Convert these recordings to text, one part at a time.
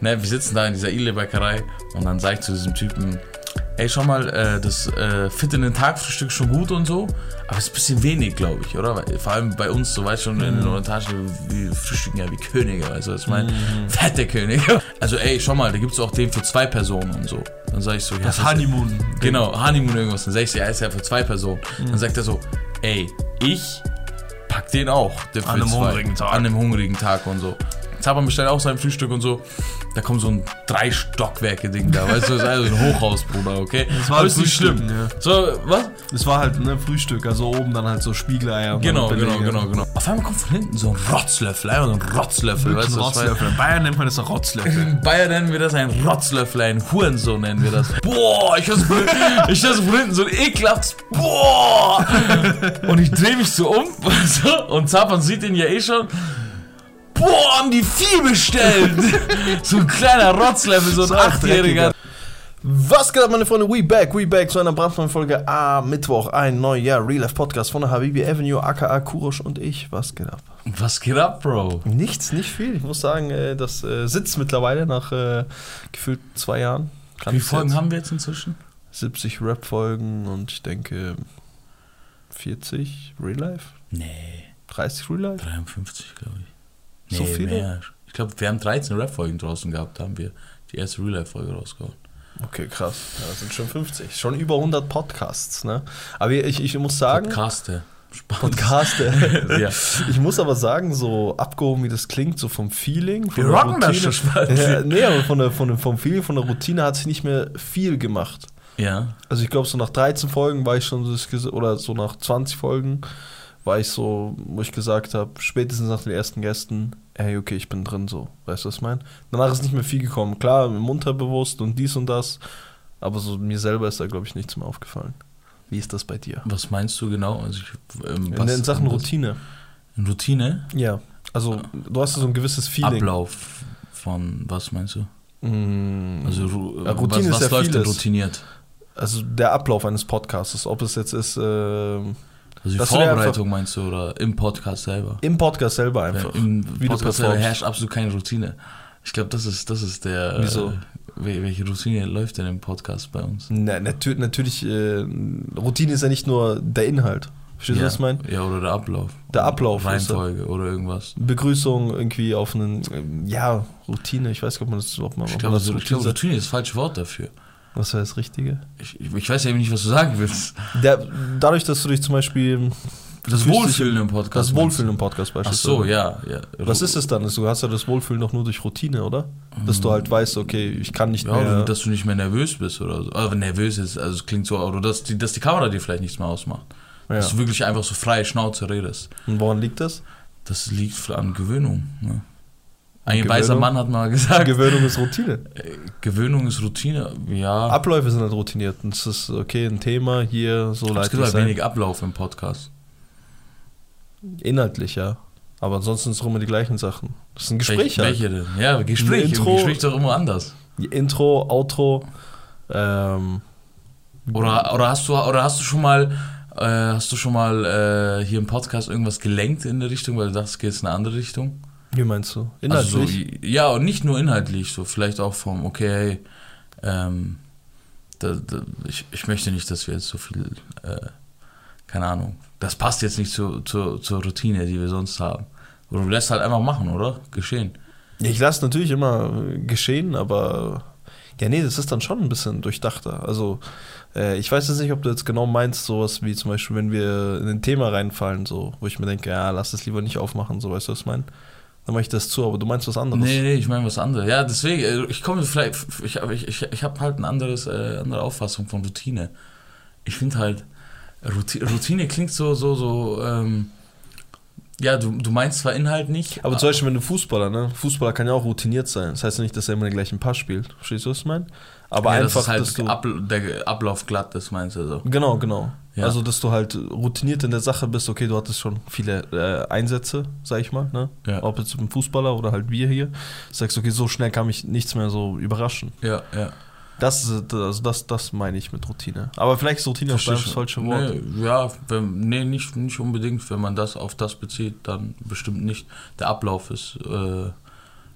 Ne, wir sitzen da in dieser Ile-Bäckerei und dann sag ich zu diesem Typen, ey, schau mal, äh, das äh, Fit in den Tag Frühstück ist schon gut und so, aber es ist ein bisschen wenig, glaube ich, oder? Vor allem bei uns, so weißt du schon, in den Orientalischen, wir frühstücken ja wie Könige, weißt du, was ich meine? Fette Könige. Also, ey, schau mal, da gibt es auch den für zwei Personen und so. Dann sag ich so, ja, Das was- Honeymoon. Genau, Honeymoon irgendwas. Dann sag ich, ja, ist ja für zwei Personen. Mhm. Dann sagt er so, ey, ich pack den auch. Der An einem hungrigen Tag. An einem hungrigen Tag und so. Zappern bestellt auch sein Frühstück und so. Da kommt so ein drei Stockwerke Ding da, weißt du, das ist also ein Hochhaus, Bruder, okay? Das war halt ist nicht schlimm. ja. So, was? Das war halt ein Frühstück, also oben dann halt so Spiegeleier. Genau, genau, genau, genau. Auf einmal kommt von hinten so ein Rotzlöffel, einfach so ein Rotzlöffel, weißt du? Rotzlöffel. In Bayern nennt man das ein Rotzlöffel. in Bayern nennen wir das ein Rotzlöffel, ein Hurensohn nennen wir das. Boah, ich höre ich hör so von hinten so ein ekelhaftes Boah. Und ich drehe mich so um weißt du, und Zapan sieht ihn ja eh schon. Boah, haben die viel bestellt. so ein kleiner Rotzlöffel, so ein Achtjähriger. Was geht ab, meine Freunde? We back, we back zu einer brandneuen Folge am Mittwoch. Ein neuer Real Life Podcast von der Habibi Avenue, aka Kurosch und ich. Was geht ab? Was geht ab, Bro? Nichts, nicht viel. Ich muss sagen, äh, das äh, sitzt mittlerweile nach äh, gefühlt zwei Jahren. Kann Wie Folgen jetzt- haben wir jetzt inzwischen? 70 Rap-Folgen und ich denke 40 Real Life, Nee, 30 Real Life. 53, glaube ich. So viele? mehr. Ich glaube, wir haben 13 Rap-Folgen draußen gehabt, da haben wir die erste Real-Life-Folge rausgehauen. Okay, krass. Ja, das sind schon 50. Schon über 100 Podcasts, ne? Aber ich, ich muss sagen, Podcaste. Spaß. Podcast. Ja. Ich muss aber sagen, so abgehoben wie das klingt, so vom Feeling. Von Wir der rocken das schon, Spaß. Ja, nee, aber von der, von der, vom Feeling, von der Routine hat sich nicht mehr viel gemacht. Ja. Also ich glaube, so nach 13 Folgen war ich schon, oder so nach 20 Folgen war ich so, wo ich gesagt habe, spätestens nach den ersten Gästen, hey, okay, ich bin drin so. Weißt du, was ich meine? Danach ist nicht mehr viel gekommen. Klar, im Unterbewusst und dies und das, aber so mir selber ist da, glaube ich, nichts mehr aufgefallen. Wie ist das bei dir? Was meinst du genau? Also ich, ähm, In, was- in Sachen Routine. In Routine? Ja. Also, du hast so ein gewisses Feeling. Ablauf von was meinst du? Mm, Also Ja, Routine was, ist was ja läuft denn vieles. routiniert? Also der Ablauf eines Podcasts, ob es jetzt ist ähm, Also die Dass du Vorbereitung meinst du oder im Podcast selber? im Podcast selber Ja, einfach. Im wie Podcast selber herrscht absolut keine Routine. Ich glaube, das ist, das ist der. Wieso? Äh, wel- welche Routine läuft denn im Podcast bei uns? Na, natür natürlich, äh, Routine ist ja nicht nur der Inhalt. Verstehst du, ja. was ich meine? Ja, oder der Ablauf. Der Ablauf Reihenfolge oder irgendwas. Begrüßung irgendwie auf einen, ähm, ja, Routine, ich weiß nicht, ob man das, ob man, Ich ob glaube, man das so, ich Routine glaube. Routine ist das falsche Wort dafür. Was wäre das Richtige? Ich, ich, weiß ja eben nicht, was du sagen willst. Der, dadurch, dass du dich zum Beispiel Das dich- Wohlfühlen im Podcast. das Wohlfühlen im Podcast Ach beispielsweise. so, ja. ja. Was ist es dann? Du hast ja das Wohlfühlen doch nur durch Routine, oder? Dass du halt weißt, okay, ich kann nicht Ja, oder mehr. dass du nicht mehr nervös bist oder so. Aber nervös ist, also es klingt so, oder dass die, dass die Kamera dir vielleicht nichts mehr ausmacht. ja. Dass du wirklich einfach so freie Schnauze redest. Und woran liegt das? Das liegt an Gewöhnung. Ne? Ein weißer Mann hat mal gesagt, Gewöhnung ist Routine. äh, Gewöhnung ist Routine. Ja, Abläufe sind halt routiniert. Und es ist okay, ein Thema hier, so es leid gibt es halt wenig Ablauf im Podcast. Inhaltlich, ja. Aber ansonsten sind es immer die gleichen Sachen. Das ist ein Gespräch Wel- halt. Welche denn? Ja, Gespräch. Ein Im Intro- Gespräch ist doch immer anders. Intro, Outro, ähm, Oder, oder, hast, du, oder hast du schon mal, äh, hast du schon mal äh, hier im Podcast irgendwas gelenkt in der Richtung, weil du dachtest, es geht in eine andere Richtung? Wie meinst du? Also Inhaltlich? so, ja, und nicht nur inhaltlich, so vielleicht auch vom, okay, hey, ähm, da, da, ich, ich möchte nicht, dass wir jetzt so viel, äh, keine Ahnung, das passt jetzt nicht zu, zu, zur Routine, die wir sonst haben. Oder du lässt halt einfach machen, oder? Geschehen. ich lasse natürlich immer geschehen, aber ja, nee, das ist dann schon ein bisschen durchdachter. Also, äh, ich weiß jetzt nicht, ob du jetzt genau meinst, sowas wie zum Beispiel, wenn wir in ein Thema reinfallen, so, wo ich mir denke, ja, lass das lieber nicht aufmachen, so, weißt du, was ich meine? Dann mache ich das zu, aber du meinst was anderes. Nee, nee, ich meine was anderes. Ja, deswegen, äh, ich komme vielleicht, ich, ich, ich, ich habe halt ein anderes, äh, andere Auffassung von Routine. Ich finde halt, Routine, Routine klingt so, so, so, ähm, ja, du, du meinst zwar Inhalt nicht, Aber zum Beispiel, wenn du Fußballer, ne? Fußballer kann ja auch routiniert sein. Das heißt ja nicht, dass er immer den gleichen Pass spielt. Verstehst du, was ich meine? Aber ja, einfach, dass halt dass du. Ab, der Ablauf glatt ist, meinst du so. Genau, genau. Ja. Also, dass du halt routiniert in der Sache bist. Okay, du hattest schon viele äh, Einsätze, sag ich mal, ne? Ja. Ob jetzt ein Fußballer oder halt wir hier. Sagst, okay, so schnell kann mich nichts mehr so überraschen. Ja, ja. Das, ist- also das, das meine ich mit Routine. Aber vielleicht ist Routine auch das falsche Wort. Nee, ja, wenn, nee, nicht, nicht unbedingt. Wenn man das auf das bezieht, dann bestimmt nicht. Der Ablauf ist äh,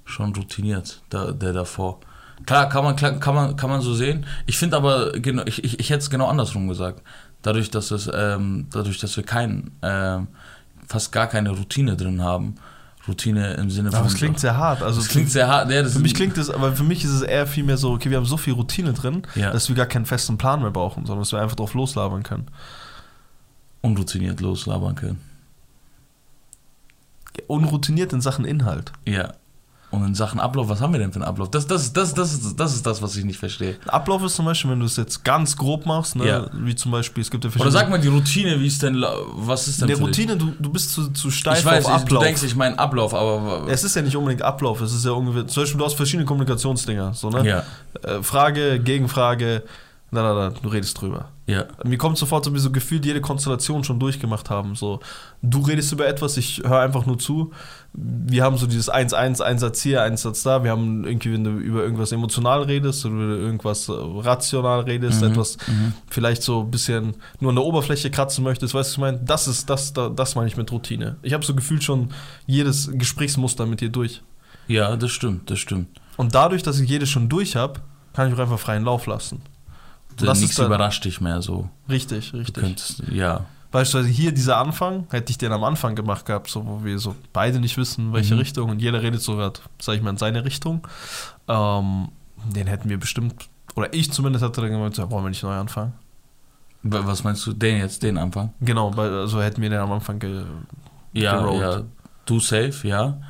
schon routiniert, der, der davor. Klar, kann man, klar, kann man, kann man so sehen. Ich finde aber, genau, ich, ich, ich hätte es genau andersrum gesagt. Dadurch, dass, es, ähm, dadurch, dass wir kein, ähm, fast gar keine Routine drin haben. Routine im Sinne von. Aber es klingt sehr hart. Also das klingt sehr hart. Ja, Für mich klingt es, aber für mich ist es eher viel mehr so, okay, wir haben so viel Routine drin, Ja. dass wir gar keinen festen Plan mehr brauchen, sondern dass wir einfach drauf loslabern können. unroutiniert loslabern können. Unroutiniert in Sachen Inhalt. Ja. Und in Sachen Ablauf, was haben wir denn für einen Ablauf? Das, das, das, das, ist, das ist das, was ich nicht verstehe. Ablauf ist zum Beispiel, wenn du es jetzt ganz grob machst, ne, Ja. wie zum Beispiel, es gibt ja Oder sag mal die Routine, wie ist denn, was ist denn dich? Routine, du, du bist zu, zu steif Ich weiß, auf ich, du Ablauf. denkst, ich meine Ablauf, aber es ist ja nicht unbedingt Ablauf, es ist ja ungefähr, zum Beispiel du hast verschiedene Kommunikationsdinger, so, ne? ja, Äh, Frage, Gegenfrage, na, na, na, du redest drüber. ja, Mir kommt sofort so wie so gefühlt jede Konstellation schon durchgemacht haben. So, du redest über etwas, ich höre einfach nur zu. Wir haben so dieses 1-1, ein Satz hier, ein Satz da. Wir haben irgendwie, wenn du über irgendwas emotional redest oder über irgendwas äh, rational redest, Mhm, etwas vielleicht so ein bisschen nur an der Oberfläche kratzen möchtest, weißt du, was ich meine? Das ist, das, das, das meine ich mit Routine. Ich habe so gefühlt schon jedes Gesprächsmuster mit dir durch. ja, das stimmt, das stimmt. Und dadurch, dass ich jedes schon durch habe, kann ich auch einfach freien Lauf lassen. Das nichts überrascht dich mehr so. Richtig, Du richtig. könntest, ja, Beispielsweise hier dieser Anfang, hätte ich den am Anfang gemacht gehabt, so wo wir so beide nicht wissen, welche Mhm. Richtung und jeder redet so grad, sag ich mal, in seine Richtung. Ähm, den hätten wir bestimmt, oder ich zumindest hatte dann gemeint, so, wollen wir nicht neu anfangen? Wa- was meinst du, den jetzt, den Anfang? Genau, also hätten wir den am Anfang ge Ja, gerollt. ja, du safe, ja.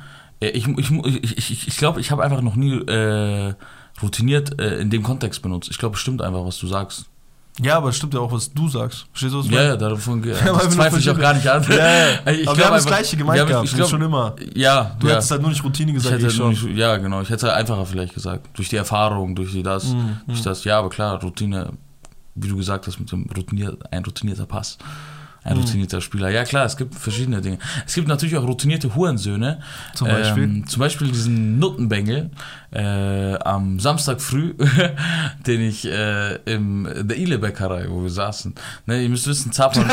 Äh, Ich, ich, ich, ich, ich glaube, ich habe einfach noch nie äh, routiniert äh, in dem Kontext benutzt. Ich glaube, es stimmt einfach, was du sagst. Ja, aber es stimmt ja auch, was du sagst. Verstehst du, was ich Ja, ja, davon Ja, wir zweifle ich auch gar nicht an. Ja, ja. Ich aber wir glaub haben das gleiche gemeint wir haben- gehabt, ich glaub- schon immer. Ja, Du ja. hättest halt nur nicht Routine ich gesagt, hätte ich nur schon. nicht, ja, genau. Ich hätte einfacher vielleicht gesagt. Durch die Erfahrung, durch die das, Mhm, durch mhm. das. Ja, aber klar, Routine, wie du gesagt hast, mit dem routinier, ein routinierter Pass. Ein Mhm. routinierter Spieler. Ja, klar, es gibt verschiedene Dinge. Es gibt natürlich auch routinierte Hurensöhne. Zum Beispiel? Ähm, zum Beispiel diesen Nuttenbengel äh, am Samstag früh, den ich äh, im, der Ile-Bäckerei, wo wir saßen. Ne, ihr müsst wissen, ich. Zappa,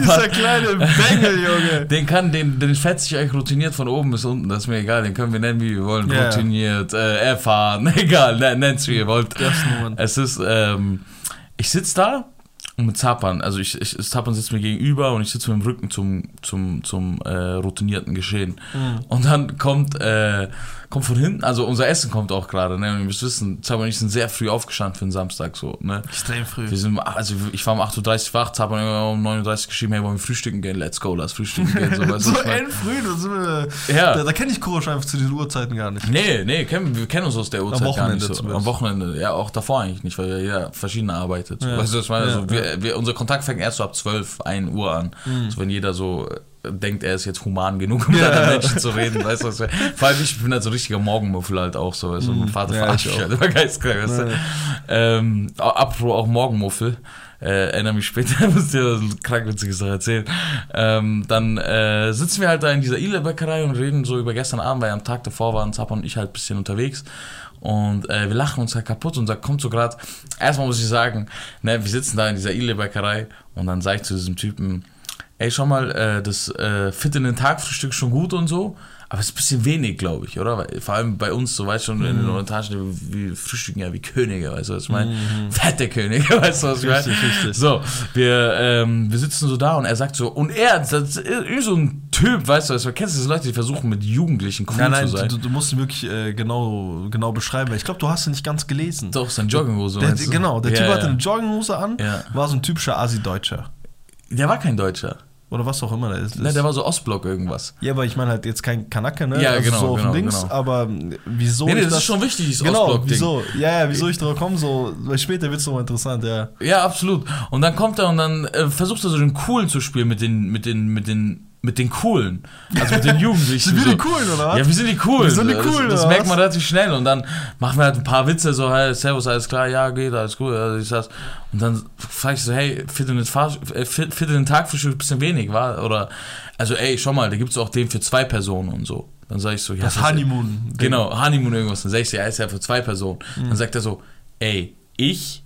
Dieser kleine Bengel, Junge. den kann, den, den fetze ich euch routiniert von oben bis unten, das ist mir egal, den können wir nennen, wie wir wollen. Ja. Routiniert, äh, erfahren, egal, ne, nennt's wie ihr wollt. Es ist, ähm, ich sitze da mit Zapan, also ich, ich Zapan sitzt mir gegenüber und ich sitze mit dem Rücken zum, zum, zum äh, routinierten Geschehen. Mhm. Und dann kommt, äh, kommt von hinten, also unser Essen kommt auch gerade, ne? Und ihr müsst wissen, Zapan und ich sind sehr früh aufgestanden für den Samstag, so, ne? Extrem früh. Wir sind, also ich war um 8.30 Uhr wach, Zapan um 9.30 Uhr geschrieben, hey, wollen wir frühstücken gehen? Let's go, lass frühstücken gehen. So, weißt So ich mein? endfrüh, da sind wir. Ja. Da, da kenne ich Kurosch einfach zu diesen Uhrzeiten gar nicht. Nee, nee, kennen, wir kennen uns aus der Uhrzeit gar Wochenende nicht so. zumindest. Am Wochenende, ja, auch davor eigentlich nicht, weil ja jeder verschieden arbeitet. So, Ja. Weißt du, was ich meine? Ja, also, wir, wir, unser Kontakt fängt erst so ab 12, 1 Uhr an. Mhm. So, wenn jeder so denkt, er ist jetzt human genug, um mit Ja. anderen Menschen zu reden, weißt du was? ich- Vor allem ich bin halt so richtiger Morgenmuffel halt auch so, du, Mhm. mein Vater Ja, verarscht ich mich halt immer geistkrank, weißt du. Ja. Ähm, apropos auch Morgenmuffel, äh, erinnere mich später, muss dir das krankwitziges noch erzählen. Ähm, dann äh, sitzen wir halt da in dieser Ile-Bäckerei und reden so über gestern Abend, weil am Tag davor waren Zappa und ich halt ein bisschen unterwegs. Und äh, wir lachen uns halt kaputt und da kommt so gerade, erstmal muss ich sagen, ne, wir sitzen da in dieser Ile-Bäckerei und dann sage ich zu diesem Typen, ey, schau mal, äh, das äh, Fit in den Tag Frühstück schon gut und so, aber es ist ein bisschen wenig, glaube ich, oder? Vor allem bei uns, so weißt du schon, in Mhm. den Orientalischen, wir frühstücken ja wie Könige, weißt du, was ich meine? Fette Könige, weißt du, was ich meine? Mhm. So, wir, ähm, wir sitzen so da und er sagt so, und er, das ist irgendwie so ein Typ, weißt du, was, du kennst diese Leute, die versuchen mit Jugendlichen cool Nein, nein, zu sein? du, du musst ihn wirklich äh, genau, genau beschreiben, weil ich glaube, du hast ihn nicht ganz gelesen. Doch, sein Jogginghose. Der, du? genau, der ja, Typ ja. hatte eine Jogginghose an, Ja. war so ein typischer Asi-Deutscher. Der war kein Deutscher. Oder was auch immer der ist. Ne, der war so Ostblock irgendwas. ja, aber ich meine halt jetzt kein Kanake, ne? Ja, genau, so auf genau, dem Dings, genau. aber wieso nee, nee, das, das ist schon wichtig, dieses Genau, Ostblock-Ding. wieso? Ja, ja, wieso ich drauf komme, so, weil später wird es nochmal interessant, ja. Ja, absolut. Und dann kommt er und dann äh, versucht er so den Coolen zu spielen mit den, mit den, mit den, mit den Coolen. Also mit den Jugendlichen. Sind wir so. die Coolen, oder was? Ja, wir sind die Coolen. Wir sind die Das- Coolen, Das, oder merkt man relativ schnell. Und dann machen wir halt ein paar Witze, so, hey, servus, alles klar, ja, geht, alles gut, ja, ich das. Und dann frage ich so, hey, in den, Fahr äh, in den Tag für ein bisschen wenig, war? Oder, also, ey, schau mal, da gibt's auch den für zwei Personen und so. Dann sage ich so, ja. Das was- Honeymoon. Genau, Honeymoon irgendwas. Dann sag ich, ja, ist ja für zwei Personen. Mhm. Dann sagt er so, ey, ich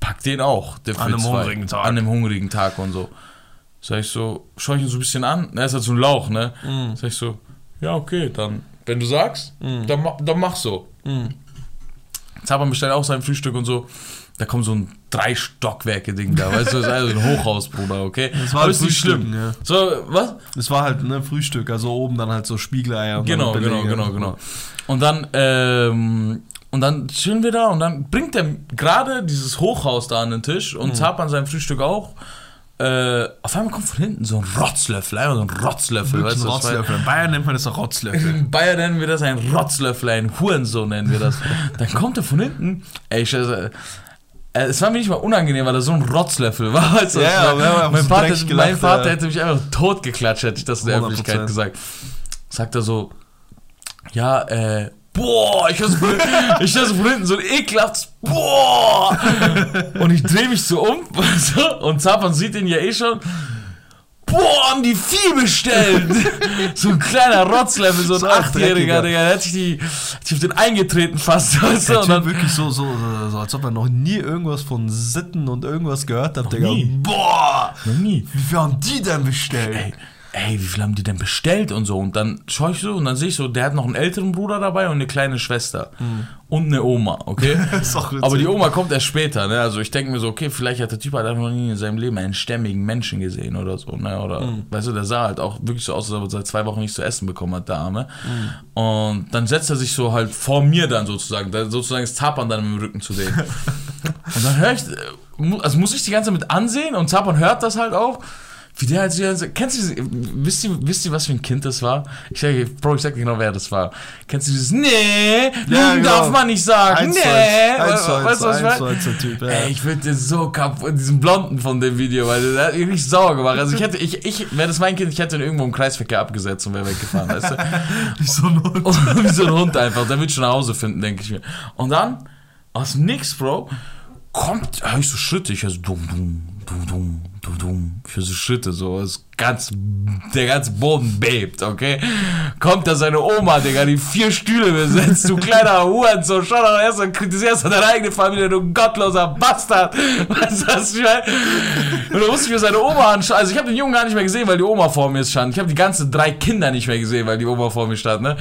pack den auch. An einem hungrigen Tag. An einem hungrigen Tag und so. Sag ich so, schau ich ihn so ein bisschen an. Na, ist halt so ein Lauch, ne? Mhm. Sag ich so, ja, okay, dann, wenn du sagst, Mhm. dann, dann mach so. Mhm. Zappern bestellt auch sein Frühstück und so. Da kommt so ein drei Stockwerke Ding da, weißt du, das ist also ein Hochhaus, Bruder, okay? Das war ist nicht schlimm. ja. So, was? Das war halt ne Frühstück, also oben dann halt so Spiegeleier. Und Genau, genau, genau, genau. Und dann, ähm, und dann chillen wir da und dann bringt er gerade dieses Hochhaus da an den Tisch Mhm. und Zapan sein Frühstück auch. Äh, auf einmal kommt von hinten so ein Rotzlöffel, einfach so ein Rotzlöffel. Weißt ein Rotzlöffel. In Bayern nennt man das auch Rotzlöffel. in Bayern nennen wir das ein Rotzlöffel, ein Hurensohn nennen wir das. Dann kommt er von hinten. Ey, ich, äh, es war mir nicht mal unangenehm, weil er so ein Rotzlöffel war. Weißt du, Ja, mein, Vater, dreckig mein gelacht, Vater ja. hätte mich einfach totgeklatscht, hätte ich das in der 100%. Öffentlichkeit gesagt. Sagt er so, ja, äh, boah, ich höre so, ich hör so von hinten so ein ekelhaftes Boah! Und ich drehe mich so um und Zapan sieht ihn ja eh schon. Boah, haben die Vieh bestellt! so ein kleiner Rotzlevel, so ein Achtjähriger. Digga. Der hat sich, die, hat sich auf den eingetreten fast. Weißt du? Der Und dann, wirklich so, so, so, als ob er noch nie irgendwas von Sitten und irgendwas gehört hat, Digga. nie. Boah! noch nie. Wie viel haben die denn bestellt? Ey, ey, wie viel haben die denn bestellt und so? Und dann schaue ich so und dann sehe ich so, der hat noch einen älteren Bruder dabei und eine kleine Schwester. Und eine Oma, okay? Ist doch witzig. Aber die Oma kommt erst später, ne? Also ich denke mir so, okay, vielleicht hat der Typ halt einfach noch nie in seinem Leben einen stämmigen Menschen gesehen oder so, ne? Oder, weißt du, der sah halt auch wirklich so aus, als ob er seit zwei Wochen nichts zu essen bekommen hat, der Arme. Und dann setzt er sich so halt vor mir dann sozusagen, da, sozusagen ist Zapan dann im Rücken zu sehen. Und dann höre ich, äh, also muss ich die ganze Zeit mit ansehen und Zapan hört das halt auch. Wie der halt so, kennst du, wisst ihr, wisst ihr, was für ein Kind das war? Ich sag, Bro, ich sag genau, wer das war. Kennst du dieses, nee, Ja, Lügen genau. darf man nicht sagen, Eins nee. eins, weißt du, was ich meine? Typ, ja. Ey, ich würde dir so kaputt, diesen Blonden von dem Video, weil der hat mich richtig sauer gemacht. Also ich hätte, ich, ich, wäre das mein Kind, ich hätte ihn irgendwo im Kreisverkehr abgesetzt und wäre weggefahren, weißt du? Wie so ein Hund. Und wie so ein Hund einfach. Der wird schon nach Hause finden, denke ich mir. Und dann, aus nix, Bro, kommt, hör ich so Schritte. Ich höre so dumm, dumm, höre so Schritte, so. Das ganz, der ganze Boden bebt, okay? Kommt da seine Oma, Digga, die vier Stühle besetzt. Du kleiner Hurensohn. Schau doch erst mal, kritisierst deine eigene Familie, du gottloser Bastard. Weißt du, was ich meine? Und dann musste ich mir seine Oma anschauen. Also ich habe den Jungen gar nicht mehr gesehen, weil die Oma vor mir stand. Ich habe die ganzen drei Kinder nicht mehr gesehen, weil die Oma vor mir stand, ne?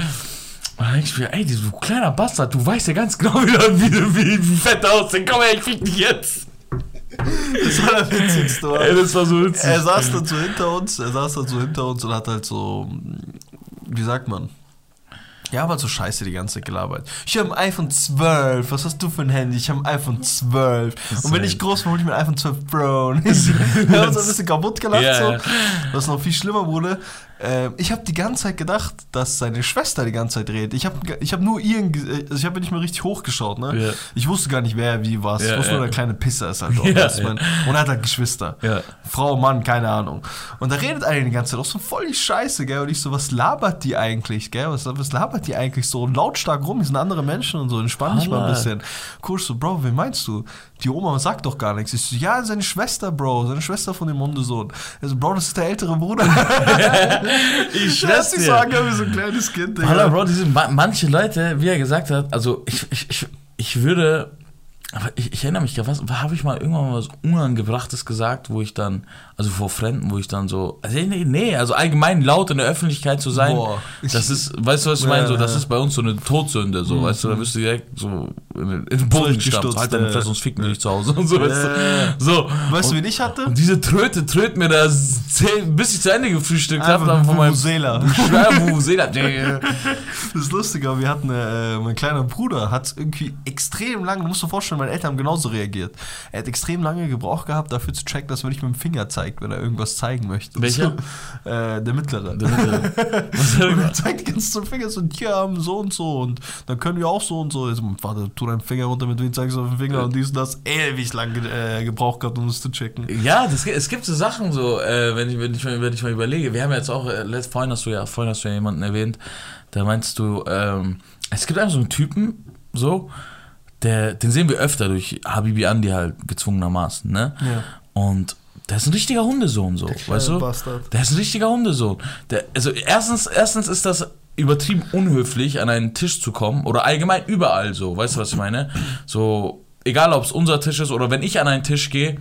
Und dann denke ich mir, ey, du kleiner Bastard, du weißt ja ganz genau, wie, wie, wie, wie fett aussehen. Komm her, ich fick dich jetzt. Das war der witzigste. Mann. Ey, das war so witzig. Er saß dann so hinter uns, er saß dann so hinter uns und hat halt so, wie sagt man? Ja, aber so scheiße die ganze Zeit gelabert. Ich habe ein iPhone 12. Was hast du für ein Handy? Ich habe ein iPhone 12. Und wenn ich groß bin, hol ich mir ein iPhone 12 Pro. Wir haben uns ein bisschen kaputt gelacht. Ja, so. Was noch viel schlimmer wurde, äh, ich habe die ganze Zeit gedacht, dass seine Schwester die ganze Zeit redet. Ich habe ich hab nur ihren, ge- also ich habe nicht mehr richtig hochgeschaut. Ne? Ja. Ich wusste gar nicht, wer wie was. Ja, ich wusste nur, der kleine Pisser ist halt dort. Und er hat halt Geschwister. Frau, Mann, keine Ahnung. Und da redet einer die ganze Zeit auch so voll die Scheiße, gell? Und ich so, was labert die eigentlich, gell? Was, was labert die eigentlich so lautstark rum? Die sind andere Menschen und so, entspann dich mal ein bisschen. Kurz so, Bro, wen meinst du? Die Oma sagt doch gar nichts. Ich so, ja, seine Schwester, Bro, seine Schwester von dem Hundesohn. Also, Bro, das ist der ältere Bruder. Ich dich dir. sagen, wie so ein kleines Kind, Digga. Hallo, Bro, diese, ma- manche Leute, wie er gesagt hat, also ich, ich, ich, ich würde, aber ich, ich erinnere mich, gerade, was habe ich mal irgendwann mal was Unangebrachtes gesagt, wo ich dann, also vor Fremden, wo ich dann so, also nee, nee, also allgemein laut in der Öffentlichkeit zu sein, Boah. das ist, weißt du, was ich meine, so, das ist bei uns so eine Todsünde, so, weißt du, da wirst du direkt so in, den- Boden gestampft, halt deine ja. Fresse, sonst ficken wir dich zu Hause und so, weißt du, so. Weißt du, wen ich hatte? und diese Tröte tröt mir da bis ich zu Ende gefrühstückt habe, dann von meinem Vuvuzela. Vuvuzela. Das ist lustig, aber wir hatten, äh, mein kleiner Bruder hat irgendwie extrem lange, du musst dir vorstellen, meine Eltern haben genauso reagiert. Er hat extrem lange gebraucht gehabt, dafür zu checken, dass er nicht mit dem Finger zeigt, wenn er irgendwas zeigen möchte. Welcher? So, äh, der mittlere. Was hat er Und er zeigt die ganze Zeit zum Finger so, hier haben so und so und dann können wir auch so und so. Also, warte, tu deinen Finger runter, mit wem zeigst du auf den Finger und dies und das. Ewig lang äh, gebraucht gehabt, um das zu checken. Ja, das, es gibt so Sachen so, äh, wenn, ich, wenn, ich, mal- wenn ich mal überlege. Wir haben ja jetzt auch, äh, vorhin hast du ja, vorhin hast du ja jemanden erwähnt, da meinst du, ähm, es gibt einfach so einen Typen, so, der, den sehen wir öfter durch Habibi Andi halt gezwungenermaßen, ne? Ja. Und der ist ein richtiger Hundesohn, so, weißt du? Bastard. Der ist ein richtiger Hundesohn. Der, also erstens, erstens ist das übertrieben unhöflich, an einen Tisch zu kommen oder allgemein überall so, weißt du, was ich meine? So, egal ob es unser Tisch ist oder wenn ich an einen Tisch gehe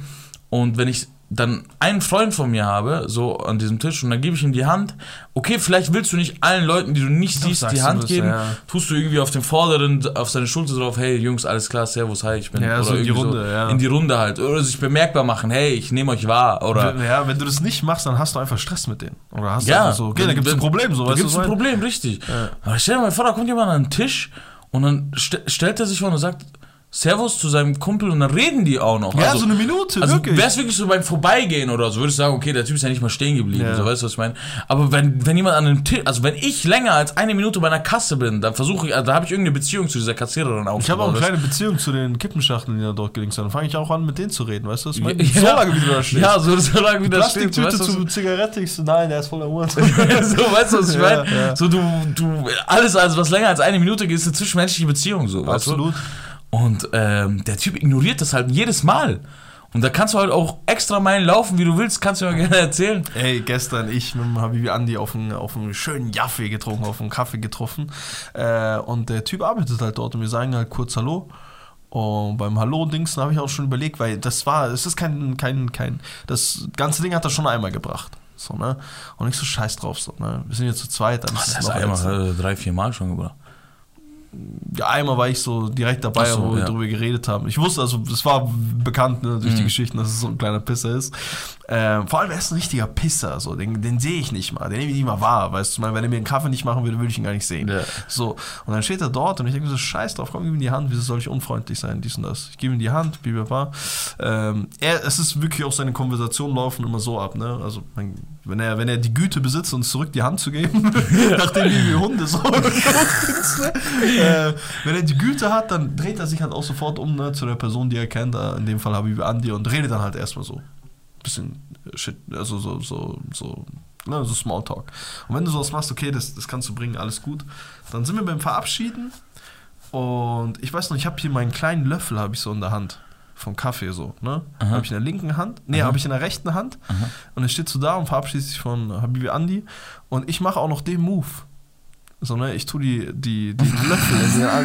und wenn ich dann einen Freund von mir habe, so an diesem Tisch, und dann gebe ich ihm die Hand. Okay, vielleicht willst du nicht allen Leuten, die du nicht siehst, die du Hand geben. ja. Tust du irgendwie auf den vorderen, auf seine Schulter drauf, hey Jungs, alles klar, servus, hi, ich bin. Ja, so in die Runde, ja. In die Runde halt. Oder sich bemerkbar machen, hey, ich nehme euch wahr. Oder. Ja, wenn du das nicht machst, dann hast du einfach Stress mit denen. Oder hast du Ja, einfach so, okay, da gibt es ein Problem, so, Da gibt es du, ein? Problem, richtig. Aber stell dir mal vor, da kommt jemand an den Tisch und dann st stellt er sich vor und sagt Servus zu seinem Kumpel und dann reden die auch noch. Ja, so eine Minute, Also wirklich. wäre es wirklich so beim Vorbeigehen oder so, würde ich sagen, okay, der Typ ist ja nicht mal stehen geblieben, Ja. so weißt du, was ich meine. Aber wenn, wenn jemand an einem Tisch, also wenn ich länger als eine Minute bei einer Kasse bin, dann versuche ich, also da habe ich irgendeine Beziehung zu dieser Kassiererin aufgebaut. Ich habe auch eine kleine Beziehung zu den Kippenschachteln, die da dort gelinkt sind. Dann fange ich auch an, mit denen zu reden, weißt du? was ich du? meine? so lange, wie du da stehst. Ja, so, so lange wie das steht. Plastiktüte weißt du, zu Zigarette, ich so, nein, der ist voller Uhr. so, weißt du, was ich Ja, meine? ja. So, du, du, alles, also was länger als eine Minute geht, ist eine zwischenmenschliche Beziehung, so, weißt du? Und ähm, der Typ ignoriert das halt jedes Mal. Und da kannst du halt auch extra Meilen laufen, wie du willst, kannst du mir gerne erzählen. Ey, gestern ich mit dem Habibi Andi auf einen, auf einen schönen Jaffe getrunken, auf einen Kaffee getroffen. Äh, und der Typ arbeitet halt dort und wir sagen halt kurz Hallo. Und beim Hallo-Dings habe ich auch schon überlegt, weil das war, es ist kein, kein, kein, das ganze Ding hat er schon einmal gebracht. So, ne? Und ich so scheiß drauf, so, ne? Wir sind jetzt zu zweit, dann ist Das ist einmal jetzt- äh, drei, vier Mal schon gebracht. Ja, einmal war ich so direkt dabei, so, wo wir ja. drüber geredet haben. Ich wusste, also es war bekannt ne, durch die Mhm. Geschichten, dass es so ein kleiner Pisser ist. Ähm, vor allem, er ist ein richtiger Pisser, so. den, den sehe ich nicht mal, den nehme ich nicht mal wahr. Weißt du, wenn er mir einen Kaffee nicht machen würde, würde ich ihn gar nicht sehen. Ja. So, und dann steht er dort und ich denke mir so, scheiß drauf, komm, gib ihm die Hand, wieso soll ich unfreundlich sein, dies und das. Ich gebe ihm die Hand, bibaba. Ähm, er, es ist wirklich auch seine Konversationen laufen immer so ab, ne? Also, man, wenn er, wenn er die Güte besitzt, uns zurück die Hand zu geben, nachdem wir wie Hunde so äh, wenn er die Güte hat, dann dreht er sich halt auch sofort um ne, zu der Person, die er kennt, äh, in dem Fall habe ich Andi und redet dann halt erstmal so. Bisschen shit, also so, so, so, ne, so Smalltalk. Und wenn du sowas machst, okay, das, das kannst du bringen, alles gut. Dann sind wir beim Verabschieden und ich weiß noch, ich habe hier meinen kleinen Löffel, habe ich so in der Hand. Vom Kaffee so, ne? Aha. Habe ich in der linken Hand, nee, Aha. habe ich in der rechten Hand. Und er steht so da und verabschiedet sich von Habibi Andi. Und ich mache auch noch den Move. So, ne, ich tue die, die, die Löffel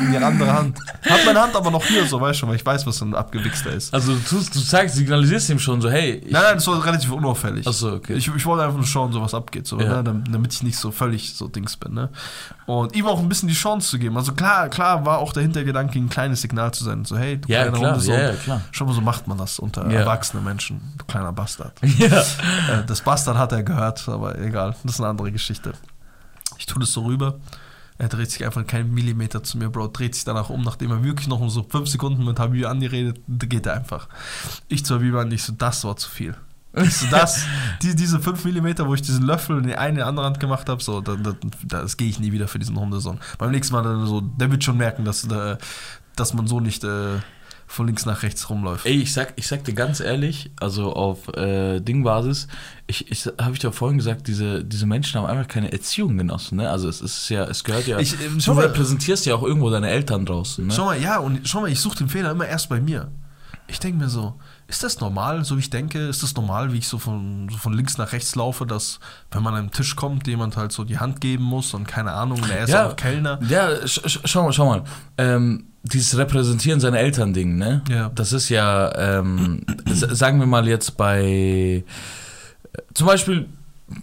in die, andere Hand. Hab meine Hand aber noch hier, so, weißt du, weil ich weiß, was so ein abgewichster ist. Also du, tust, du zeigst, signalisierst ihm schon so, hey, Nein, nein, das war relativ unauffällig. Ach so, okay. Ich, ich wollte einfach nur schauen, so was abgeht, so, Ja. ne, dam- damit ich nicht so völlig so Dings bin. Ne? Und ihm auch ein bisschen die Chance zu geben. Also klar, klar war auch der Hintergedanke, ein kleines Signal zu sein. So, hey, du Ja, kleiner klar, Hundesohn. ja, ja, klar. Schau mal, so macht man das unter Ja. erwachsenen Menschen, du kleiner Bastard. ja. Äh, das Bastard hat er gehört, aber egal, das ist eine andere Geschichte. Ich tue das so rüber. Er dreht sich einfach keinen Millimeter zu mir, Bro. Dreht sich danach um, nachdem er wirklich noch so fünf Sekunden mit Habibi Andi redet, geht er einfach. Ich zu Habibi Andi, ich so, das war zu viel. Ich so, das, die, diese fünf Millimeter, wo ich diesen Löffel in die eine in die andere Hand gemacht habe, so, da, da, das gehe ich nie wieder für diesen Hundesohn. Beim nächsten Mal dann so, der wird schon merken, dass, äh, dass man so nicht äh, von links nach rechts rumläuft. Ey, ich sag, ich sag dir ganz ehrlich, also auf äh, Dingbasis, ich, ich habe ich doch vorhin gesagt, diese, diese Menschen haben einfach keine Erziehung genossen, ne? Also es ist ja, es gehört ja. Ich, ähm, du mal- repräsentierst ja auch irgendwo deine Eltern draußen, ne? Schau mal, ja, und schau mal, ich suche den Fehler immer erst bei mir. Ich denke mir so, ist das normal, so wie ich denke, ist das normal, wie ich so von, so von links nach rechts laufe, dass, wenn man an einen Tisch kommt, jemand halt so die Hand geben muss und keine Ahnung, und er ist Ja. auch Kellner. Ja, sch sch schau mal, schau mal. Ähm, dieses Repräsentieren seiner Eltern-Ding, ne? Ja. Das ist ja, ähm, sagen wir mal jetzt bei, zum Beispiel,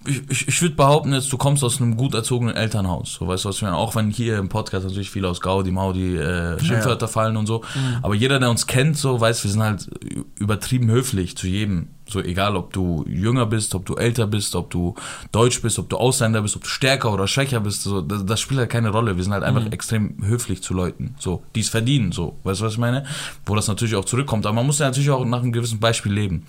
ich, ich, ich würde behaupten jetzt, du kommst aus einem gut erzogenen Elternhaus, so weißt du was ich meine, auch wenn hier im Podcast natürlich viel aus Gaudi, Maudi, äh, Schimpfwörter fallen und so, aber jeder, der uns kennt, so weiß, wir sind halt übertrieben höflich zu jedem, so egal, ob du jünger bist, ob du älter bist, ob du deutsch bist, ob du Ausländer bist, ob du stärker oder schwächer bist, so, das, das spielt halt keine Rolle, wir sind halt einfach extrem höflich zu Leuten, so, die es verdienen, so, weißt du was ich meine, wo das natürlich auch zurückkommt, aber man muss ja natürlich auch nach einem gewissen Beispiel leben.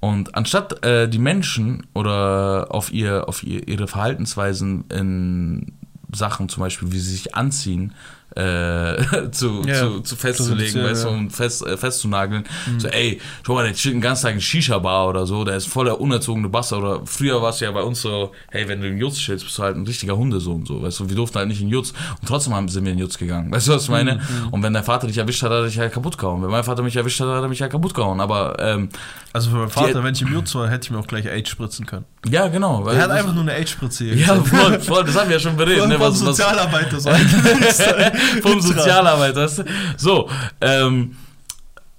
Und anstatt äh, die Menschen oder auf, ihr, auf ihr, ihre Verhaltensweisen in Sachen, zum Beispiel, wie sie sich anziehen, äh, zu, Ja. zu, zu festzulegen, Zu weißt du. Mhm. und fest, äh, festzunageln. So, ey, schau mal, der chillt den ganzen Tag in Shisha-Bar oder so, der ist voll der unerzogene Bastard. Oder früher war es ja bei uns so, hey, wenn du in Jutz chillst, bist du halt ein richtiger Hundesohn, so, weißt du, wir durften halt nicht in Jutz. Und trotzdem haben, sind wir in Jutz gegangen, weißt du, was ich meine? Mhm, Und wenn dein Vater dich erwischt hat, hat er dich halt kaputt gehauen. Wenn mein Vater mich erwischt hat, hat er mich halt kaputt gehauen. Aber, ähm, Also für meinen Vater, Die- wenn ich im Jutz war, hätte ich mir auch gleich AIDS spritzen können. ja, genau. Er hat einfach nur eine AIDS-Spritze hier Ja, voll, voll, das haben wir ja schon beredet. Ne, was, was, Sozialarbeiter so. vom Sozialarbeiter. So, ähm,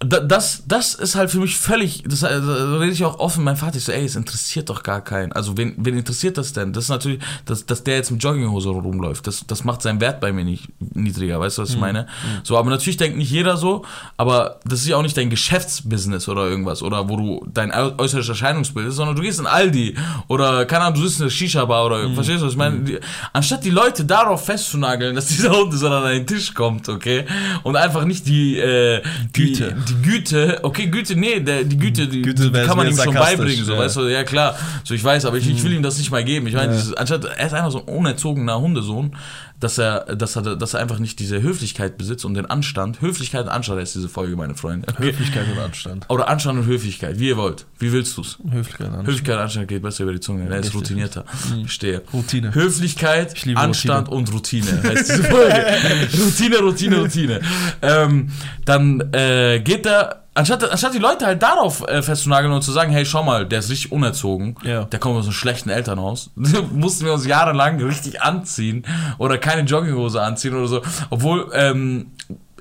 das, das ist halt für mich völlig, das, äh, da rede ich auch offen, mein Vater, ich so, ey, es interessiert doch gar keinen. Also, wen, wen interessiert das denn? Das ist natürlich, dass, dass der jetzt mit Jogginghose rumläuft, das, das macht seinen Wert bei mir nicht niedriger, weißt du, was ich meine? So, aber natürlich denkt nicht jeder so, aber das ist ja auch nicht dein Geschäftsbusiness oder irgendwas, oder wo du dein äu- äußeres Erscheinungsbild ist, sondern du gehst in Aldi oder, keine Ahnung, du sitzt in der Shisha-Bar oder, verstehst du, was ich meine? Die, anstatt die Leute darauf festzunageln, dass dieser Hund so an deinen Tisch kommt, okay, und einfach nicht die, äh, Güte. Die, Güte, okay, Güte, nee, der, die Güte, die, Güte die kann man ihm schon beibringen, so, ja. weißt du, ja klar, so ich weiß, aber ich, ich will ihm das nicht mal geben. Ich meine, Ja. anstatt, er ist einfach so ein unerzogener Hundesohn, dass er, dass er, dass er einfach nicht diese Höflichkeit besitzt und den Anstand. Höflichkeit und Anstand ist diese Folge, meine Freunde. Höflichkeit und Anstand. Oder Anstand und Höflichkeit, wie ihr wollt. Wie willst du's? Höflichkeit und Anstand. Höflichkeit und Anstand geht besser über die Zunge. Er ist Richtig. routinierter. Verstehe. Routine. Höflichkeit, Anstand und Routine heißt diese Folge. Routine, Routine, Routine. Ähm, dann äh, geht er, anstatt, anstatt die Leute halt darauf äh, festzunageln und zu sagen, hey, schau mal, der ist richtig unerzogen, Ja. der kommt aus einem schlechten Elternhaus, mussten wir uns jahrelang richtig anziehen oder keine Jogginghose anziehen oder so. Obwohl, ähm,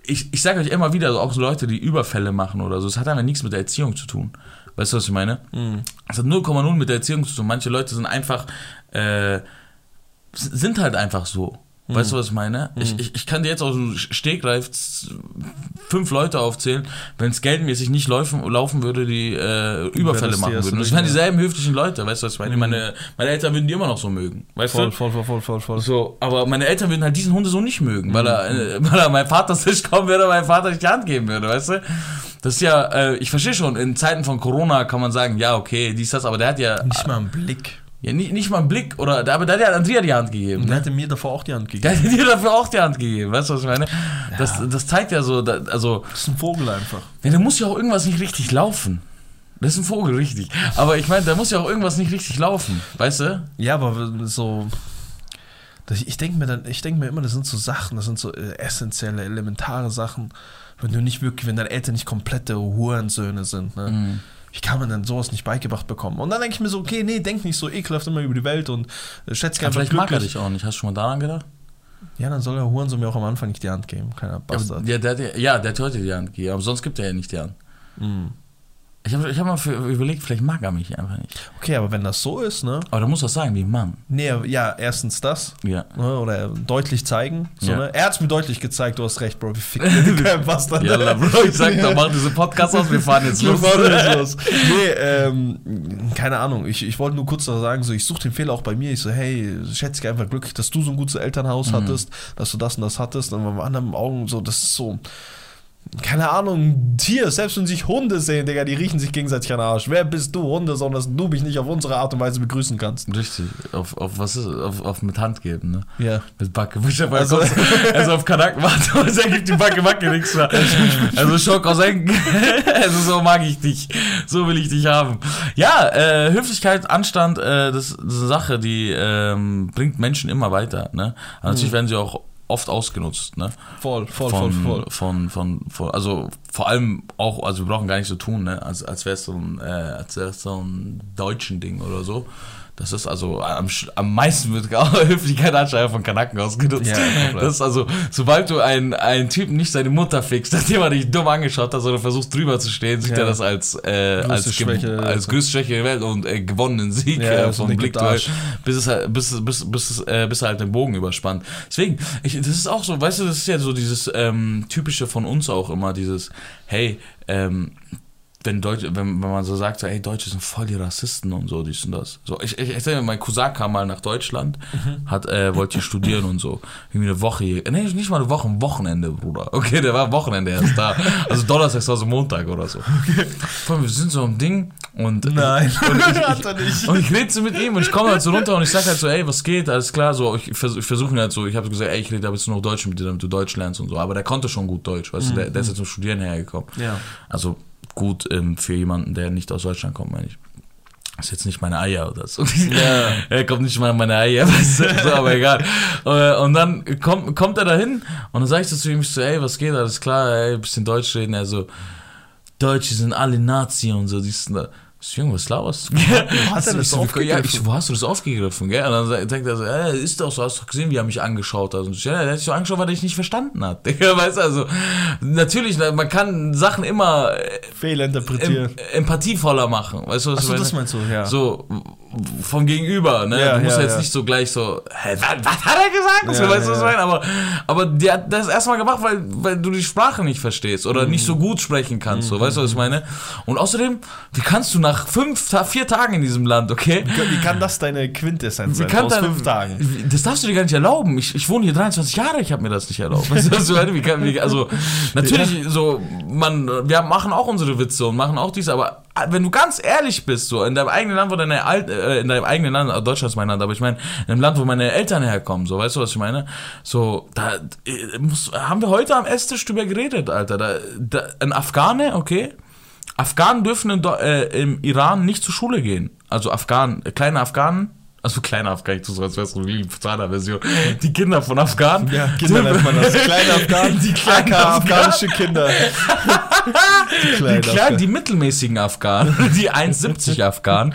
ich, ich sage euch immer wieder, also auch so Leute, die Überfälle machen oder so, es hat einfach nichts mit der Erziehung zu tun. Weißt du, was ich meine? Es hat 0,0 mit der Erziehung zu tun. Manche Leute sind einfach, äh, sind halt einfach so. Weißt du, was ich meine? Ich, ich, ich kann dir jetzt aus dem Stegreif fünf Leute aufzählen, wenn es geldmäßig nicht laufen, laufen würde, die äh, Überfälle machen würden. Das wären dieselben höflichen Leute, weißt du, was ich meine? Meine, meine Eltern würden die immer noch so mögen. Weißt Voll, du? voll, voll, voll, voll, voll. So, aber meine Eltern würden halt diesen Hunde so nicht mögen, weil Mhm. er, äh, weil er meinem Vater Tisch kommen würde, meinem Vater nicht die Hand geben würde, weißt du? Das ist ja, äh, ich verstehe schon, in Zeiten von Corona kann man sagen, ja, okay, dies, das, aber der hat ja, Nicht mal einen Blick. Ja nicht, nicht mal einen Blick, oder, der- aber der hat ja Andrea die Hand gegeben. Ne? der hätte mir davor auch die Hand Der gegeben. hat dir dafür auch die Hand gegeben, weißt du, was ich meine? Das, das zeigt ja so, da, also, Das ist ein Vogel einfach. ja, da muss ja auch irgendwas nicht richtig laufen. Das ist ein Vogel, richtig. Aber ich meine, da muss ja auch irgendwas nicht richtig laufen, weißt du? Ja, aber so. Ich denke mir dann, ich denke mir immer, das sind so Sachen, das sind so äh, essentielle, elementare Sachen. Wenn du nicht wirklich, wenn deine Eltern nicht komplette Hurensöhne sind, ne? Mhm. Wie kann man denn sowas nicht beigebracht bekommen? Und dann denke ich mir so, okay, nee, denk nicht so ekelhaft immer über die Welt und äh, schätze einfach vielleicht mag er glücklich. dich auch nicht. Hast du schon mal daran gedacht? Ja, dann soll der Hurensohn mir auch am Anfang nicht die Hand geben. Keiner Ja, Bastard. ja, der, hat ja- der hat heute die Hand gegeben, aber sonst gibt er ja nicht die Hand. Mhm. Ich habe ich hab mal für, überlegt, vielleicht mag er mich einfach nicht. Okay, aber wenn das so ist, ne? Aber du musst das sagen, wie Mann. Nee, ja, erstens das. Ja. Ne, oder deutlich zeigen. So, Ja. ne? Er hat es mir deutlich gezeigt, du hast recht, Bro. Wie fick kein Bastard. Yalla, Bro, ich sag doch, mach diesen Podcast aus, wir fahren jetzt Wir los. fahren jetzt los. Nee, ähm, keine Ahnung. Ich, ich wollte nur kurz noch sagen, so, ich suche den Fehler auch bei mir. Ich so, hey, schätze dich einfach glücklich, dass du so ein gutes Elternhaus hattest, dass du das und das hattest. Und bei anderen Augen so, das ist so, keine Ahnung, Tier, selbst wenn sich Hunde sehen, Digga, die riechen sich gegenseitig an den Arsch. Wer bist du, Hunde, sondern dass du mich nicht auf unsere Art und Weise begrüßen kannst? Richtig, auf, auf was ist, auf, auf mit Hand geben, ne? Ja. Mit Backe. Also- also, auf Kanaken warte, aber er gibt die Backe, Backe nichts mehr. Also Schock aus Enken. Also so mag ich dich. So will ich dich haben. Ja, äh, Höflichkeit, Anstand, äh, das, das ist eine Sache, die ähm, bringt Menschen immer weiter, ne? Aber natürlich werden sie auch oft ausgenutzt, ne? Voll, voll, von, voll, voll. Von, von, von, also vor allem auch, also wir brauchen gar nicht so tun, ne? als, als wäre es so ein, äh, als wär's so ein deutschen Ding oder so. Das ist also am, am meisten wird auch Höflichkeit anscheinend von Kanaken ausgenutzt. Ja, das ist also, sobald du einen, einen Typen nicht seine Mutter fickst, nachdem er dich dumm angeschaut hat, sondern versuchst drüber zu stehen, sieht Ja. er das als, äh, Größte als, Schwäche. als größte Schwäche der Welt und äh, gewonnenen Sieg Ja, äh, so vom ein Blickduell, Arsch. bis es halt, bis, bis, bis, äh, bis er halt den Bogen überspannt. Deswegen, ich, das ist auch so, weißt du, das ist ja so dieses ähm, typische von uns auch immer, dieses, hey, ähm, wenn, Deutsche, wenn, wenn man so sagt, so, ey, Deutsche sind voll die Rassisten und so, dies und das. So, ich, ich erzähle mir, mein Cousin kam mal nach Deutschland, hat, äh, wollte hier studieren und so. Irgendwie eine Woche hier. Nee, nicht mal eine Woche, ein Wochenende, Bruder. Okay, der war Wochenende erst da. Also Donnerstag war so Montag oder so. Vor allem, wir sind so am Ding Und Nein, und ich, hat er nicht. und ich rede so mit ihm und ich komme halt so runter und ich sag halt so, ey, was geht, alles klar, so, ich, vers ich versuche halt so, ich habe gesagt, ey, ich rede jetzt nur noch Deutsch mit dir, damit du Deutsch lernst und so, aber der konnte schon gut Deutsch, weißt du, der, der ist jetzt zum Studieren hergekommen. Ja. Also gut ähm, für jemanden, der nicht aus Deutschland kommt, meine ich. Das ist jetzt nicht meine Eier oder so. Ja. er kommt nicht mal in meine Eier, weißt du, so, aber egal. Äh, Und dann kommt, kommt er dahin und dann sag ich so zu ihm, ich so, ey, was geht, alles klar, ey, ein bisschen Deutsch reden. Er so, Deutsche sind alle Nazi und so, dies und das. Junge, was laberst du? hat er das so, Ja, aufgegriffen? ich wo hast du das aufgegriffen, gell? Und dann denkt er so, äh, ist doch so, hast du gesehen, wie er mich angeschaut hat. Und ich, ja, der hat sich so angeschaut, weil er dich nicht verstanden hat. Weißt du, also, natürlich, na, man kann Sachen immer äh, em Fehlinterpretieren. empathievoller machen. Weißt du, was Achso, das meinst du, ja. So vom Gegenüber, ne? Ja, du musst ja, jetzt ja. nicht so gleich so, hä, was, was hat er gesagt? Ja, weißt du, was ich meine? Aber, aber der hat das erstmal gemacht, weil, weil du die Sprache nicht verstehst oder nicht so gut sprechen kannst, so, weißt du, was ich meine? Und außerdem, wie kannst du nach fünf, vier Tagen in diesem Land, okay? Wie kann das deine Quintessenz sein? kann Aus dann- fünf Tagen. Das darfst du dir gar nicht erlauben. Ich, ich wohne hier 23 Jahre, ich habe mir das nicht erlaubt. Weißt du? Wie kann, wie, also, natürlich, so, man, wir machen auch unsere Witze und machen auch dies, aber wenn du ganz ehrlich bist, so, in deinem eigenen Land, wo deine Alt, äh, in deinem eigenen Land, äh, Deutschland ist mein Land, aber ich meine, in einem Land, wo meine Eltern herkommen, so, weißt du, was ich meine? So, da äh, muss, haben wir heute am Esstisch drüber geredet, Alter. Da, da, ein Afghane, okay? Afghanen dürfen in, äh, im Iran nicht zur Schule gehen. Also Afghanen, kleine Afghanen, also kleine Afghanen, ich tue so, als wäre es so wie die Version. Die Kinder von Afghanen. Ja, Kinder nennt man das. Kleine Afghanen. Die kleinen AK, Afghanen. afghanische Kinder. die Die, kleinen die mittelmäßigen Afghanen, die 1,70 Afghanen,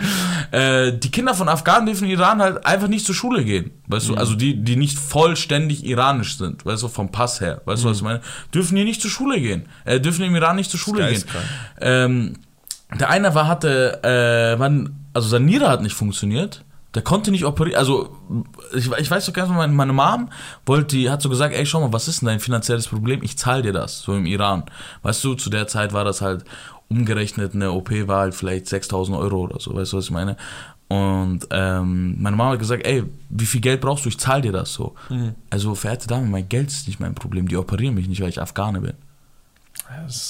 äh, die Kinder von Afghanen dürfen in Iran halt einfach nicht zur Schule gehen. Weißt du, also die, die nicht vollständig iranisch sind, weißt du, vom Pass her, weißt du, was ich meine, dürfen hier nicht zur Schule gehen. Äh, dürfen im Iran nicht zur Schule gehen. Ähm, der eine war, hatte, äh, wann, also Niere hat nicht funktioniert. Der konnte nicht operieren, also ich, ich weiß doch ganz genau, meine, meine Mom wollte, die hat so gesagt, ey, schau mal, was ist denn dein finanzielles Problem? Ich zahle dir das, so im Iran. Weißt du, zu der Zeit war das halt umgerechnet, eine OP war halt vielleicht 6000 Euro oder so, weißt du, was ich meine? Und ähm, meine Mama hat gesagt, ey, wie viel Geld brauchst du? Ich zahle dir das so. Also, verehrte Dame, mein Geld ist nicht mein Problem. Die operieren mich nicht, weil ich Afghane bin.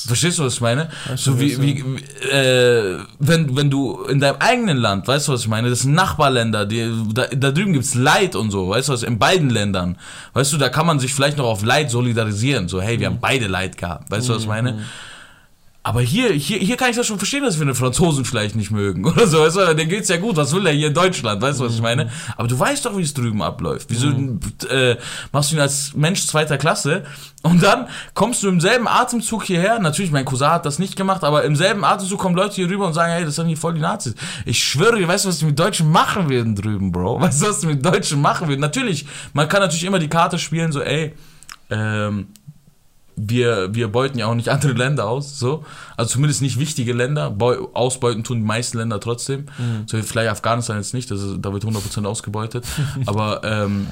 Verstehst du, was ich meine? Weißt So wie, wie wie, äh, wenn, wenn du in deinem eigenen Land, weißt du, was ich meine? Das sind Nachbarländer, die, da, da drüben gibt's Leid und so, weißt du was, in beiden Ländern. Weißt du, da kann man sich vielleicht noch auf Leid solidarisieren. So, hey, wir haben beide Leid gehabt, weißt du, was ich meine? Aber hier, hier, hier kann ich das schon verstehen, dass wir den Franzosen vielleicht nicht mögen oder so, weißt du, denen geht's ja gut, was will der hier in Deutschland, weißt du, was ich meine? Aber du weißt doch, wie es drüben abläuft. Wieso äh, machst du ihn als Mensch zweiter Klasse und dann kommst du im selben Atemzug hierher, natürlich, mein Cousin hat das nicht gemacht, aber im selben Atemzug kommen Leute hier rüber und sagen, hey, das sind hier voll die Nazis. Ich schwöre weißt du, was die mit Deutschen machen werden drüben, Bro? Weißt du, was die mit Deutschen machen werden? Natürlich, man kann natürlich immer die Karte spielen, so, ey, ähm, wir, wir beuten ja auch nicht andere Länder aus, so. Also zumindest nicht wichtige Länder. Beu ausbeuten tun die meisten Länder trotzdem. So vielleicht Afghanistan jetzt nicht, das ist, da wird 100% ausgebeutet. Aber ähm,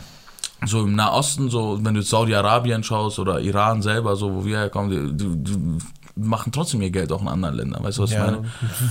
so im Nahosten, so wenn du Saudi-Arabien schaust oder Iran selber, so wo wir herkommen, die, die, die machen trotzdem ihr Geld auch in anderen Ländern. Weißt du, was ich Ja, meine?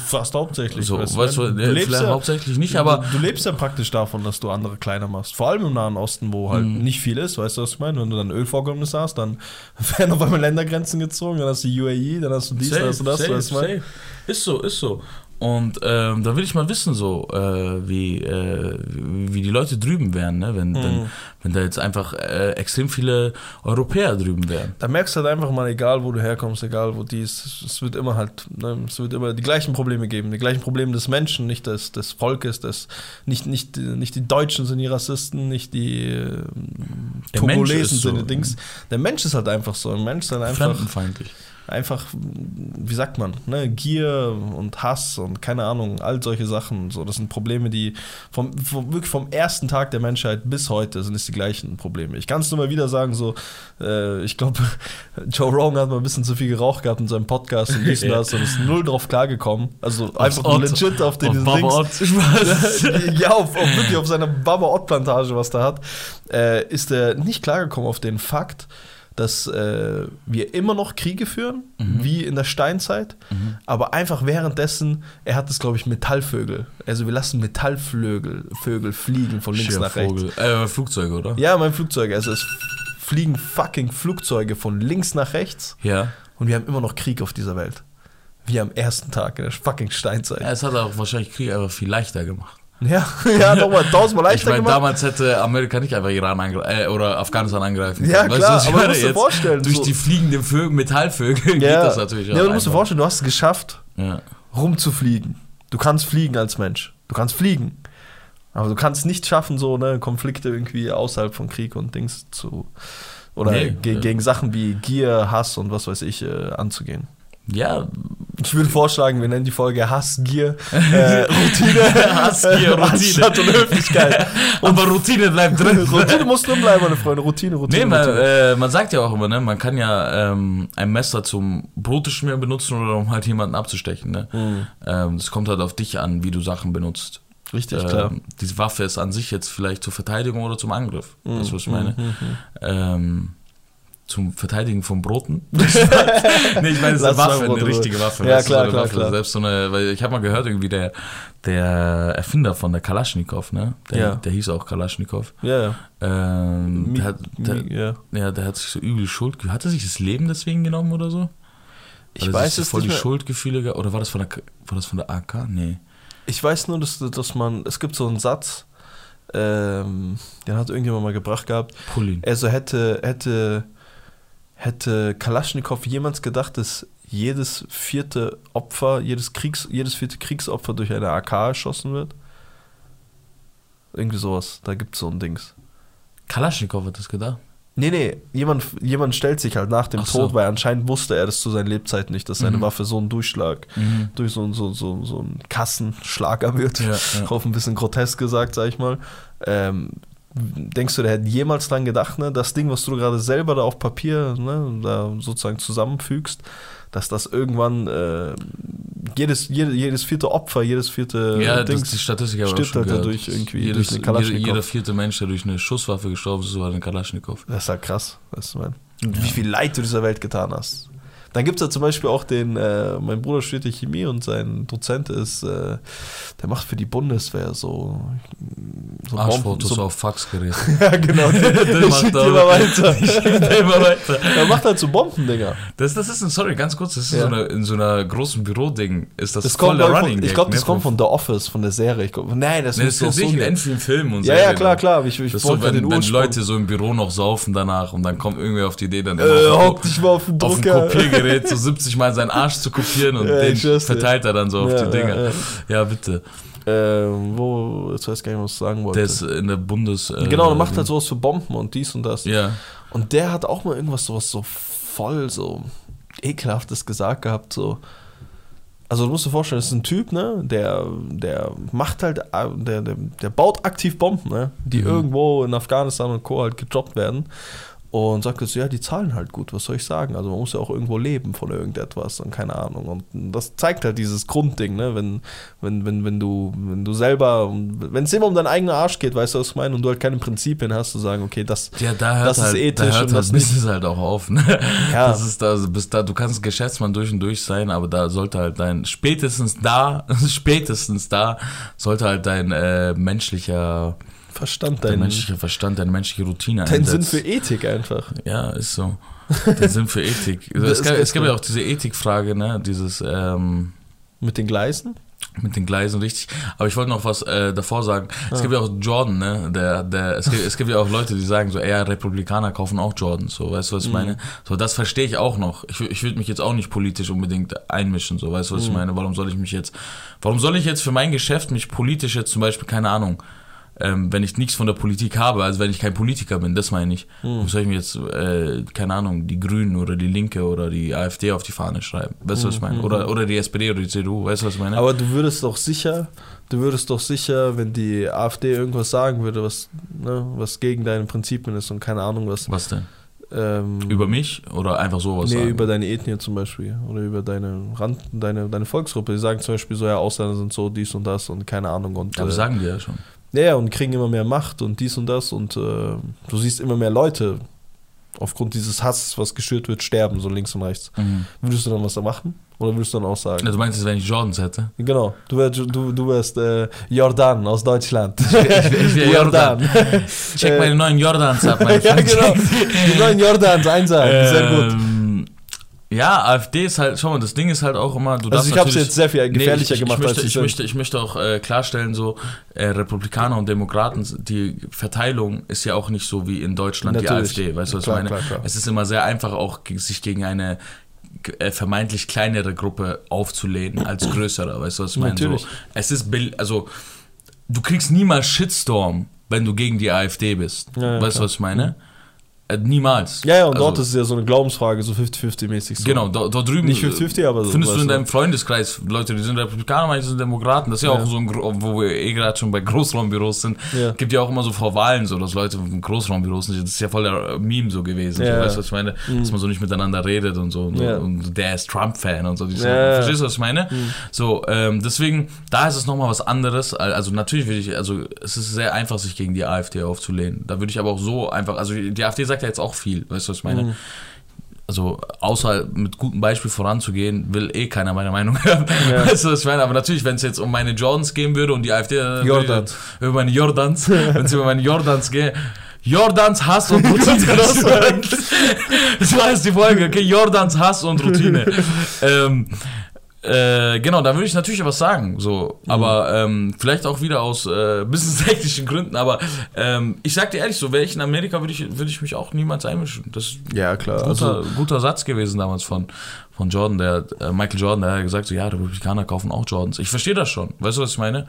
fast hauptsächlich. So, weißt du, weißt du, du lebst ja, hauptsächlich nicht, aber du, du lebst ja praktisch davon, dass du andere kleiner machst. Vor allem im Nahen Osten, wo halt Mhm. nicht viel ist, weißt du, was ich meine? Wenn du dann Ölvorkommnisse hast, dann werden auf einmal Ländergrenzen gezogen, dann hast du UAE, dann hast du dies, dann hast du das, safe, weißt du, was ich meine? safe. Ist so, ist so. Und ähm, da will ich mal wissen, so äh, wie, äh, wie die Leute drüben wären, ne? wenn, Mhm. wenn, wenn da jetzt einfach äh, extrem viele Europäer drüben wären. Da merkst du halt einfach mal, egal wo du herkommst, egal wo dies, es wird immer halt, ne, es wird immer die gleichen Probleme geben, die gleichen Probleme des Menschen, nicht des, des Volkes, des, nicht, nicht, nicht die Deutschen sind die Rassisten, nicht die äh, Togolesen ist so. sind die Dings. Der Mensch ist halt einfach so, ein Mensch ist halt einfach, Fremdenfeindlich. Einfach, wie sagt man, ne, Gier und Hass und keine Ahnung, all solche Sachen. So, das sind Probleme, die vom, vom, wirklich vom ersten Tag der Menschheit bis heute sind es die gleichen Probleme. Ich kann es nur mal wieder sagen, so, äh, ich glaube, Joe Rogan hat mal ein bisschen zu viel geraucht gehabt in seinem Podcast und dies und das und ist null drauf klargekommen. Also einfach nur Ott. legit auf den Auf Dings. Ja, auf, auf, wirklich auf seiner Baba Ott Plantage, was der hat, äh, ist er nicht klargekommen auf den Fakt, dass äh, wir immer noch Kriege führen, wie in der Steinzeit, aber einfach währenddessen, er hat es, glaube ich, Metallvögel. Also wir lassen Metallvögel Vögel fliegen von links nach rechts. Vogel. Äh, Flugzeuge, oder? Ja, mein Flugzeug. Also es fliegen fucking Flugzeuge von links nach rechts Ja. und wir haben immer noch Krieg auf dieser Welt. Wie am ersten Tag in der fucking Steinzeit. Ja, es hat auch wahrscheinlich Krieg einfach viel leichter gemacht. Ja, ja, nochmal tausendmal Ich leichter meine, gemacht. damals hätte Amerika nicht einfach Iran äh, oder Afghanistan angreifen Ja, können. klar, was ich aber du meine? musst dir vorstellen, Durch so- die fliegenden Vögel, Metallvögel geht das natürlich Ja, aber du musst dir vorstellen, du hast es geschafft, Ja. rumzufliegen. Du kannst fliegen als Mensch. Du kannst fliegen. Aber du kannst nicht schaffen, so ne, Konflikte irgendwie außerhalb von Krieg und Dings zu. Oder Nee, ge ja. gegen Sachen wie Gier, Hass und was weiß ich äh, anzugehen. Ja, Ich würde vorschlagen, wir nennen die Folge Hass, Gier, äh, Routine. Hass, Gier, Routine. Anstatt und Höflichkeit. aber Routine bleibt drin. Routine muss drin bleiben, meine Freunde. Routine, Routine. Nee, man, Routine. äh, man sagt ja auch immer, ne, man kann ja ähm, ein Messer zum Broteschmieren benutzen oder um halt jemanden abzustechen. Ne? Mhm. Ähm, das kommt halt auf dich an, wie du Sachen benutzt. Richtig, klar. Ähm, diese Waffe ist an sich jetzt vielleicht zur Verteidigung oder zum Angriff. Mhm, Das ist, was ich meine. Ähm, zum Verteidigen von Broten. nee, ich meine, es ist eine Waffe, eine richtige Waffe. Ja, klar, so klar, Waffe. klar. Selbst so eine, weil ich habe mal gehört, irgendwie der, der Erfinder von der Kalaschnikow, ne? Der, Ja. der hieß auch Kalaschnikow. Ja, ja. Ähm, Mi- der, hat, der, mi- ja. ja, der hat sich so übel Schuld. Hat er sich das Leben deswegen genommen oder so? Ich weiß es voll nicht die mehr. Schuldgefühle ge- oder war das von der war das von der AK? Nee. Ich weiß nur, dass, dass man, es gibt so einen Satz, ähm, den hat irgendjemand mal gebracht gehabt. Pullin. Also hätte, hätte, hätte Kalaschnikow jemals gedacht, dass jedes vierte Opfer, jedes, Kriegs, jedes vierte Kriegsopfer durch eine AK erschossen wird? Irgendwie sowas, da gibt es so ein Dings. Kalaschnikow hat das gedacht. Nee, nee, jemand, jemand stellt sich halt nach dem so. Tod, weil anscheinend wusste er das zu seinen Lebzeiten nicht, dass seine Mhm. Waffe so einen Durchschlag durch so, so, so, so einen Kassenschlager wird. Ja, ja. Auf ein bisschen grotesk gesagt, sag ich mal. Ähm, denkst du, der hätte jemals dran gedacht, ne, das Ding, was du gerade selber da auf Papier ne, da sozusagen zusammenfügst, dass das irgendwann äh, jedes, jede, jedes vierte Opfer, jedes vierte Ja, das, Dings die Statistik stirbt schon halt dadurch irgendwie Jedes, durch eine jeder, Kalaschnikow. jeder vierte Mensch, der durch eine Schusswaffe gestorben ist, war ein Kalaschnikow. Das ist halt krass, weißt du, mein. Und Wie viel Leid du dieser Welt getan hast. Dann gibt es ja zum Beispiel auch den, äh, mein Bruder studiert Chemie und sein Dozent ist, äh, der macht für die Bundeswehr so, so Arschfotos so, auf Faxgerät. Ja, genau. Der macht. Immer weiter. Er macht halt so Bombendinger. Das, das ist ein, sorry, ganz kurz, das ist Ja. so eine, in so einer großen Büroding, ist das, Das voll der Running von, ich glaube, das ne, kommt von The Office, von der Serie. Glaub, nein, das Nee, das ist nicht so in gehen. vielen Filmen und Ja, ja, Serien, klar, klar. Ich, ich Das so, wenn, den wenn. Leute so im Büro noch saufen danach und dann kommt irgendwer auf die Idee, dann äh, hock dich mal auf den auf dem Kopiergerät so 70 Mal seinen Arsch zu kopieren und Ja, den verteilt er dann so auf Ja, die Dinger. ja. bitte. Ähm, wo, jetzt weiß ich gar nicht, was ich sagen wollte. Der ist in der Bundes... Äh, genau, der macht halt sowas für Bomben und dies und das. Ja. Und der hat auch mal irgendwas sowas so voll so ekelhaftes gesagt gehabt, so. Also du musst dir vorstellen, das ist ein Typ, ne, der, der macht halt, äh, der, der, der baut aktiv Bomben, ne, die Mhm. irgendwo in Afghanistan und Co. halt gedroppt werden. Und sagt jetzt, ja, die zahlen halt gut, was soll ich sagen? Also man muss ja auch irgendwo leben von irgendetwas und keine Ahnung. Und das zeigt halt dieses Grundding, ne? Wenn, wenn, wenn, wenn du, wenn du selber, wenn es immer um deinen eigenen Arsch geht, weißt du, was ich meine, und du halt keine Prinzipien hast, zu sagen, okay, das, Ja, da Das ist halt, ethisch da hört und halt das nicht. Business halt auch auf. Ne? Ja. Das ist da, also bis da, du kannst Geschäftsmann durch und durch sein, aber da sollte halt dein, spätestens da, spätestens da, sollte halt dein äh, menschlicher, Verstand, dein dein, menschlicher Verstand, deine menschliche Routine dein Sinn für Ethik einfach. Ja, ist so. Den Sinn für Ethik. Also es, gab, es gab ja auch diese Ethikfrage, ne? Dieses ähm, Mit den Gleisen? mit den Gleisen, richtig. Aber ich wollte noch was äh, davor sagen. Es Ah. gibt ja auch Jordan, ne? Der, der, es, gibt, es gibt ja auch Leute, die sagen so, eher Republikaner kaufen auch Jordan. So, weißt du, was ich Mhm. meine? So, das verstehe ich auch noch. Ich, ich würde mich jetzt auch nicht politisch unbedingt einmischen, so, weißt du, was ich Mhm. meine? Warum soll ich mich jetzt, warum soll ich jetzt für mein Geschäft mich politisch jetzt zum Beispiel, keine Ahnung, ähm, wenn ich nichts von der Politik habe, also wenn ich kein Politiker bin, das meine ich. Warum soll ich mir jetzt, äh, keine Ahnung, die Grünen oder die Linke oder die AfD auf die Fahne schreiben? Weißt du, was ich meine? Oder, oder die SPD oder die CDU, weißt du, was ich meine? Aber du würdest doch sicher, du würdest doch sicher, wenn die AfD irgendwas sagen würde, was, ne, was gegen deine Prinzipien ist und keine Ahnung was. was denn? Ähm, Über mich oder einfach sowas nee, sagen? über deine Ethnie zum Beispiel oder über deine Rand, deine, deine Volksgruppe. Die sagen zum Beispiel so, ja, Ausländer sind so, dies und das und keine Ahnung. Und, Aber äh, sagen die ja schon. Ja, ja, und kriegen immer mehr Macht und dies und das und äh, du siehst immer mehr Leute aufgrund dieses Hasses, was geschürt wird, sterben, so links und rechts. Mhm. Würdest du dann was da machen? Oder würdest du dann auch sagen? Also, du meinst, wenn ich Jordans hätte? Genau, du wärst, du, du wärst äh, Jordan aus Deutschland. ich wär Jordan. Check Äh, meine neuen Jordans ab, mein ja, Freund. genau. Die neuen Jordans, einsam. Sehr gut. Ja, AfD ist halt, schau mal, das Ding ist halt auch immer, du Also ich habe es jetzt sehr viel gefährlicher ich, ich, gemacht, ich, möchte, als ich, sind. möchte, ich möchte auch äh, klarstellen, so äh, Republikaner und Demokraten, die Verteilung ist ja auch nicht so wie in Deutschland Natürlich. die AfD, weißt du, was ich meine? klar, klar. Es ist immer sehr einfach auch, sich gegen eine äh, vermeintlich kleinere Gruppe aufzulehnen als größere, weißt du, was ich meine? So, Natürlich. es ist, also, du kriegst niemals Shitstorm, wenn du gegen die AfD bist. Ja, ja, weißt du, was ich meine? Äh, niemals. Ja, ja, und Also, dort ist es ja so eine Glaubensfrage, so 50-50-mäßig. So. Genau, da, da drüben. Nicht 50-50, aber so, Findest du in deinem Freundeskreis Leute, die sind Republikaner, manche sind Demokraten. Das ist ja, Ja. auch so ein, wo wir eh gerade schon bei Großraumbüros sind. Ja. Gibt ja auch immer so vor Wahlen so, dass Leute in Großraumbüros sind. Das ist ja voll der Meme so gewesen. Ja. So, weißt du, was ich meine? Dass man so nicht miteinander redet und so. Und, so. Ja. und der ist Trump-Fan und so. So. Verstehst du, was ich meine? So, ähm, deswegen, da ist es nochmal was anderes. Also natürlich würde ich, also es ist sehr einfach, sich gegen die AfD aufzulehnen. Da würde ich aber auch so einfach, also die AfD sagt ja jetzt auch viel, weißt du, was ich meine? also außer mit gutem Beispiel voranzugehen, will eh keiner meine Meinung hören. Ja. Weißt du, was ich meine? Aber natürlich, wenn es jetzt um meine Jordans gehen würde und die AfD... ich- Jordans. Über meine Jordans. wenn es über meine Jordans geht... Jordans Hass und Routine. das war jetzt die Folge, okay? Jordans Hass und Routine. ähm, äh, genau, da würde ich natürlich was sagen, so, aber ähm, vielleicht auch wieder aus äh, businesstechnischen Gründen, aber ähm, ich sag dir ehrlich, so wäre ich in Amerika, würde ich, würde ich mich auch niemals einmischen. Das Ja, klar. guter, Also, guter Satz gewesen damals von, von Jordan, der äh, Michael Jordan, der hat gesagt, so ja, Republikaner kaufen auch Jordans. Ich verstehe das schon. Weißt du, was ich meine?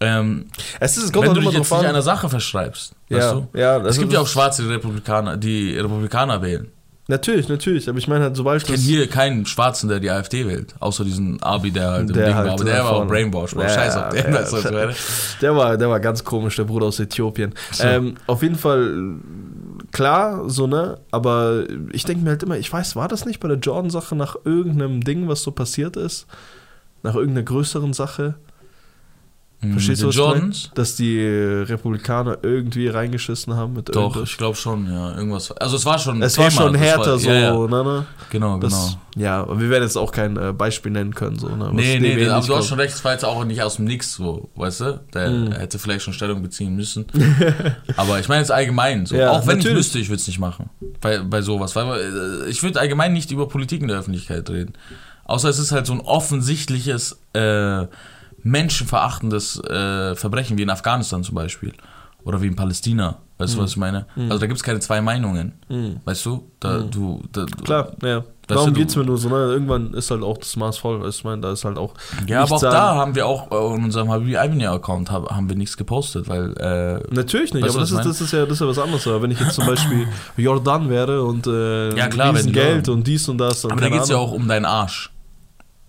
Ähm, es ist, es kommt wenn du dich jetzt nicht einer Sache verschreibst, Ja, weißt du? ja, es gibt ja auch schwarze Republikaner, die Republikaner wählen. Natürlich, natürlich. Aber ich meine halt, sobald Ich kenne hier keinen Schwarzen, der die AfD wählt, außer diesen Abi, der halt im Der Ding halt war. Aber der da war auch vorne. Brainwash, Bro. Ja, Scheiß auf den, ja. meine? Der war, der war ganz komisch, der Bruder aus Äthiopien. So. Ähm, auf jeden Fall, klar, so, ne? Aber ich denke mir halt immer, ich weiß, war das nicht bei der Jordan-Sache nach irgendeinem Ding, was so passiert ist? Nach irgendeiner größeren Sache? Verstehst du, was ich? Dass die Republikaner irgendwie reingeschissen haben mit Doch, irgendwas? ich glaube schon, ja. Irgendwas. Also es war schon. Es war Thema, schon das härter war, so, Ja, ja. ne, ne? Genau, Das, genau. Ja, aber wir werden jetzt auch kein äh, Beispiel nennen können, so, ne? was Nee, nee, ähnlich aber du hast schon recht, es war jetzt auch nicht aus dem Nix so, weißt du? Der Mhm. hätte vielleicht schon Stellung beziehen müssen. aber ich meine jetzt allgemein so. Ja, auch wenn ich natürlich. müsste, ich würde es nicht machen. Bei, bei sowas. Weil äh, ich würde allgemein nicht über Politik in der Öffentlichkeit reden. Außer es ist halt so ein offensichtliches, äh, menschenverachtendes äh, Verbrechen, wie in Afghanistan zum Beispiel. Oder wie in Palästina. Weißt du, was ich meine? Also da gibt es keine zwei Meinungen. Mhm. Weißt du? Da, du, da, Klar, ja. Darum geht's du- mir nur so, ne? Irgendwann ist halt auch das Maß voll. weißt du, Ich meine, da ist halt auch. Ja, aber auch an- da haben wir auch äh, in unserem Habibi Avenue Account hab, haben wir nichts gepostet, weil äh, Natürlich nicht, Weißt aber das ist, das, ist ja, das ist ja was anderes. Aber wenn ich jetzt zum Beispiel Jordan wäre und äh, Ja, klar, wenn Geld und dies und das. Und aber da keine geht's ja auch um deinen Arsch.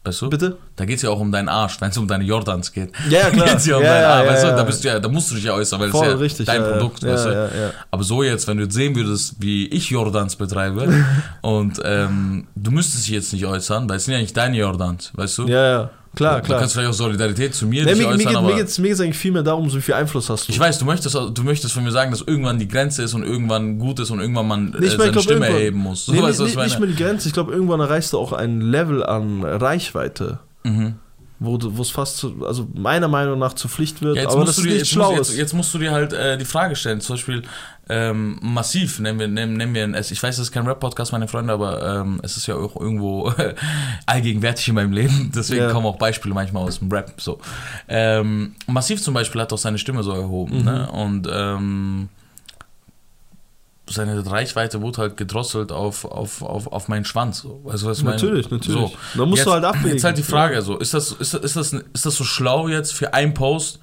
Weißt du? Bitte? Da geht's ja auch um deinen Arsch, wenn es um deine Jordans geht. Ja, ja, klar. geht's ja um Ja, deinen Arsch. ja, weißt du, da, bist du ja, da musst du dich ja äußern, weil Voll es ja richtig. dein Produkt, weißt du? Aber so jetzt, wenn du jetzt sehen würdest, wie ich Jordans betreibe und ähm, du müsstest dich jetzt nicht äußern, weil es sind ja nicht deine Jordans, weißt du? Ja, ja. Klar, Du klar. kannst vielleicht auch Solidarität zu mir Nee, dich mir, mir, äußern, geht, aber... mir, geht's, mir eigentlich viel mehr darum, so wie viel Einfluss hast du. Ich weiß, du möchtest, du möchtest von mir sagen, dass irgendwann die Grenze ist und irgendwann gut ist und irgendwann man äh, Nee, ich seine meine, ich glaub, Stimme erheben muss. So, nee, weißt du, nee, ich nicht mehr die Grenze. Ich glaube, irgendwann erreichst du auch ein Level an Reichweite, Mhm. Wo es fast, zu, also meiner Meinung nach zur Pflicht wird. Ja, jetzt aber musst das du ist dir, nicht jetzt, musst, schlau. jetzt, jetzt musst du dir halt äh, die Frage stellen, zum Beispiel ähm, massiv, nennen wir, nennen, nennen wir es, ich weiß, das ist kein Rap-Podcast, meine Freunde, aber ähm, es ist ja auch irgendwo allgegenwärtig in meinem Leben, deswegen Ja. kommen auch Beispiele manchmal aus dem Rap, so. Ähm, massiv zum Beispiel hat auch seine Stimme so erhoben, Mhm. ne, und ähm, seine Reichweite wurde halt gedrosselt auf, auf, auf, auf meinen Schwanz, so. weißt du, was ich meine? Natürlich, natürlich. So. Dann musst jetzt, du halt abwägen. Jetzt halt die Frage, also, ist das, ist, ist, das, ist das so schlau jetzt für einen Post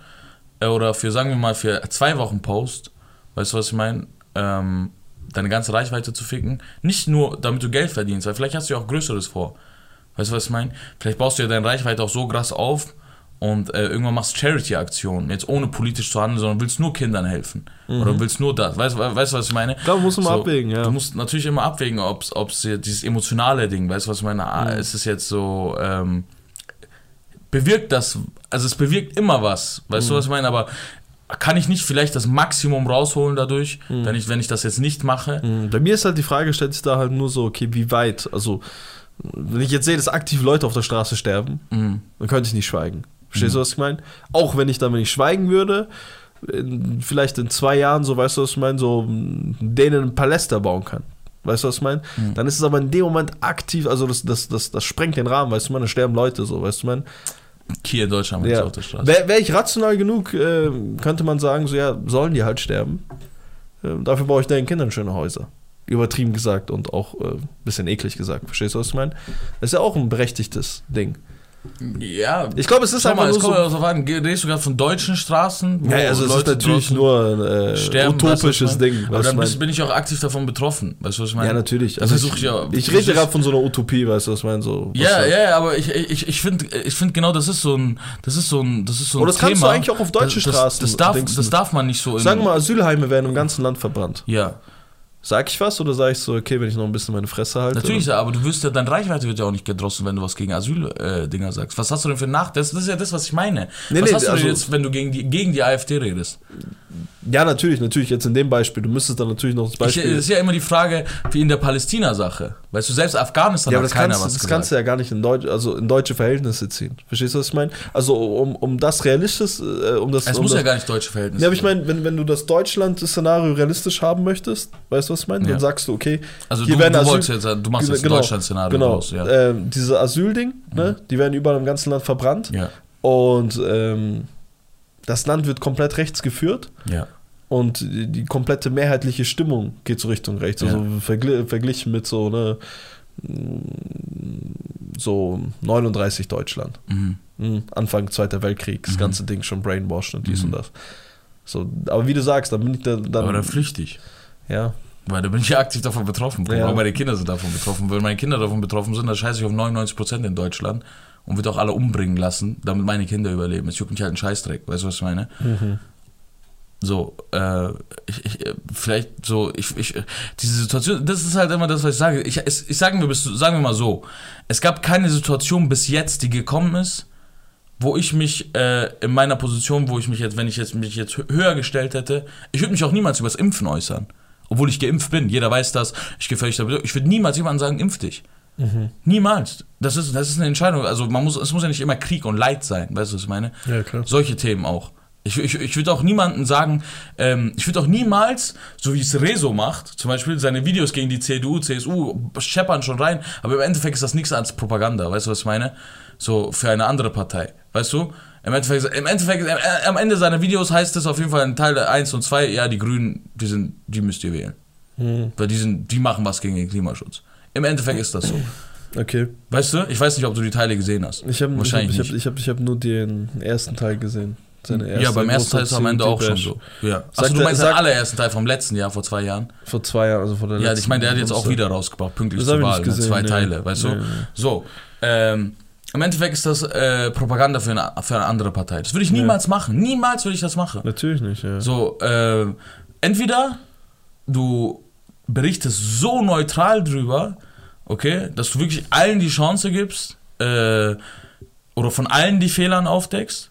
äh, oder für, sagen wir mal, für zwei Wochen Post, weißt du, was ich meine, ähm, deine ganze Reichweite zu ficken? Nicht nur, damit du Geld verdienst, weil vielleicht hast du ja auch Größeres vor. Weißt du, was ich meine? Vielleicht baust du ja deine Reichweite auch so krass auf und äh, irgendwann machst du Charity-Aktionen, jetzt ohne politisch zu handeln, sondern willst nur Kindern helfen. Oder willst nur das. Weißt du, weißt, du, was ich meine? Klar, muss man mal abwägen, ja. Du musst natürlich immer abwägen, ob es dieses emotionale Ding, weißt du, was ich meine? Ah, Mhm. ist es jetzt so, ähm, bewirkt das, also es bewirkt immer was, weißt du, Mhm. was ich meine? Aber kann ich nicht vielleicht das Maximum rausholen dadurch, Mhm. wenn, ich, wenn ich das jetzt nicht mache? Mm, Bei mir ist halt die Frage, stellt sich da halt nur so, okay, wie weit? Also, wenn ich jetzt sehe, dass aktiv Leute auf der Straße sterben, Mhm. dann könnte ich nicht schweigen. Verstehst du, was ich meine? Auch wenn ich dann, wenn ich schweigen würde, in, vielleicht in zwei Jahren, so weißt du, was ich meine, so denen ein Paläster bauen kann. weißt du, was ich meine? Mhm. Dann ist es aber in dem Moment aktiv, also das, das, das, das sprengt den Rahmen, weißt du, man, da sterben Leute so, weißt du, man. Hier in Deutschland Ja. auf der Straße. Wäre wär ich rational genug, äh, könnte man sagen, so ja, sollen die halt sterben. Ähm, dafür baue ich deinen Kindern schöne Häuser. Übertrieben gesagt und auch ein äh, bisschen eklig gesagt. Verstehst du, was ich meine? Das ist ja auch ein berechtigtes Ding. Ja, Ich glaube, es ist einfach mal, es nur kommt so. ja darauf an, redest du gerade von deutschen Straßen? wo Ja, also es ist Leute natürlich draußen nur ein äh, sterben, weißt du, utopisches ich meine? Ding. Aber weißt dann du, bist, bin ich auch aktiv davon betroffen. Weißt du, was ich meine? ja, natürlich. Also versuch ich, ich ja- ich das rede ist- gerade von so einer Utopie, weißt du, was ich meine? So, Ja, ja, ja, aber ich, ich, ich finde ich find genau, das ist so ein, das ist so ein, das ist so ein Aber das Thema. kannst du eigentlich auch auf deutsche das, das, Straßen Das darf, denkst du. das darf man nicht so. Sagen wir mal, Asylheime werden im ganzen Land verbrannt. Ja, Sag ich was oder sage ich so, okay, wenn ich noch ein bisschen meine Fresse halte? natürlich, aber du wirst ja, deine Reichweite wird ja auch nicht gedrossen, wenn du was gegen Asyl-Dinger sagst. Was hast du denn für Nach? Das, das ist ja das, was ich meine. Nee, was nee, hast du also- denn jetzt, wenn du gegen die, gegen die AfD redest? Ja, natürlich, natürlich. Jetzt in dem Beispiel. Du müsstest dann natürlich noch das Ich, Beispiel. es ist ja immer die Frage, wie in der Palästina-Sache. Weißt du, selbst Afghanistan ja, aber hat das keiner kannst, was das gesagt. kannst du ja gar nicht in, Deutsch, also in deutsche Verhältnisse ziehen. Verstehst du, was ich meine? Also um, um das realistisch, äh, um das. es um muss das, ja gar nicht deutsche Verhältnisse Ja, aber ich meine, wenn, wenn du das Deutschland-Szenario realistisch haben möchtest, weißt du, was ich meine? Ja. Dann sagst du, okay, Also hier du, werden du, Asyl- wolltest jetzt, du machst jetzt ein genau, Deutschland-Szenario genau, raus. Ja. ähm, diese Asylding, ne, die werden überall im ganzen Land verbrannt ja, und ähm, das Land wird komplett rechts geführt ja. und die, die komplette mehrheitliche Stimmung geht so Richtung rechts. Also vergli verglichen mit so, ne, so 39 Deutschland. Mhm. Mhm. Anfang Zweiter Weltkrieg, das Mhm. ganze Ding schon brainwashed und dies Mhm. und das. So, aber wie du sagst, dann bin ich da, dann. Aber dann flüchtig. ja. Weil da bin ich ja aktiv davon betroffen. Ja. Auch meine Kinder sind davon betroffen. Wenn meine Kinder davon betroffen sind, dann scheiße ich auf 99% in Deutschland und wird auch alle umbringen lassen, damit meine Kinder überleben. Es juckt mich halt ein Scheißdreck. Weißt du, was ich meine? Mhm. So, äh, ich, ich, vielleicht so, ich, ich, diese Situation, das ist halt immer das, was ich sage. Ich, es, ich sagen wir, bis, sagen wir mal so, es gab keine Situation bis jetzt, die gekommen ist, wo ich mich äh, in meiner Position, wo ich mich jetzt, wenn ich jetzt mich jetzt hö- höher gestellt hätte, ich würde mich auch niemals über das Impfen äußern. Obwohl ich geimpft bin, jeder weiß das, ich gehe völlig damit. Ich würde niemals jemandem sagen, impf dich. Mhm. Niemals. Das ist, das ist eine Entscheidung. Also man muss, es muss ja nicht immer Krieg und Leid sein, weißt du, was ich meine? Ja, klar. Solche Themen auch. Ich, ich, ich würde auch niemanden sagen, ähm, ich würde auch niemals, so wie es Rezo macht, zum Beispiel seine Videos gegen die CDU, CSU, scheppern schon rein, aber im Endeffekt ist das nichts als Propaganda, weißt du, was ich meine? So für eine andere Partei, weißt du? Im Endeffekt, im Endeffekt äh, am Ende seiner Videos heißt es auf jeden Fall in Teil 1 und 2, ja, die Grünen, die, sind, die müsst ihr wählen. Mhm. Weil die, sind, die machen was gegen den Klimaschutz. Im Endeffekt ist das so. Okay. Weißt du? Ich weiß nicht, ob du die Teile gesehen hast. Ich habe ich hab, Wahrscheinlich ich hab, nicht. ich hab, ich hab nur den ersten Teil gesehen. Seine ja, erste beim ersten Teil ist es am Ende auch schon so. Ja. Achso, du meinst den allerersten Teil vom letzten Jahr, vor zwei Jahren? Vor zwei Jahren, also vor der Ja, letzten ich meine, der hat jetzt auch wieder rausgebracht, pünktlich zur Wahl. ne? gesehen, Zwei nee. Teile, weißt du? Nee, nee. So, ähm, im Endeffekt ist das äh, Propaganda für eine, für eine andere Partei. Das würde ich niemals machen. Niemals würde ich das machen. Natürlich nicht, ja. So, äh, entweder du berichtest so neutral drüber, okay, dass du wirklich allen die Chance gibst, äh, oder von allen die Fehlern aufdeckst,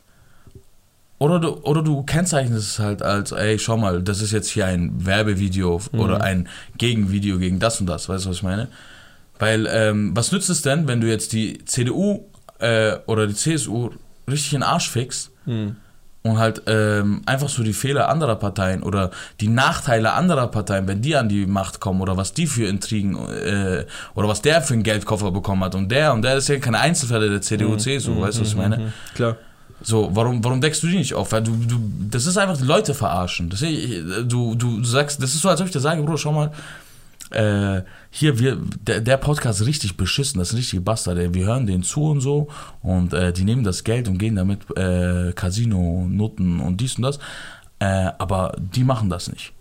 oder du, oder du kennzeichnest es halt als, ey, schau mal, das ist jetzt hier ein Werbevideo oder ein Gegenvideo gegen das und das, weißt du, was ich meine? Weil, ähm, was nützt es denn, wenn du jetzt die CDU äh, oder die CSU richtig in den Arsch fixst Hm. und halt ähm, einfach so die Fehler anderer Parteien oder die Nachteile anderer Parteien, wenn die an die Macht kommen oder was die für Intrigen äh, oder was der für einen Geldkoffer bekommen hat und der und der ist ja keine Einzelfälle der CDU, CSU, weißt du, was ich meine? Klar. So, warum, warum deckst du die nicht auf? Weil du, du, das ist einfach die Leute verarschen. Das, du, du sagst, das ist so, als ob ich dir sage, Bruder, schau mal, äh, hier, wir, der, der Podcast ist richtig beschissen, das ist ein richtiger Bastard, wir hören denen zu und so und äh, die nehmen das Geld und gehen damit äh, Casino, Nutten und dies und das, äh, aber die machen das nicht.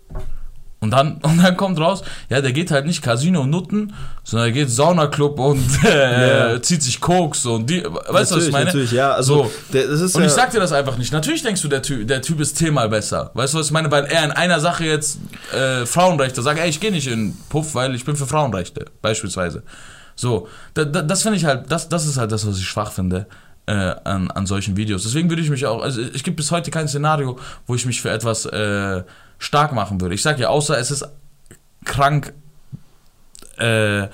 Und dann, und dann kommt raus, ja, der geht halt nicht Casino und Nutten, sondern er geht Saunaclub und äh, Ja. zieht sich Koks und die, weißt du, was ich meine? Natürlich, ja. Also, So. der, das ist Und ja, ich sag dir das einfach nicht. Natürlich denkst du, der Typ, der Typ ist zehnmal besser. Weißt du, was ich meine? Weil er in einer Sache jetzt äh, Frauenrechte sagt, ey, ich gehe nicht in Puff, weil ich bin für Frauenrechte, beispielsweise. So, da, da, das finde ich halt, das, das ist halt das, was ich schwach finde äh, an, an solchen Videos. Deswegen würde ich mich auch, also ich gibt bis heute kein Szenario, wo ich mich für etwas äh, stark machen würde. Ich sag ja, außer es ist krank, äh,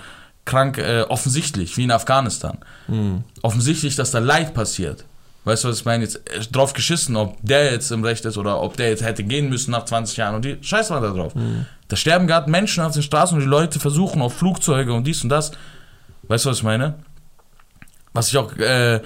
krank äh, offensichtlich, wie in Afghanistan Hm. offensichtlich, dass da Leid passiert. Weißt du, was ich meine? Jetzt äh, drauf geschissen, ob der jetzt im Recht ist oder ob der jetzt hätte gehen müssen nach 20 Jahren und die scheiß mal da drauf. Mhm. Da sterben gerade Menschen auf den Straßen und die Leute versuchen auf Flugzeuge und dies und das. Weißt du, was ich meine? Was ich auch, äh,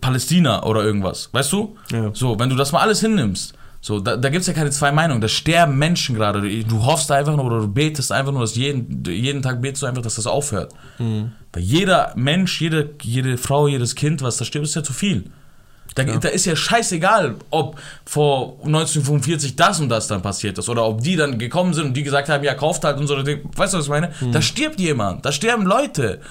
Palästina oder irgendwas, weißt du? Ja. So, wenn du das mal alles hinnimmst, so, da, da gibt es ja keine zwei Meinungen, da sterben Menschen gerade. Du, hoffst einfach nur oder du betest einfach nur, dass jeden, jeden Tag betest du einfach, dass das aufhört. Mhm. Weil jeder Mensch, jede, jede Frau, jedes Kind, was da stirbt, ist ja zu viel. Da, da ist ja scheißegal, ob vor 1945 das und das dann passiert ist oder ob die dann gekommen sind und die gesagt haben, ja, kauft halt und so. Weißt du, was ich meine? Da stirbt jemand, da sterben Leute.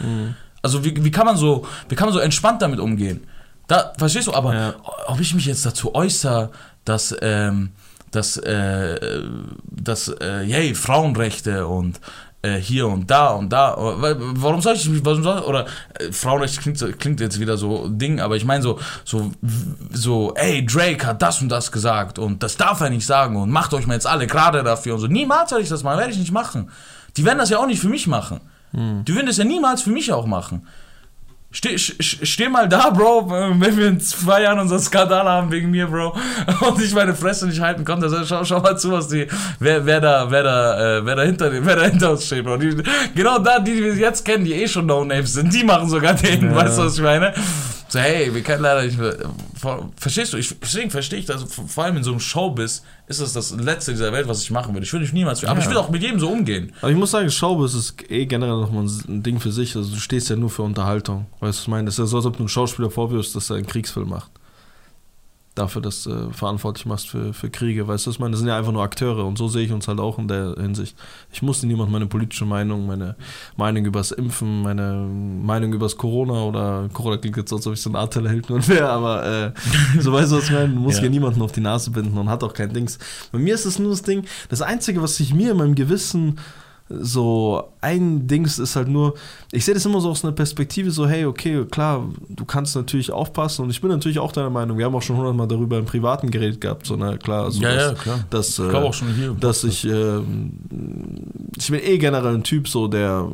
Also wie, wie, kann man so, wie kann man so entspannt damit umgehen? Da, verstehst du? Aber Ja. ob ich mich jetzt dazu äußere, dass, ähm, dass, äh, dass äh, yay, Frauenrechte und äh, hier und da und da, weil- warum soll ich mich, warum soll, oder äh, Frauenrechte klingt, klingt jetzt wieder so Ding, aber ich meine so, so, so, ey, Drake hat das und das gesagt und das darf er nicht sagen und macht euch mal jetzt alle gerade dafür und so. Niemals soll ich das machen, werde ich nicht machen. Die werden das ja auch nicht für mich machen. Die würden das ja niemals für mich auch machen. Steh, steh mal da, Bro, wenn wir in zwei Jahren unseren Skandal haben wegen mir, Bro, und ich meine Fresse nicht halten konnte. Also schau, schau mal zu, was die, wer, wer da, wer da, äh, wer da hinter, wer da hinter uns steht, Bro. Die, genau da, die, die wir jetzt kennen, die eh schon No-Names sind, die machen sogar den, Ja. weißt du, was ich meine? So, hey, wir können leider nicht mehr, ver- verstehst du? Ich, deswegen verstehe ich das, vor allem in so einem Showbiz ist das das Letzte dieser Welt, was ich machen würde. Ich würde mich niemals, aber Ja. ich will auch mit jedem so umgehen. Aber ich muss sagen, Showbiz ist eh generell nochmal ein Ding für sich. Also du stehst ja nur für Unterhaltung. Weißt du, was ich meine? Das ist ja so, als ob du einen Schauspieler vorwirfst, dass er einen Kriegsfilm macht. Dafür, dass du verantwortlich machst für, für Kriege. Weißt du, was ich meine? Das sind ja einfach nur Akteure. Und so sehe ich uns halt auch in der Hinsicht. Ich musste niemand meine politische Meinung, meine Meinung übers Impfen, meine Meinung übers Corona oder Corona klingt jetzt so, als ob ich so ein Artillerie und wäre, aber äh, so weißt du, was ich meine? Du musst Ja. hier niemanden auf die Nase binden und hat auch kein Dings. Bei mir ist es nur das Ding, das Einzige, was sich mir in meinem Gewissen so ein Dings ist halt nur, ich sehe das immer so aus einer Perspektive, so, hey, okay, klar, du kannst natürlich aufpassen und ich bin natürlich auch deiner Meinung, wir haben auch schon hundertmal darüber im privaten geredet gehabt, so, na klar, so, Ja, dass, ja, klar. dass, Ich äh, glaube auch schon hier. dass ich, ähm, ich bin eh generell ein Typ, so, der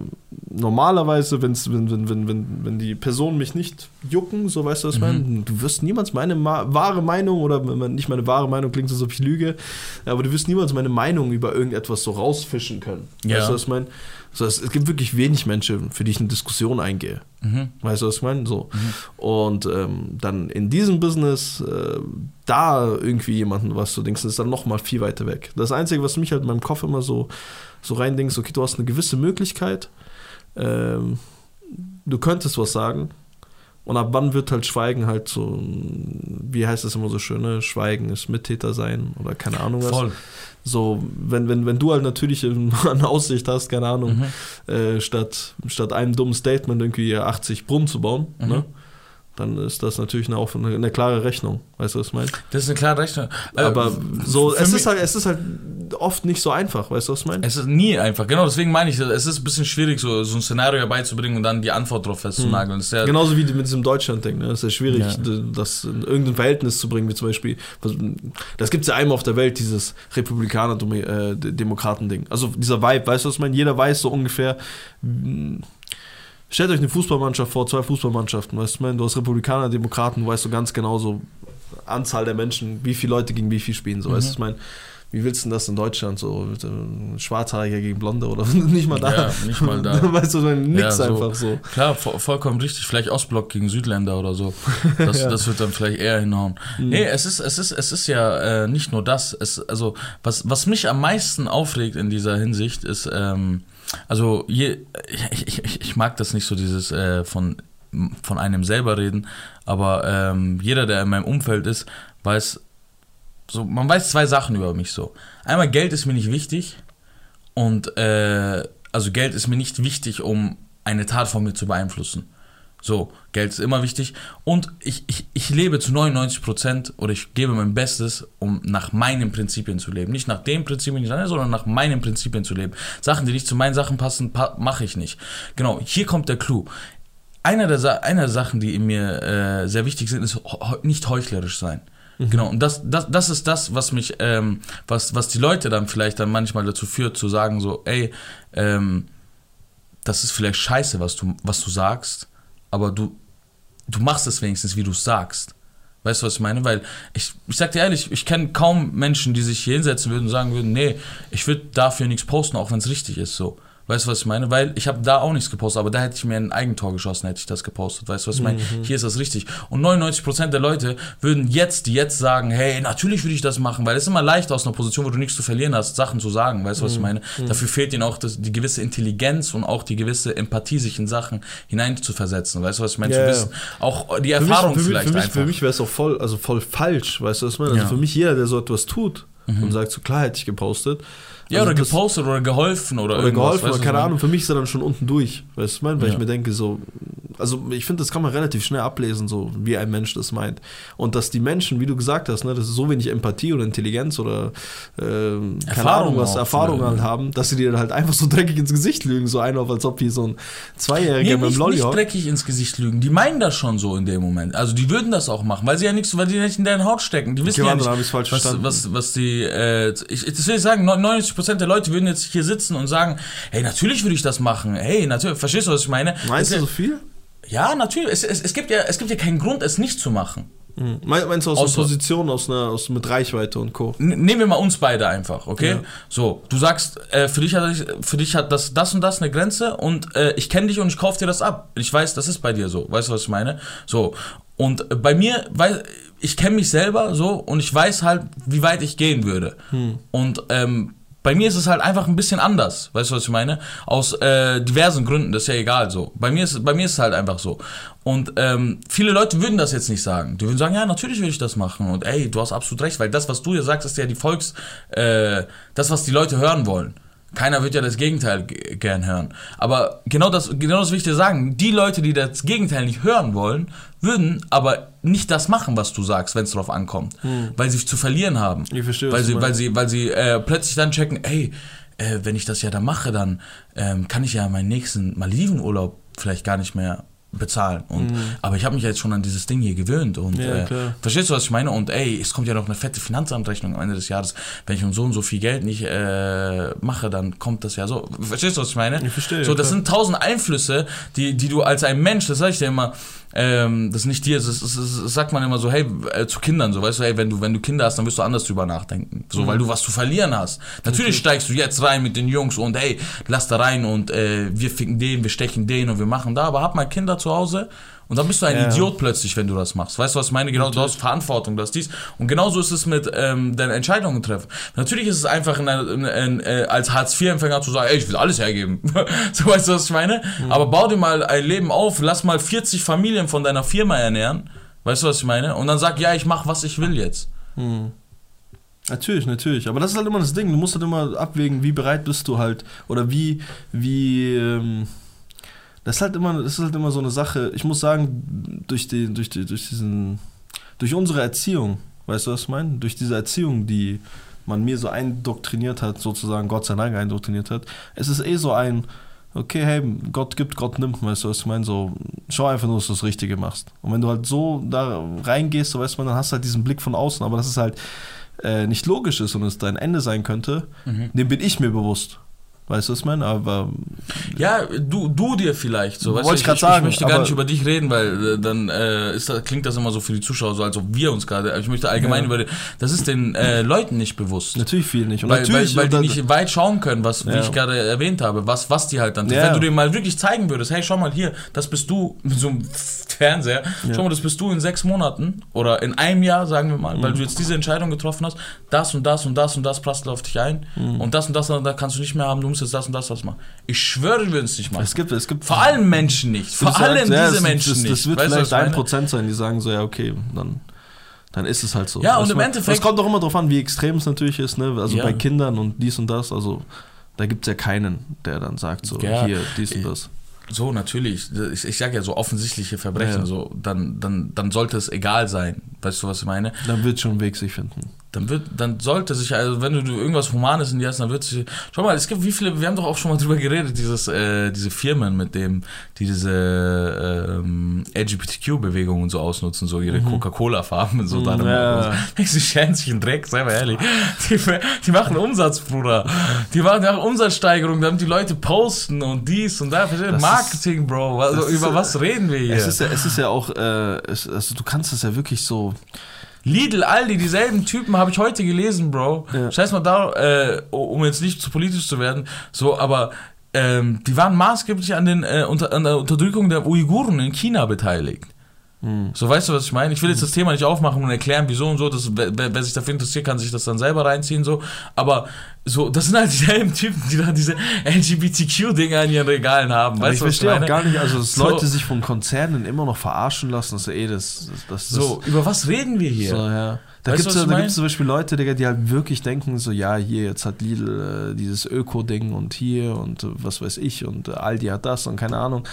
normalerweise, wenn's, wenn, wenn, wenn, wenn, wenn die Personen mich nicht jucken, so weißt du, was ich Mhm. meine, du wirst niemals meine ma wahre Meinung, oder wenn man nicht meine wahre Meinung klingt, als ob ich lüge, aber du wirst niemals meine Meinung über irgendetwas so rausfischen können. Ja. Weißt du, was ich meine? So, es, es gibt wirklich wenig Menschen, für die ich eine Diskussion eingehe. Mhm. Weißt du, was ich meine? So. Und ähm, dann in diesem Business, äh, da irgendwie jemanden was zu denkst, ist dann nochmal viel weiter weg. Das Einzige, was mich halt in meinem Kopf immer so, so rein denkst, okay, du hast eine gewisse Möglichkeit, ähm, du könntest was sagen. Und ab wann wird halt Schweigen halt so, wie heißt das immer so schön, ne? Schweigen ist Mittäter sein oder keine Ahnung was. Voll. So, wenn, wenn, wenn du halt natürlich eine Aussicht hast, keine Ahnung, Mhm. äh, statt, statt einem dummen Statement irgendwie 80 Brunnen zu bauen, Mhm. ne? Dann ist das natürlich eine, eine, eine klare Rechnung. Weißt du, was ich meine? Das ist eine klare Rechnung. Äh, Aber so, es ist, halt, es ist halt oft nicht so einfach, weißt du, was ich meine? Es ist nie einfach, genau, deswegen meine ich, es ist ein bisschen schwierig, so, so ein Szenario herbeizubringen und dann die Antwort drauf festzunageln. Ist ja, Genauso wie mit diesem Deutschland-Ding. Ne? Es ist ja schwierig, Ja. das in irgendein Verhältnis zu bringen, wie zum Beispiel, das gibt es ja einmal auf der Welt, dieses Republikaner-Demokraten-Ding. Also dieser Vibe, weißt du, was ich meine? Jeder weiß so ungefähr, mh, stellt euch eine Fußballmannschaft vor, zwei Fußballmannschaften, weißt du, meine, du hast Republikaner, Demokraten, weißt du ganz genau so, Anzahl der Menschen, wie viele Leute gegen wie viel spielen, so, weißt du, ich meine, wie willst du denn das in Deutschland so, mit, äh, Schwarzhaarige gegen Blonde oder nicht mal da. Ja, nicht mal da. weißt du, nix Ja, so. einfach so. Klar, vo vollkommen richtig. Vielleicht Ostblock gegen Südländer oder so. Das, Ja. das wird dann vielleicht eher hinhauen. Mhm. Nee, es ist, es ist, es ist ja äh, nicht nur das. Es, also, was, was mich am meisten aufregt in dieser Hinsicht ist, ähm, also je, ich, ich, ich mag das nicht so, dieses äh, von, von einem selber reden, aber ähm, jeder, der in meinem Umfeld ist, weiß, so, man weiß zwei Sachen über mich so. Einmal, Geld ist mir nicht wichtig und äh, also Geld ist mir nicht wichtig, um eine Tat von mir zu beeinflussen. So, Geld ist immer wichtig. Und ich, ich, ich lebe zu 99% oder ich gebe mein Bestes, um nach meinen Prinzipien zu leben. Nicht nach den Prinzipien, die ich habe, sondern nach meinen Prinzipien zu leben. Sachen, die nicht zu meinen Sachen passen, pa mache ich nicht. Genau, hier kommt der Clou. Einer der, Sa einer der Sachen, die in mir äh, sehr wichtig sind, ist nicht heuchlerisch sein. Genau, und das, das, das ist das, was mich, ähm, was, was die Leute dann vielleicht dann manchmal dazu führt, zu sagen so, ey, ähm, das ist vielleicht scheiße, was du, was du sagst, aber du, du machst es wenigstens, wie du es sagst. Weißt du, was ich meine? Weil ich, ich sag dir ehrlich, ich kenne kaum Menschen, die sich hier hinsetzen würden und sagen würden, nee, ich würde dafür nichts posten, auch wenn es richtig ist so. Weißt du, was ich meine? Weil ich habe da auch nichts gepostet, aber da hätte ich mir ein Eigentor geschossen, hätte ich das gepostet. Weißt du, was ich meine? Mhm. Hier ist das richtig. Und 99% der Leute würden jetzt, die jetzt sagen, hey, natürlich würde ich das machen, weil es ist immer leicht aus einer Position, wo du nichts zu verlieren hast, Sachen zu sagen. Weißt du, Mhm. was ich meine? Dafür fehlt ihnen auch das, die gewisse Intelligenz und auch die gewisse Empathie, sich in Sachen hineinzuversetzen. Weißt du, was ich meine? Ja, zu wissen, auch die Für mich- Erfahrung für mich, vielleicht für mich, einfach. Für mich wäre es auch voll, also voll falsch, weißt du, was ich meine? Also Ja. Mhm. für mich jeder, der so etwas tut und sagt, so klar hätte ich gepostet. Ja, also oder gepostet oder geholfen oder, oder irgendwas, geholfen, oder keine meine? Ahnung, für mich ist er dann schon unten durch, weißt du, ich meine? Weil Ja. ich mir denke, so, also ich finde, das kann man relativ schnell ablesen, so wie ein Mensch das meint. Und dass die Menschen, wie du gesagt hast, ne, das ist so wenig Empathie oder Intelligenz oder ähm, keine Erfahrung Ahnung, was auch Erfahrung vielleicht. halt haben, dass sie dir dann halt einfach so dreckig ins Gesicht lügen, so einer, als ob hier so ein Zweijähriger Nee, mit dem Lolli nicht dreckig ins Gesicht lügen. Die meinen das schon so in dem Moment. Also die würden das auch machen, weil sie ja nichts, weil die nicht in deine Haut stecken. Die wissen Okay, ja warte, nicht, was, was, was die, äh, ich, das will ich sagen, 99% der Leute würden jetzt hier sitzen und sagen, hey, natürlich würde ich das machen. Hey, natürlich, verstehst du, was ich meine? Meinst es, du so viel? Ja, natürlich. Es, es, es, gibt ja, es gibt ja keinen Grund, es nicht zu machen. Mhm. Mein- Meinst du aus einer Position, aus einer, aus, mit Reichweite und Co.? Nehmen wir mal uns beide einfach, okay? Ja. So, du sagst, äh, für dich hat für dich hat das das und das eine Grenze und äh, ich kenne dich und ich kaufe dir das ab. Ich weiß, das ist bei dir so. Weißt du, was ich meine? So und bei mir, weil ich kenne mich selber so und ich weiß halt, wie weit ich gehen würde. Und ähm, bei mir ist es halt einfach ein bisschen anders, weißt du, was ich meine? Aus äh, diversen Gründen, das ist ja egal so. Bei mir ist, bei mir ist es halt einfach so. Und ähm, viele Leute würden das jetzt nicht sagen. Die würden sagen, ja, natürlich will ich das machen. Und ey, du hast absolut recht, weil das, was du hier sagst, ist ja die Volks, äh, das, was die Leute hören wollen. Keiner wird ja das Gegenteil gern hören. Aber genau das, genau das will ich dir sagen. Die Leute, die das Gegenteil nicht hören wollen, würden aber nicht das machen, was du sagst, wenn es drauf ankommt. Weil sie zu verlieren haben. Ich verstehe, weil sie, weil sie, weil sie äh, plötzlich dann checken, ey, äh, wenn ich das ja da mache, dann ähm, kann ich ja meinen nächsten Maledivenurlaub vielleicht gar nicht mehr bezahlen. Und, Aber ich habe mich ja jetzt schon an dieses Ding hier gewöhnt. Und Mhm. Ja, äh, verstehst du, was ich meine? Und ey, es kommt ja noch eine fette Finanzamtrechnung am Ende des Jahres. Wenn ich um so und so viel Geld nicht äh, mache, dann kommt das ja so. Verstehst du, was ich meine? Ich verstehe, So, das klar. sind tausend Einflüsse, die, die du als ein Mensch, das sag ich dir immer, ähm, das ist nicht dir, das, ist, das, ist- das sagt man immer so, hey, äh, zu Kindern, so, weißt du, hey, wenn du, wenn du Kinder hast, dann wirst du anders drüber nachdenken. So, weil du was zu verlieren hast. Natürlich steigst du jetzt rein mit den Jungs und hey, lass da rein und äh, wir ficken den, wir stechen den und wir machen da, aber hab mal Kinder zu Hause und dann bist du ein Ja. Idiot plötzlich, wenn du das machst. Weißt du, was ich meine? Genau, du hast Verantwortung, du hast dies. Und genauso ist es mit ähm, deinen Entscheidungen treffen. Natürlich ist es einfach in, in, in, äh, als Hartz-IV-Empfänger zu sagen, ey, ich will alles hergeben. so weißt du, was ich meine? Aber bau dir mal ein Leben auf, lass mal 40 Familien von deiner Firma ernähren. Weißt du, was ich meine? Und dann sag, ja, ich mach, was ich will jetzt. Natürlich, natürlich. Aber das ist halt immer das Ding. Du musst halt immer abwägen, wie bereit bist du halt oder wie, wie. Ähm, das ist halt immer, das ist halt immer so eine Sache. Ich muss sagen, durch die, durch die, durch diesen, durch unsere Erziehung, weißt du, was ich meine? Durch diese Erziehung, die man mir so eindoktriniert hat, sozusagen Gott sei Dank eindoktriniert hat, es ist eh so ein, okay, hey, Gott gibt, Gott nimmt, weißt du, was ich meine? So, schau einfach nur, dass du das Richtige machst. Und wenn du halt so da reingehst, so weißt du, dann hast du halt diesen Blick von außen, aber das ist halt äh, nicht logisch ist und es dein Ende sein könnte, dem bin ich mir bewusst. Weißt du, was ich meine? Aber Ja, du, du dir vielleicht so. Wollte ich ich, sagen, ich möchte gar nicht über dich reden, weil äh, dann äh, ist das, klingt das immer so für die Zuschauer so, als ob wir uns gerade. Ich möchte allgemein Ja. über. Das ist den äh, Leuten nicht bewusst. natürlich viel nicht. Und Weil, natürlich, weil, weil die und nicht weit schauen können, was, wie Ja. ich gerade erwähnt habe, was, was die halt dann. Ja. Wenn du dir mal wirklich zeigen würdest, hey, schau mal hier, das bist du mit so einem Fernseher, schau mal, das bist du in sechs Monaten oder in einem Jahr, sagen wir mal, Mhm. weil du jetzt diese Entscheidung getroffen hast, das und das und das und das prasselt auf dich ein Mhm. und das und das, da kannst du nicht mehr haben, du musst jetzt das und das, das machen. Ich schwöre, wir würden es nicht machen. es gibt, es gibt Vor allem Menschen nicht. Vor allem ja, diese das, Menschen das, nicht. Das wird Weißt was vielleicht ich ein? Prozent sein, die sagen so, ja, okay, dann, dann ist es halt so. Ja, und im Endeffekt- Es kommt auch immer darauf an, wie extrem es natürlich ist, ne? Also Ja. bei Kindern und dies und das, also da gibt es ja keinen, der dann sagt so, Ja. hier, dies und das. So, natürlich. Ich, ich sage ja so offensichtliche Verbrechen, Ja. so, dann, dann, dann sollte es egal sein. Weißt du, was ich meine? Dann wird schon ein Weg sich finden. Dann wird, dann sollte sich, also wenn du irgendwas Humanes in dir hast, dann wird sich, schau mal, es gibt wie viele, wir haben doch auch schon mal drüber geredet, dieses, äh, diese Firmen, mit dem, die diese ähm, LGBTQ-Bewegung und so ausnutzen, so ihre mhm. Coca-Cola-Farben und so. Mhm, ja. Sie schälen sich in Dreck, sei mal ehrlich. Die, die machen Umsatz, Bruder. Die machen ja Umsatzsteigerung, damit die Leute posten und dies und das. Marketing, ist, Bro. Also, über was reden wir hier? Es ist ja, es ist ja auch, äh, es, also du kannst es ja wirklich so Lidl, Aldi, dieselben Typen habe ich heute gelesen, Bro. Ja. Scheiß mal da, äh, um jetzt nicht zu politisch zu werden, so, aber ähm, die waren maßgeblich an, den, äh, unter, an der Unterdrückung der Uiguren in China beteiligt. Hm. So, weißt du, was ich meine? Ich will jetzt das Thema nicht aufmachen und erklären, wieso und so. Das, wer, wer, sich dafür interessiert, kann sich das dann selber reinziehen, so. Aber so, das sind halt dieselben Typen, die da diese LGBTQ-Dinger in ihren Regalen haben. Weißt ich verstehe auch gar nicht, also dass so. Leute sich von Konzernen immer noch verarschen lassen, das ist eh das. das, das so, über was reden wir hier? So, ja. Da gibt es da zum Beispiel Leute, die halt wirklich denken, so, ja, hier, jetzt hat Lidl äh, dieses Öko-Ding und hier und äh, was weiß ich und äh, Aldi hat das und keine Ahnung.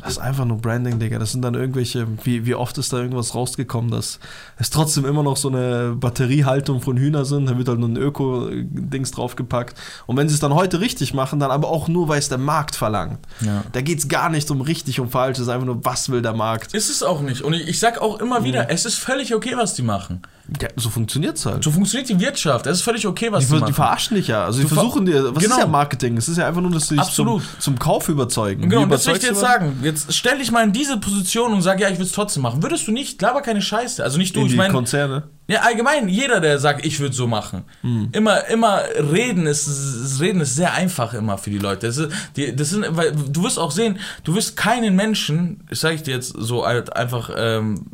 Das ist einfach nur Branding, Digga. Das sind dann irgendwelche, wie, wie oft ist da irgendwas rausgekommen, dass es trotzdem immer noch so eine Batteriehaltung von Hühner sind. Da wird halt nur ein Öko-Dings draufgepackt. Und wenn sie es dann heute richtig machen, dann aber auch nur, weil es der Markt verlangt. Ja. Da geht es gar nicht um richtig und falsch. Es ist einfach nur, was will der Markt. Ist es auch nicht. Und ich, ich sag auch immer wieder, mhm. es ist völlig okay, was die machen. Ja, so funktioniert es halt. So funktioniert die Wirtschaft. Es ist völlig okay, was die, die machen. Die verarschen dich ja. Also, die versuchen dir. Was genau. ist ja Marketing? Es ist ja einfach nur, dass sie dich zum, zum, Kauf überzeugen. Genau, und das will ich dir jetzt sagen. Jetzt stell dich mal in diese Position und sag, ja, ich will es trotzdem machen. Würdest du nicht, glaube keine Scheiße. Also nicht du, in ich meine. Konzerne. Ja, allgemein, jeder, der sagt, ich würde so machen. Hm. Immer, immer reden ist, reden ist sehr einfach immer für die Leute. Das, ist, die, das sind, weil du wirst auch sehen, du wirst keinen Menschen, ich sage ich dir jetzt so einfach, ähm,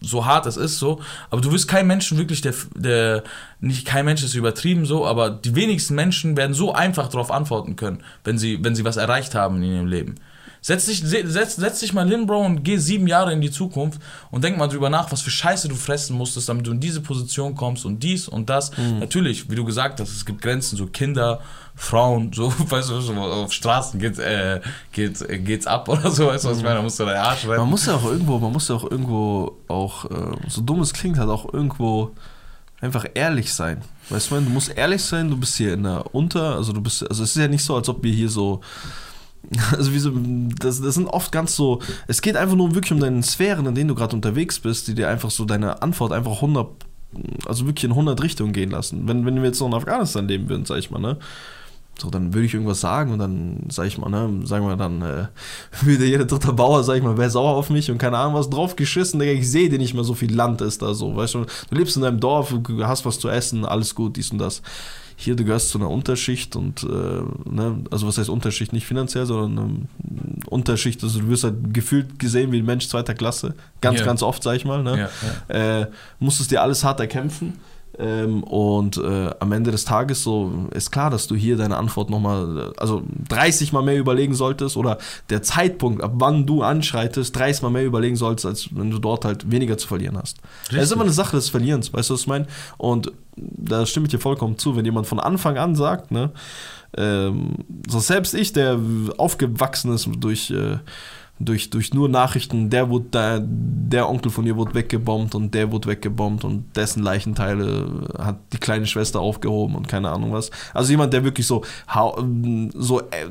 so hart es ist, so, aber du wirst kein Menschen wirklich, der, der, nicht kein Mensch ist übertrieben so, aber die wenigsten Menschen werden so einfach darauf antworten können, wenn sie, wenn sie was erreicht haben in ihrem Leben. Setz dich, setz, setz dich mal hin, Bro, und geh sieben Jahre in die Zukunft und denk mal drüber nach, was für Scheiße du fressen musstest, damit du in diese Position kommst und dies und das. Mhm. Natürlich, wie du gesagt hast, es gibt Grenzen, so Kinder, Frauen, so, weißt du, auf Straßen geht, äh, geht, äh, geht's ab oder so, weißt du, was ich meine? Da musst du deinen Arsch retten. Man muss ja auch irgendwo, man muss ja auch irgendwo auch, äh, so dumm es klingt, halt auch irgendwo einfach ehrlich sein. Weißt du, du musst ehrlich sein, du bist hier in der Unter, also du bist, also es ist ja nicht so, als ob wir hier so also wie so, das, das sind oft ganz so, es geht einfach nur wirklich um deine Sphären, in denen du gerade unterwegs bist, die dir einfach so deine Antwort einfach 100, also wirklich in 100 Richtungen gehen lassen. Wenn, wenn wir jetzt noch in Afghanistan leben würden, sag ich mal, ne? So, dann würde ich irgendwas sagen und dann, sag ich mal, ne, sagen wir dann, äh, würde jeder dritte Bauer, sag ich mal, wäre sauer auf mich und keine Ahnung was drauf geschissen, ich sehe dir nicht mehr so viel Land ist da so, weißt du, du lebst in deinem Dorf, hast was zu essen, alles gut, dies und das hier, du gehörst zu einer Unterschicht und, äh, ne, also was heißt Unterschicht? Nicht finanziell, sondern ähm, Unterschicht, also du wirst halt gefühlt gesehen wie ein Mensch zweiter Klasse. Ganz, ja. ganz oft, sag ich mal. Ne? Ja, ja. Äh, musstest dir alles hart erkämpfen. Ähm, und äh, am Ende des Tages so ist klar, dass du hier deine Antwort nochmal, also 30 Mal mehr überlegen solltest oder der Zeitpunkt, ab wann du anschreitest, 30 Mal mehr überlegen solltest, als wenn du dort halt weniger zu verlieren hast. Das ist immer eine Sache des Verlierens, weißt du, was ich meine? Und da stimme ich dir vollkommen zu, wenn jemand von Anfang an sagt, ne, ähm, so selbst ich, der aufgewachsen ist durch äh, durch, durch nur Nachrichten, der, wurde da, der Onkel von ihr wurde weggebombt und der wurde weggebombt und dessen Leichenteile hat die kleine Schwester aufgehoben und keine Ahnung was. Also jemand, der wirklich so, so äh,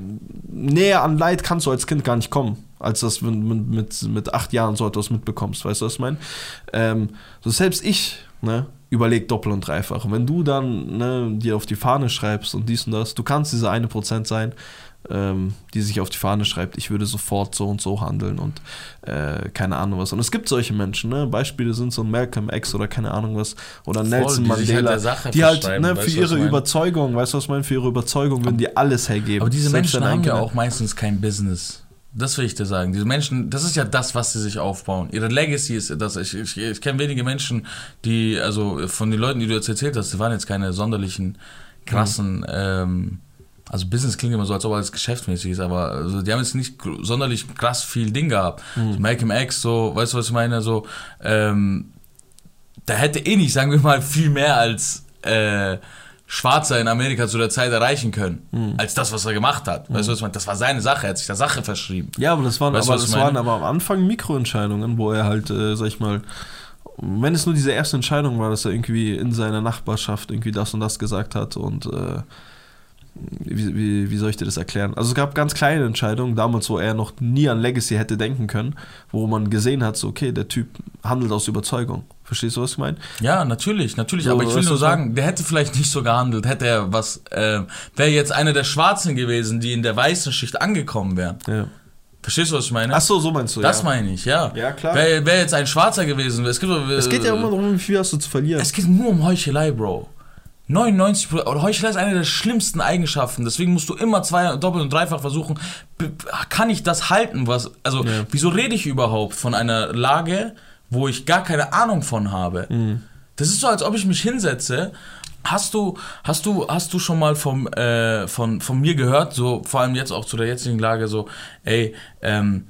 näher an Leid kannst du als Kind gar nicht kommen, als das mit, mit, mit acht Jahren so etwas mitbekommst, weißt du, was ich meine? Ähm, so selbst ich, ne, überleg doppelt und dreifach. Und wenn du dann ne, dir auf die Fahne schreibst und dies und das, du kannst diese eine Prozent sein, ähm, die sich auf die Fahne schreibt, ich würde sofort so und so handeln und äh, keine Ahnung was. Und es gibt solche Menschen, ne? Beispiele sind so ein Malcolm X oder keine Ahnung was oder Voll, Nelson die halt Mandela, halt die halt ne, für ihre Überzeugung, weißt du was ich meine, für ihre Überzeugung würden die alles hergeben. Aber diese Menschen haben ja auch meistens kein Business. Das will ich dir sagen. Diese Menschen, das ist ja das, was sie sich aufbauen. Ihre Legacy ist das. Ich, ich, ich kenne wenige Menschen, die, also von den Leuten, die du jetzt erzählt hast, die waren jetzt keine sonderlichen, krassen, mhm. ähm, also Business klingt immer so, als ob alles geschäftsmäßig ist, aber also die haben jetzt nicht sonderlich krass viel Ding gehabt. Mhm. So Malcolm X, so, weißt du, was ich meine? So, ähm, da hätte eh nicht, sagen wir mal, viel mehr als äh, Schwarzer in Amerika zu der Zeit erreichen können, mhm. als das, was er gemacht hat. Mhm. Weißt du, was ich meine? Das war seine Sache, er hat sich der Sache verschrieben. Ja, aber das waren, weißt aber, das waren aber am Anfang Mikroentscheidungen, wo er halt, äh, sag ich mal, wenn es nur diese erste Entscheidung war, dass er irgendwie in seiner Nachbarschaft irgendwie das und das gesagt hat und äh, wie, wie, wie soll ich dir das erklären? Also es gab ganz kleine Entscheidungen damals, wo er noch nie an Legacy hätte denken können, wo man gesehen hat, so okay, der Typ handelt aus Überzeugung. Verstehst du, was ich meine? Ja, natürlich, natürlich. So, aber ich will nur sagen, der hätte vielleicht nicht so gehandelt, hätte er was, äh, wäre jetzt einer der Schwarzen gewesen, die in der weißen Schicht angekommen wären. Ja. Verstehst du, was ich meine? Ach so, so meinst du, das ja. meine ich, ja. Ja, klar. Wäre wär jetzt ein Schwarzer gewesen, es geht, Es geht ja immer darum, wie viel hast du zu verlieren. Es geht nur um Heuchelei, Bro. 99 oder Heuchelei ist eine der schlimmsten Eigenschaften. Deswegen musst du immer zwei, doppelt und dreifach versuchen. Kann ich das halten? Was? Also Ja. wieso rede ich überhaupt von einer Lage, wo ich gar keine Ahnung von habe? Mhm. Das ist so, als ob ich mich hinsetze. Hast du, hast du, hast du schon mal vom, äh, von, von mir gehört, so vor allem jetzt auch zu der jetzigen Lage, so, ey, ähm,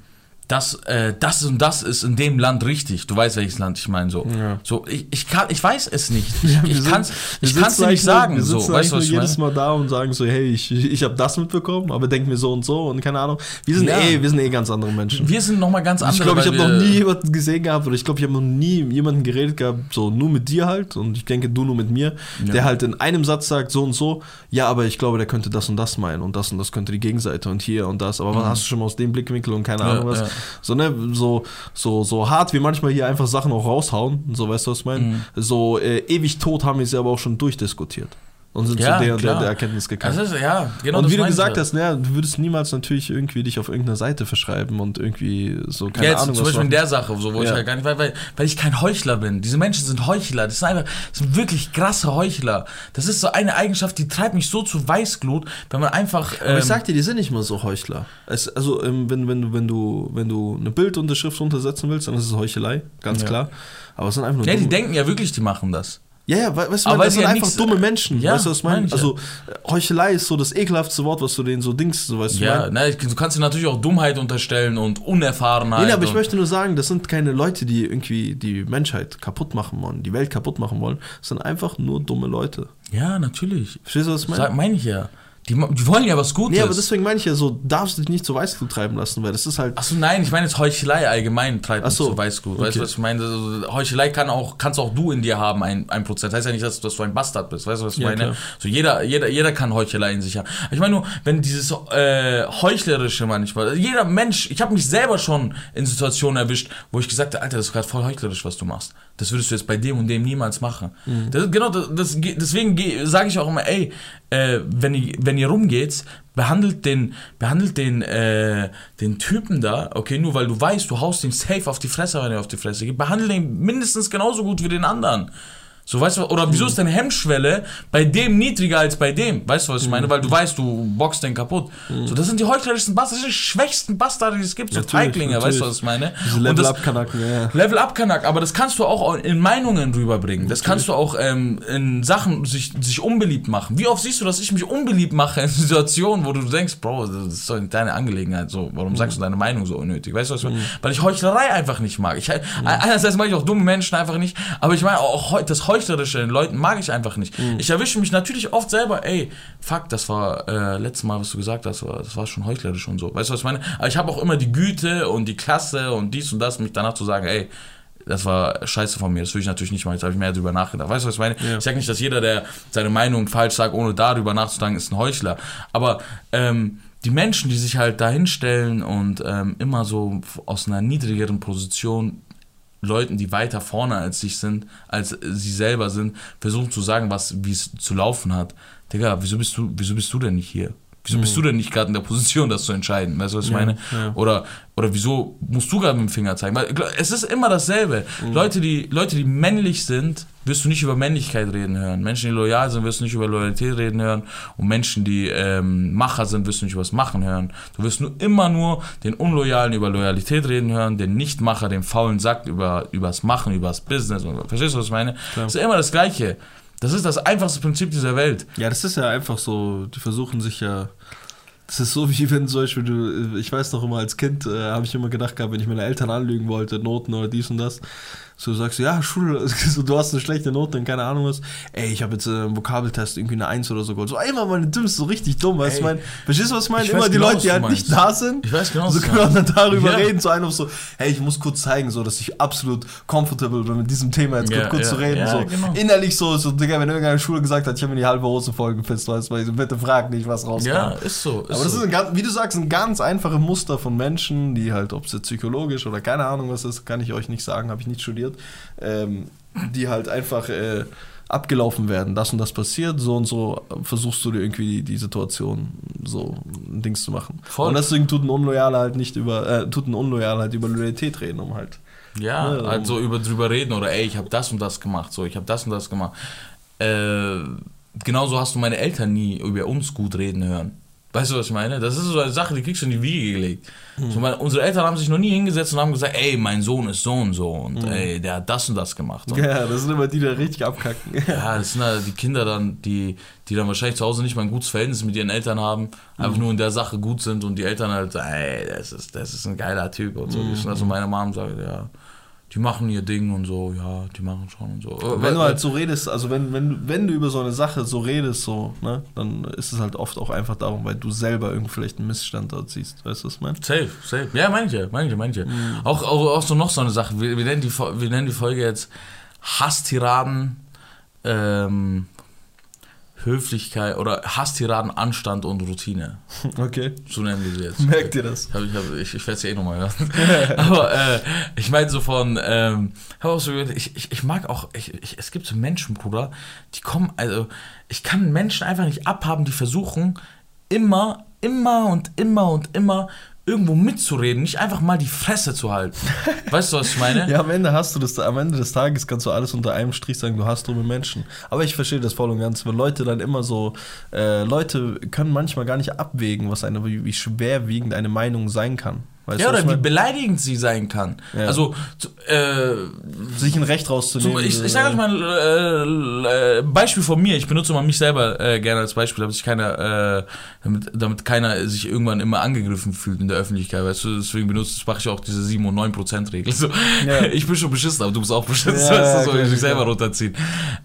das, äh, das und das ist in dem Land richtig. Du weißt, welches Land ich meine. So, Ja. so ich, ich, kann, ich weiß es nicht. Ich, Ja, ich kann es dir nicht sagen. Wir So, sitzen weißt du, was ich nur meine? jedes Mal da und sagen so, hey, ich, ich habe das mitbekommen, aber denk mir so und so und keine Ahnung. Wir sind, Ja. eh, wir sind eh ganz andere Menschen. Wir sind nochmal ganz andere. ich glaube, ich habe noch nie jemanden gesehen gehabt oder ich glaube, ich habe noch nie jemanden geredet gehabt, so nur mit dir halt und ich denke, du nur mit mir, Ja. der halt in einem Satz sagt so und so, ja, aber ich glaube, der könnte das und das meinen und das und das könnte die Gegenseite und hier und das, aber was hast du schon mal aus dem Blickwinkel und keine Mhm. Ahnung was. So, ne, so, so, so hart wie manchmal hier einfach Sachen auch raushauen, so weißt du, was ich meine? Mhm. So äh, ewig tot haben wir sie aber auch schon durchdiskutiert und sind Ja, zu der und der, der Erkenntnis gekommen. Das ist, ja, genau und wie du ich gesagt hast, ne, du würdest niemals natürlich irgendwie dich auf irgendeine Seite verschreiben und irgendwie so keine ja, jetzt Ahnung zum Beispiel in der Sache, so, wo ich Ja. halt gar nicht, weil, weil, weil ich kein Heuchler bin. Diese Menschen sind Heuchler. Das sind einfach, das sind wirklich krasse Heuchler. Das ist so eine Eigenschaft, die treibt mich so zu Weißglut, wenn man einfach. Aber ähm, ich sag dir, die sind nicht mal so Heuchler. Es, also, ähm, wenn, wenn, wenn, du, wenn du eine Bildunterschrift untersetzen willst, dann ist es Heuchelei, ganz Ja. klar. Aber es sind einfach nur ja, die denken ja wirklich, die machen das. Ja, ja, we- weißt du, Aber man, das sind ja einfach nichts- dumme Menschen. Ja, weißt du, was ich meine ja. Also, Heuchelei ist so das ekelhaftste Wort, was du denen so dingst, so weißt du, Ja, mein? ne, du kannst dir natürlich auch Dummheit unterstellen und Unerfahrenheit. Nee, aber ich möchte nur sagen, das sind keine Leute, die irgendwie die Menschheit kaputt machen wollen, die Welt kaputt machen wollen. Das sind einfach nur dumme Leute. Ja, natürlich. Verstehst du, was ich meine? Meine ich ja. Die, die wollen ja was Gutes. Nee, aber deswegen meine ich ja so, darfst du dich nicht zu Weißglut treiben lassen, weil das ist halt. Achso, nein, ich meine jetzt Heuchelei allgemein treibt Ach so, zu Weißglut. Weißt du, okay. was ich meine? Also, Heuchelei kann auch, kannst auch du in dir haben, ein, ein Prozent. Heißt ja nicht, dass, dass du ein Bastard bist. Weißt du, was ich Ja, meine? klar. So jeder, jeder, jeder kann Heuchelei in sich haben. Ich meine nur, wenn dieses äh, Heuchlerische manchmal, jeder Mensch, ich habe mich selber schon in Situationen erwischt, wo ich gesagt habe, Alter, das ist gerade voll heuchlerisch, was du machst. Das würdest du jetzt bei dem und dem niemals machen. Mhm. Das, genau, das, deswegen sage ich auch immer, ey, äh, wenn, ihr, wenn ihr rumgeht, behandelt den, behandelt den, äh, den Typen da, okay, nur weil du weißt, du haust ihn safe auf die Fresse, wenn er auf die Fresse geht, behandle ihn mindestens genauso gut wie den anderen. So, weißt du, oder wieso ist deine Hemmschwelle bei dem niedriger als bei dem? Weißt du, was ich meine? Weil du weißt, du boxst den kaputt. So, das sind die heuchlerischsten Bastarde, das sind die schwächsten Bastarde, die es gibt, so Natürlich, Feiglinge, weißt natürlich. du, was ich meine? Diese Level up kanaken ja. Level up Kanak, aber das kannst du auch in Meinungen rüberbringen. Das kannst du auch ähm, in Sachen sich, sich unbeliebt machen. Wie oft siehst du, dass ich mich unbeliebt mache in Situationen, wo du denkst, Bro, das ist doch nicht deine Angelegenheit. So, warum sagst du deine Meinung so unnötig? Weißt du was? ich meine? Weil ich Heuchlerei einfach nicht mag. Ich, Einerseits mag ich auch dumme Menschen einfach nicht, aber ich meine auch das Heuchlerische in Leuten mag ich einfach nicht. Ich erwische mich natürlich oft selber, ey, fuck, das war äh, letztes Mal, was du gesagt hast, war, das war schon heuchlerisch und so. Weißt du, was ich meine? Aber ich habe auch immer die Güte und die Klasse und dies und das, mich danach zu sagen, ey, das war scheiße von mir, das will ich natürlich nicht machen, jetzt habe ich mehr darüber nachgedacht. Weißt du, was ich meine? Ja. Ich sage nicht, dass jeder, der seine Meinung falsch sagt, ohne darüber nachzudenken, ist ein Heuchler. Aber ähm, die Menschen, die sich halt da hinstellen und ähm, immer so aus einer niedrigeren Position Leuten, die weiter vorne als sich sind, als sie selber sind, versuchen zu sagen, was, wie es zu laufen hat. Digga, wieso bist du, wieso bist du denn nicht hier? Wieso bist du denn nicht gerade in der Position, das zu entscheiden? Weißt du, was ich Ja, meine? ja. Oder, oder wieso musst du gerade mit dem Finger zeigen? Weil es ist immer dasselbe. Leute, die, Leute, die männlich sind, wirst du nicht über Männlichkeit reden hören. Menschen, die loyal sind, wirst du nicht über Loyalität reden hören. Und Menschen, die ähm, Macher sind, wirst du nicht über das Machen hören. Du wirst nur immer nur den Unloyalen über Loyalität reden hören, den Nichtmacher, den faulen Sack über, über das Machen, über das Business. Verstehst du, was ich meine? Klar. Das ist immer das Gleiche. Das ist das einfachste Prinzip dieser Welt. Ja, das ist ja einfach so, die versuchen sich ja. Das ist so wie wenn zum Beispiel du, ich weiß noch immer als Kind, äh, habe ich immer gedacht gehabt, wenn ich meine Eltern anlügen wollte, Noten oder dies und das, So sagst du, ja, Schule, so, du hast eine schlechte Note und keine Ahnung was. Ey, ich habe jetzt äh, im Vokabeltest irgendwie eine Eins oder so geholt. So einmal meine dümmste, so richtig dumm, weißt du, Ey. mein, verstehst du, was ich meine? Ich Immer die genau, Leute, die halt meinst. nicht da sind. Ich weiß genau, So können wir dann darüber Ja. reden, so einfach so, hey, ich muss kurz zeigen, so, dass ich absolut comfortable bin mit diesem Thema jetzt Ja, kurz ja, zu reden. ja, so. genau. Innerlich so, so, Digga, wenn irgendeine Schule gesagt hat, ich habe mir die halbe Hose voll gepisst, weißt du, weil ich so, bitte frag nicht, was rauskam. Ja, ist so. Ist Aber das so. ist, ein ganz, wie du sagst, ein ganz einfaches Muster von Menschen, die halt, ob es jetzt psychologisch oder keine Ahnung was ist, kann ich euch nicht sagen, habe ich nicht studiert, ähm, die halt einfach äh, abgelaufen werden. Das und das passiert, so und so versuchst du dir irgendwie die, die Situation so ein Dings zu machen. Voll. Und deswegen tut ein Unloyaler halt nicht über, äh, tut ein Unloyaler halt über Loyalität reden, um halt. Ja, Ja, also über drüber reden oder ey, ich habe das und das gemacht, so, ich habe das und das gemacht. Äh, genauso hast du meine Eltern nie über uns gut reden hören. Weißt du, was ich meine? Das ist so eine Sache, die kriegst du in die Wiege gelegt. So, meine, unsere Eltern haben sich noch nie hingesetzt und haben gesagt, ey, mein Sohn ist so und so und ey, der hat das und das gemacht. Und, Ja, das sind immer die, die da richtig abkacken. ja, das sind halt die Kinder dann, die, die dann wahrscheinlich zu Hause nicht mal ein gutes Verhältnis mit ihren Eltern haben, einfach nur in der Sache gut sind und die Eltern halt, ey, das ist, das ist ein geiler Typ und so. Das ist also meine Mom sagt, ja, die machen ihr Ding und so, ja, die machen schon und so. Wenn du halt so redest, also wenn, wenn, wenn du über so eine Sache so redest, so, ne, dann ist es halt oft auch einfach darum, weil du selber irgendwie vielleicht einen Missstand dort siehst. Weißt du, was ich meine? Safe, safe. Ja, manche, manche, manche. Auch, auch, auch so noch so eine Sache. Wir, wir, nennen die, wir nennen die Folge jetzt Hasstiraden, ähm, Höflichkeit oder Hasstiraden, Anstand und Routine. Okay. So nennen wir sie jetzt. Merkt ihr das? Ich, ich, ich werde es ja eh nochmal hören. Aber äh, ich meine so von, ähm, auch so, ich, ich, ich mag auch, ich, ich, es gibt so Menschen, Bruder, die kommen, also ich kann Menschen einfach nicht abhaben, die versuchen immer, immer und immer und immer irgendwo mitzureden, nicht einfach mal die Fresse zu halten. Weißt du, was ich meine? Ja, am Ende hast du das, am Ende des Tages kannst du alles unter einem Strich sagen, du hast dumme Menschen. Aber ich verstehe das voll und ganz, weil Leute dann immer so, äh, Leute können manchmal gar nicht abwägen, was eine, wie, wie schwerwiegend eine Meinung sein kann. Weißt ja, oder wie beleidigend sie sein kann. Ja. Also, äh, sich ein Recht rauszunehmen. ich, ich sage euch mal äh, äh, Beispiel von mir. Ich benutze mal mich selber äh, gerne als Beispiel, damit sich keiner, äh, damit, damit keiner sich irgendwann immer angegriffen fühlt in der Öffentlichkeit. Weißt du, deswegen benutze mache ich auch diese 7 und 9 Prozent Regel. So, Ja. Ich bin schon beschissen, aber du bist auch beschissen. Ja, weißt du, so, ich mich selber runterziehen.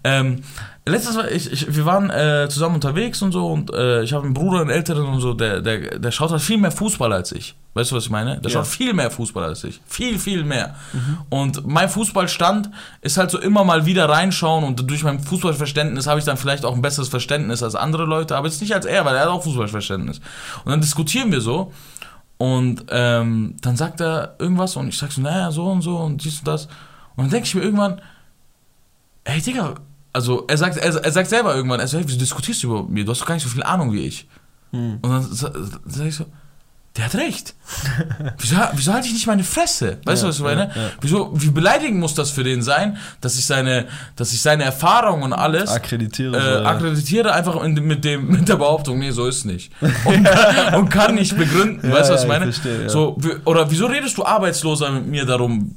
Ähm, letztes Mal, ich, ich, wir waren äh, zusammen unterwegs und so und äh, ich habe einen Bruder, einen älteren und so, der, der, der schaut halt viel mehr Fußball als ich. Weißt du, was ich meine? Der Ja. schaut viel mehr Fußball als ich. Viel, viel mehr. Und mein Fußballstand ist halt so immer mal wieder reinschauen und durch mein Fußballverständnis habe ich dann vielleicht auch ein besseres Verständnis als andere Leute, aber jetzt nicht als er, weil er hat auch Fußballverständnis. Und dann diskutieren wir so und ähm, dann sagt er irgendwas und ich sag so, naja, so und so und dies und das. Und dann denke ich mir irgendwann, ey Digga, also er sagt, er, er sagt selber irgendwann, er sagt, hey, wieso diskutierst du über mir? Du hast doch gar nicht so viel Ahnung wie ich. Hm. Und dann sa- sag ich so, der hat recht. wieso, wieso halte ich nicht meine Fresse? Weißt Ja, du, was ich meine? ja, ja. Wieso, wie beleidigend muss das für den sein, dass ich seine, dass ich seine Erfahrung und alles akkreditiere. äh, akkreditiere einfach in, mit, dem, mit der Behauptung, nee, so ist nicht. Und, kann- und kann nicht begründen, weißt du, was ich meine? ich verstehe, so, wie- oder wieso redest du Arbeitsloser mit mir darum,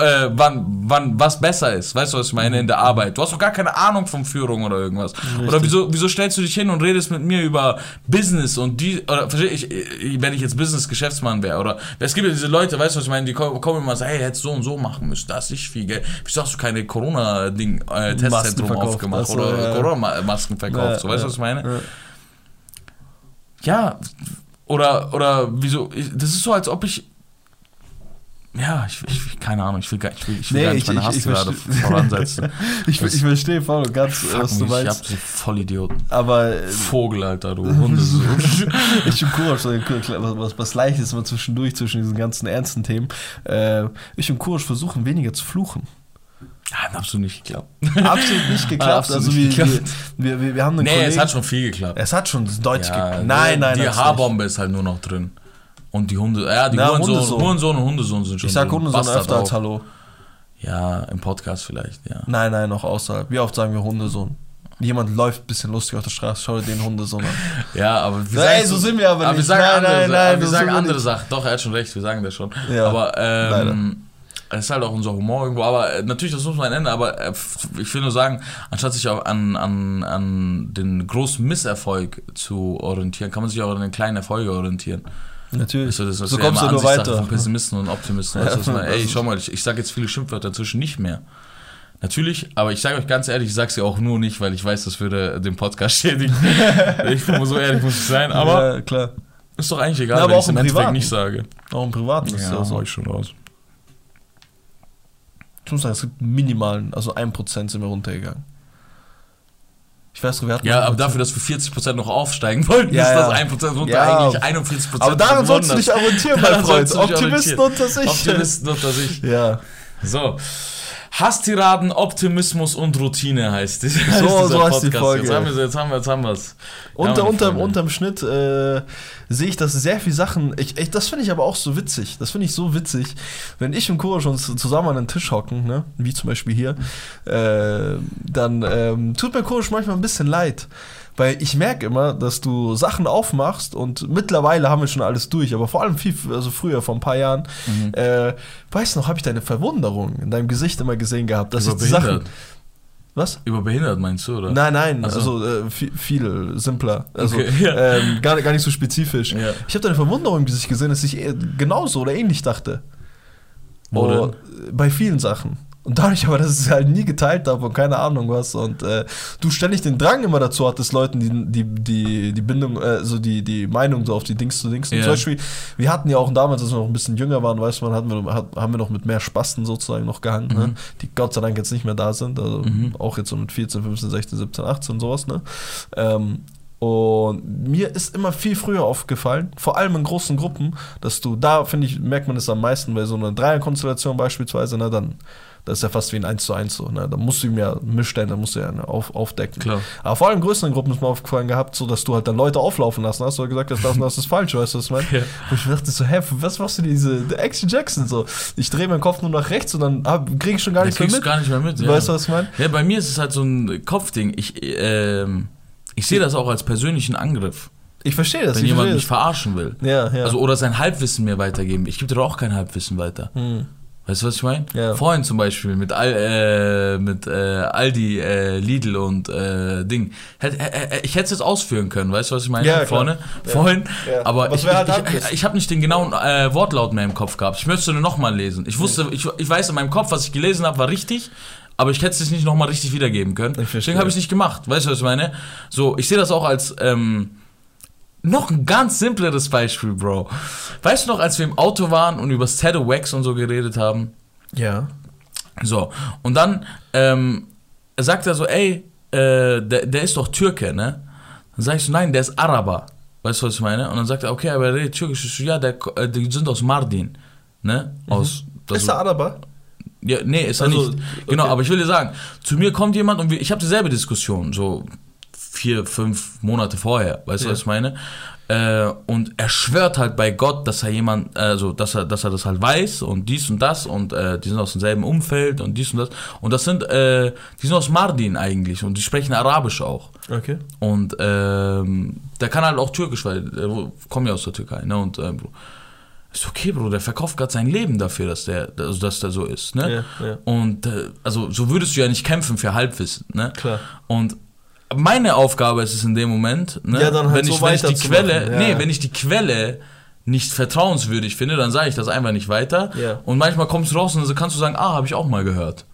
äh, wann, wann was besser ist? Weißt du, was ich meine? In der Arbeit. Du hast doch gar keine Ahnung von Führung oder irgendwas. Oder wieso, wieso stellst du dich hin und redest mit mir über Business und die, oder versteh ich, ich- wenn ich jetzt Business-Geschäftsmann wäre, oder es gibt ja diese Leute, weißt du, was ich meine, die kommen immer und sagen, hey, hättest so und so machen müssen, da ist nicht viel Geld. Wieso hast du keine Corona-Ding, äh, aufgemacht so, oder ja. Corona-Masken verkauft? Ja, so, weißt du, ja, was ich meine? ja. Oder, oder wieso, das ist so, als ob ich, ja, ich, ich keine Ahnung, ich will gar, ich will, ich will Nee, gar nicht ich- meine Hasstirade verste- voransetzen. Ich, ich verstehe voll und ganz, Fuck was du mich, ich hab meinst. Vollidioten. Aber Vogel, Alter, du Hundesohn. ich und Kurosch, so, was, was, was Leichtes mal zwischendurch, zwischen diesen ganzen ernsten Themen. Äh, ich und Kurosch versuchen weniger zu fluchen. Hat absolut nicht geklappt. Absolut nicht geklappt. Absolut also nicht wir, geklappt. Wir, wir, wir haben einen Nee, Kollegen. es hat schon viel geklappt. es hat schon deutlich Ja, geklappt. Nein, nein, Die Haarbombe ist halt nur noch drin. Und die Hunde, ja, die Na, Hurensohn, Hundesohn. Hurensohn und Hundesohn sind schon Ich sag. Hundesohn öfter als. Hallo. Ja, im Podcast vielleicht, ja. Nein, nein, noch außerhalb. Wie oft sagen wir Hundesohn? Jemand läuft ein bisschen lustig auf der Straße, schau dir den Hundesohn an. Ja, aber wir Nein, so sind wir aber aber nicht. Wir sagen Nein, andere, nein, nein, aber wir sagen andere. Sachen. Doch, er hat schon recht, wir sagen das schon. Ja, aber ähm, es ist halt auch unser Humor irgendwo. Aber äh, natürlich, das muss man ändern. Aber äh, ich will nur sagen, anstatt sich auch an, an, an den großen Misserfolg zu orientieren, kann man sich auch an den kleinen Erfolgen orientieren. Natürlich. Du, das ist so ja kommst du immer nur weiter. Von Pessimisten und Optimisten. Du, meine? das Ey, ist- schau mal, ich, ich sage jetzt viele Schimpfwörter inzwischen nicht mehr. Natürlich, aber ich sage euch ganz ehrlich, ich sage sie auch nur nicht, weil ich weiß, das würde den Podcast schädigen. ich bin so ehrlich, muss ich sein. Aber ja, klar. ist doch eigentlich egal, Ja, aber wenn ich es im im Endeffekt nicht sage. Auch im Privaten ist es ja so. hau ich schon raus. Ich muss sagen, es gibt minimalen, also 1% sind wir runtergegangen. Ich weiß noch, wir hatten Ja, aber dafür, dass wir 40% noch aufsteigen wollten, Ja, ist das ja. 1% runter Ja. eigentlich 41%. Aber daran sollst du dich orientieren, mein Freund. Optimisten unter sich. Optimisten unter sich. Ja, So. Hasstiraden, Optimismus und Routine heißt, heißt So- so heißt die Folge. Jetzt haben wir jetzt haben wir jetzt haben wir's. Unter, Ja, unterm, Schnitt äh, sehe ich, dass sehr viele Sachen. Ich, ich, das finde ich aber auch so witzig. Das finde ich so witzig. Wenn ich und schon z- zusammen an einen Tisch hocken, ne, wie zum Beispiel hier, äh, dann ähm, tut mir Kuro manchmal ein bisschen leid. Weil ich merke immer, dass du Sachen aufmachst und mittlerweile haben wir schon alles durch, aber vor allem viel, also früher, vor ein paar Jahren, Mhm. äh, weißt du noch, habe ich deine Verwunderung in deinem Gesicht immer gesehen gehabt, dass ich die Sachen. Was? Über behindert meinst du, oder? Nein, nein, Ach so. also äh, viel, viel simpler. Also Okay, ja. ähm, gar, gar nicht so spezifisch. Ja. Ich habe deine Verwunderung im Gesicht gesehen, dass ich eher genauso oder ähnlich dachte. Wo Oh, bei vielen Sachen. Und dadurch aber, dass ich es halt nie geteilt habe und keine Ahnung was. Und äh, du ständig den Drang immer dazu hattest, Leuten die, die, die, die Bindung, äh, so die, die Meinung so auf die Dings zu Dings. Und Ja. Zum Beispiel, wir hatten ja auch damals, als wir noch ein bisschen jünger waren, weißt du, man, hatten wir, hat, haben wir noch mit mehr Spasten sozusagen noch gehangen, ne? Mhm. die Gott sei Dank jetzt nicht mehr da sind. Also Mhm. auch jetzt so mit 14, 15, 16, 17, 18 sowas, ne? Ähm, und mir ist immer viel früher aufgefallen, vor allem in großen Gruppen, dass du, da finde ich, merkt man es am meisten bei so einer Dreierkonstellation beispielsweise, ne, dann, das ist ja fast wie ein 1 zu 1 so, ne, da musst du ihm ja Mischstellen, da musst du ja auf, aufdecken. Klar. Aber vor allem in größeren Gruppen ist mir aufgefallen gehabt, so, dass du halt dann Leute auflaufen lassen hast, oder gesagt hast, das das ist falsch, weißt du, was ich meine? Ja. Und ich dachte so, hä, was machst du diese Action Jackson so? Ich drehe meinen Kopf nur nach rechts und dann hab, krieg ich schon gar nichts mehr mit. du gar nicht mehr mit. ja. Weißt du, was ich meine? Ja, bei mir ist es halt so ein Kopfding. Ich, ähm, ich sehe das auch als persönlichen Angriff, Ich verstehe das. wenn jemand mich verarschen will. Ja, ja. Also, oder sein Halbwissen mir weitergeben. Ich gebe dir auch kein Halbwissen weiter. Hm. Weißt du, was ich meine? Ja. Vorhin zum Beispiel mit, Al, äh, mit äh, Aldi, äh, Lidl und äh, Ding. Äh, ich hätte es jetzt ausführen können, weißt du, was ich meine? Ja. Vorne, Ja. vorhin. Ja. Aber Was ich, halt ich, ich, ich habe nicht den genauen äh, Wortlaut mehr im Kopf gehabt. Ich möchte nur nochmal lesen. Ich wusste, ich, ich weiß in meinem Kopf, was ich gelesen habe, war richtig. Aber ich hätte es nicht nochmal richtig wiedergeben können. Deswegen habe ich es nicht gemacht. Weißt du, was ich meine? So, ich sehe das auch als ähm, noch ein ganz simpleres Beispiel, Bro. Weißt du noch, als wir im Auto waren und über Shadow Wax und so geredet haben? Ja. So, und dann ähm, sagt er so, ey, äh, der, der ist doch Türke, ne? Dann sag ich so, nein, der ist Araber. Weißt du, was ich meine? Und dann sagt er, okay, aber er redet Türkisch. Ich so, ja, der, äh, die sind aus Mardin, ne? Aus, das ist der Araber? Ja, nee, ist er Also, nicht. Genau, okay. aber ich will dir sagen, zu mir kommt jemand und ich habe dieselbe Diskussion, so vier, fünf Monate vorher, weißt du, Ja. was ich meine? Äh, und er schwört halt bei Gott, dass er jemand, also dass er, dass er das halt weiß und dies und das und äh, die sind aus demselben Umfeld und dies und das. Und das sind, äh, die sind aus Mardin eigentlich und die sprechen Arabisch auch. Okay. Und ähm, der kann halt auch Türkisch, weil er kommt ja aus der Türkei, ne? Und ähm, ist okay, Bro, der verkauft gerade sein Leben dafür, dass der, also dass der so ist, ne? Ja, ja. Und äh, also so würdest du ja nicht kämpfen für Halbwissen, ne? Klar. Und meine Aufgabe ist es in dem Moment, ne? Ja, dann halt wenn so ich, wenn ich die Quelle, ja, nee, wenn ich die Quelle nicht vertrauenswürdig finde, dann sage ich das einfach nicht weiter. Ja. Und manchmal kommst du raus und dann kannst du sagen, ah, habe ich auch mal gehört.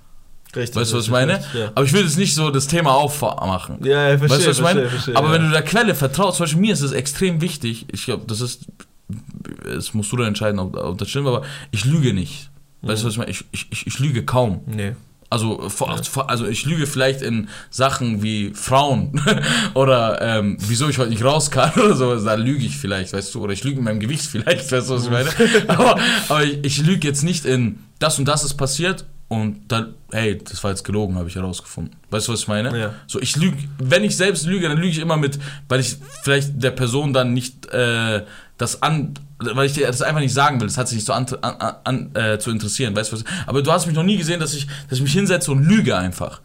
Richtig. Weißt du, was ich meine? Ja, Aber ich will jetzt nicht so das Thema aufmachen. ja, ja verstehe, Weißt du, was ich meine? verstehe, verstehe, Aber wenn du der Quelle vertraust, zum Beispiel mir ist es extrem wichtig, ich glaube, das ist, es musst du dann entscheiden, ob, ob das stimmt, aber ich lüge nicht. Weißt du, was ich meine? Ich, ich, ich, ich lüge kaum. Nee. Also, also ich lüge vielleicht in Sachen wie Frauen oder ähm, wieso ich heute nicht raus kann oder sowas, da lüge ich vielleicht, weißt du, oder ich lüge in meinem Gewicht vielleicht, weißt du, was ich meine? aber aber ich, ich lüge jetzt nicht in das und das ist passiert und dann, hey, das war jetzt gelogen, habe ich herausgefunden. Weißt du, was ich meine? Ja. So, ich lüge, wenn ich selbst lüge, dann lüge ich immer mit, weil ich vielleicht der Person dann nicht äh, das an, weil ich dir das einfach nicht sagen will, das hat sich nicht so an, an, an äh, zu interessieren, weißt du was? Aber du hast mich noch nie gesehen, dass ich, dass ich mich hinsetze und lüge einfach.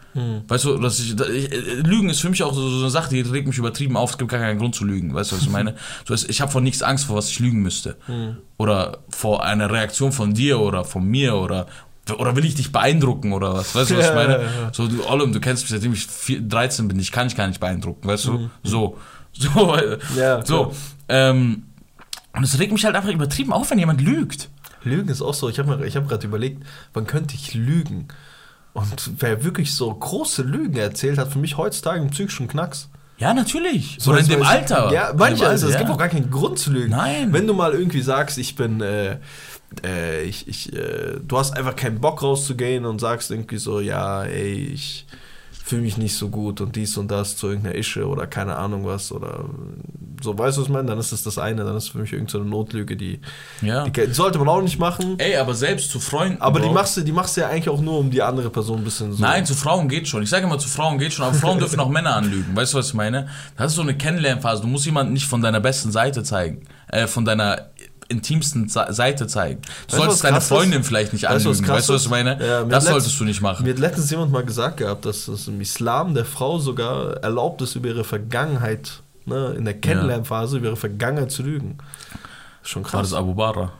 Weißt du, dass ich, dass ich, äh, Lügen ist für mich auch so, so eine Sache, die regt mich übertrieben auf, es gibt gar keinen Grund zu lügen, weißt du, was ich meine? So, ich habe vor nichts Angst, vor was ich lügen müsste. Oder vor einer Reaktion von dir oder von mir oder oder will ich dich beeindrucken oder was? Weißt du, was ich meine? So, du, Ollem, du kennst mich, seitdem ich vier, 13 bin, ich kann dich gar nicht beeindrucken, weißt du? So, so, äh, Ja, so. Ähm, Und es regt mich halt einfach übertrieben auf, wenn jemand lügt. Lügen ist auch so. Ich habe hab gerade überlegt, wann könnte ich lügen? Und wer wirklich so große Lügen erzählt, hat für mich heutzutage einen psychischen Knacks. Ja, natürlich. So, Oder in dem Alter. Ja, manche, also es Alter, gibt ja. auch gar keinen Grund zu lügen. Nein. Wenn du mal irgendwie sagst, ich bin, äh, äh, ich, ich, äh, du hast einfach keinen Bock rauszugehen und sagst irgendwie so, ja, ey, ich fühle mich nicht so gut und dies und das zu irgendeiner Ische oder keine Ahnung was oder so, weißt du, was ich meine? Dann ist das das eine, dann ist für mich irgendeine so Notlüge, die, Ja. die, sollte man auch nicht machen. Ey, aber selbst zu Freunden. Aber die machst, du, die machst du ja eigentlich auch nur, um die andere Person ein bisschen so. Nein, zu Frauen geht schon. Ich sage immer, zu Frauen geht schon, aber Frauen dürfen auch Männer anlügen. Weißt du, was ich meine? Das ist so eine Kennenlernphase. Du musst jemanden nicht von deiner besten Seite zeigen. Äh, von deiner intimsten Seite zeigen. Du Weißt solltest deine krass ist? Freundin vielleicht nicht Weißt anlügen. krass Weißt du, was ich meine? Ja, das solltest du nicht machen. Mir hat letztens jemand mal gesagt gehabt, dass es im Islam der Frau sogar erlaubt ist, über ihre Vergangenheit, ne, in der Kennenlernphase, über ihre Vergangenheit zu lügen. Schon War das krass. Abu Bara?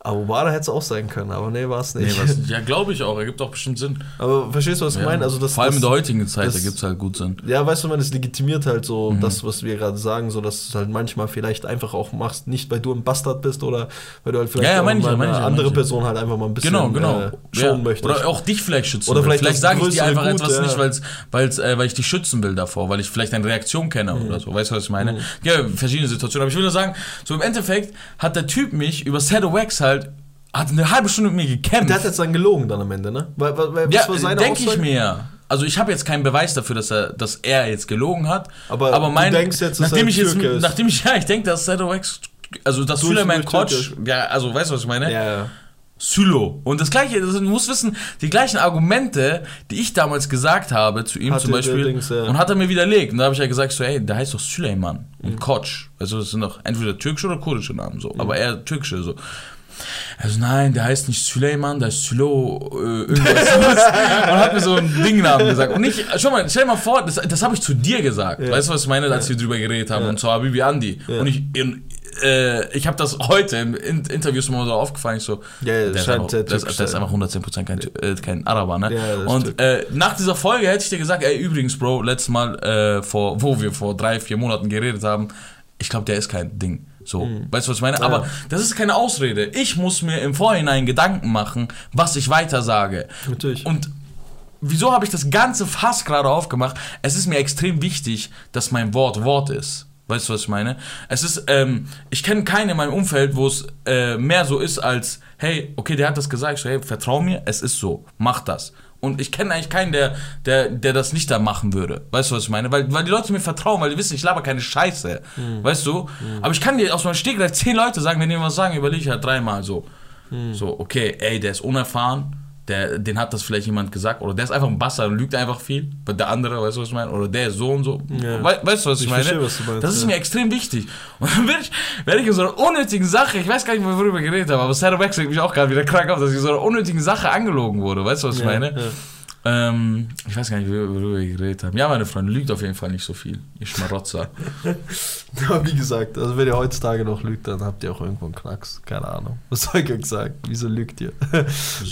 Abu Bakr hätte es auch sein können, aber nee, war es Nee, nicht. was, ja, glaube ich auch. Ergibt auch bestimmt Sinn. aber verstehst du, was ich Ja. meine? Also das, Vor allem das, in der heutigen Zeit ergibt es halt gut Sinn. Ja, weißt du, man, es legitimiert halt so Mhm. das, was wir gerade sagen, so dass du es halt manchmal vielleicht einfach auch machst, nicht weil du ein Bastard bist oder weil du halt vielleicht Ja, ja, meine eine ja, andere ja. Person halt einfach mal ein bisschen Genau, genau. äh, schonen möchtest. Oder auch dich vielleicht schützen Oder vielleicht Vielleicht sage ich dir einfach Gut, etwas nicht, weil's, weil's, äh, weil ich dich schützen will davor, weil ich vielleicht eine Reaktion kenne Mhm. oder so. Weißt du, was ich meine? Ja, verschiedene Situationen. Aber ich will nur sagen, so im Endeffekt hat der Typ mich über of Wax halt, hat eine halbe Stunde mit mir gekämpft. Der hat jetzt dann gelogen dann am Ende, ne? Weil, weil, ja, denke ich mir. Also ich habe jetzt keinen Beweis dafür, dass er, dass er jetzt gelogen hat. Aber du mein, denkst jetzt, dass nachdem er ich jetzt, ist. nachdem ich ja, ich denke, dass Set of Wax, also dass Suleiman Türkisch. ja, also weißt du, was ich meine? Ja, ja. Sylo. Und das gleiche, das, du musst wissen, die gleichen Argumente, die ich damals gesagt habe zu ihm Hat zum Beispiel, Dings, ja. und hat er mir widerlegt. Und da habe ich ja gesagt, so, ey, der heißt doch Süleyman und Mhm. Koch. Also das sind doch entweder türkische oder kurdische Namen, so. Aber eher türkische, so. Also nein, der heißt nicht Süleyman, der ist Sylo, äh, irgendwas. und hat mir so einen Dingnamen gesagt. Und ich, schau mal, stell dir mal vor, das, das habe ich zu dir gesagt. Ja. Weißt du, was ich meine, als wir drüber geredet haben? Und zwar Habibi Andi. Und ich, in, äh, ich habe das heute in, in Interviews mal so aufgefallen. Ich so, Ja, ja, der, ist scheint einfach, sehr der, ist, der ist einfach 110% kein, äh, kein Araber, ne? Ja, und äh, nach dieser Folge hätte ich dir gesagt, ey, übrigens, Bro, letztes Mal, äh, vor, wo wir vor drei, vier Monaten geredet haben, ich glaube, der ist kein Ding. So, weißt du, was ich meine? Aber das ist keine Ausrede. Ich muss mir im Vorhinein Gedanken machen, was ich weiter sage. Natürlich. Und wieso habe ich das ganze Fass gerade aufgemacht? Es ist mir extrem wichtig, dass mein Wort Wort ist. Weißt du, was ich meine? Es ist, ähm, ich kenne keinen in meinem Umfeld, wo es äh, mehr so ist als, hey, okay, der hat das gesagt, so, hey, vertrau mir, es ist so, mach das. Und ich kenne eigentlich keinen, der, der, der das nicht da machen würde. Weißt du, was ich meine? Weil, weil die Leute mir vertrauen, weil die wissen, ich laber keine Scheiße. Weißt du? Aber ich kann dir aus meinem Stegreif zehn Leute sagen, wenn die mir was sagen, überlege ich halt dreimal so. So, okay, ey, der ist unerfahren, der, den hat das vielleicht jemand gesagt, oder der ist einfach ein Bastard und lügt einfach viel, der andere, weißt du, was ich meine? Oder der ist so und so. Ja. We weißt du, was ich, Ich meine? verstehe, was du meinst, das ist mir extrem wichtig. Und dann werde ich, werd ich in so einer unnötigen Sache, ich weiß gar nicht mehr, worüber wir geredet haben, aber Sarah regt mich auch gerade wieder krank auf, dass ich in so einer unnötigen Sache angelogen wurde, weißt du, was ich Ja, meine? ja. Ähm, ich weiß gar nicht, worüber wir geredet haben. Ja, meine Freundin lügt auf jeden Fall nicht so viel. Ich Schmarotzer. Ja, wie gesagt, also wenn ihr heutzutage noch lügt, dann habt ihr auch irgendwo einen Knacks. Keine Ahnung. Was soll ich euch sagen? Wieso lügt ihr? Also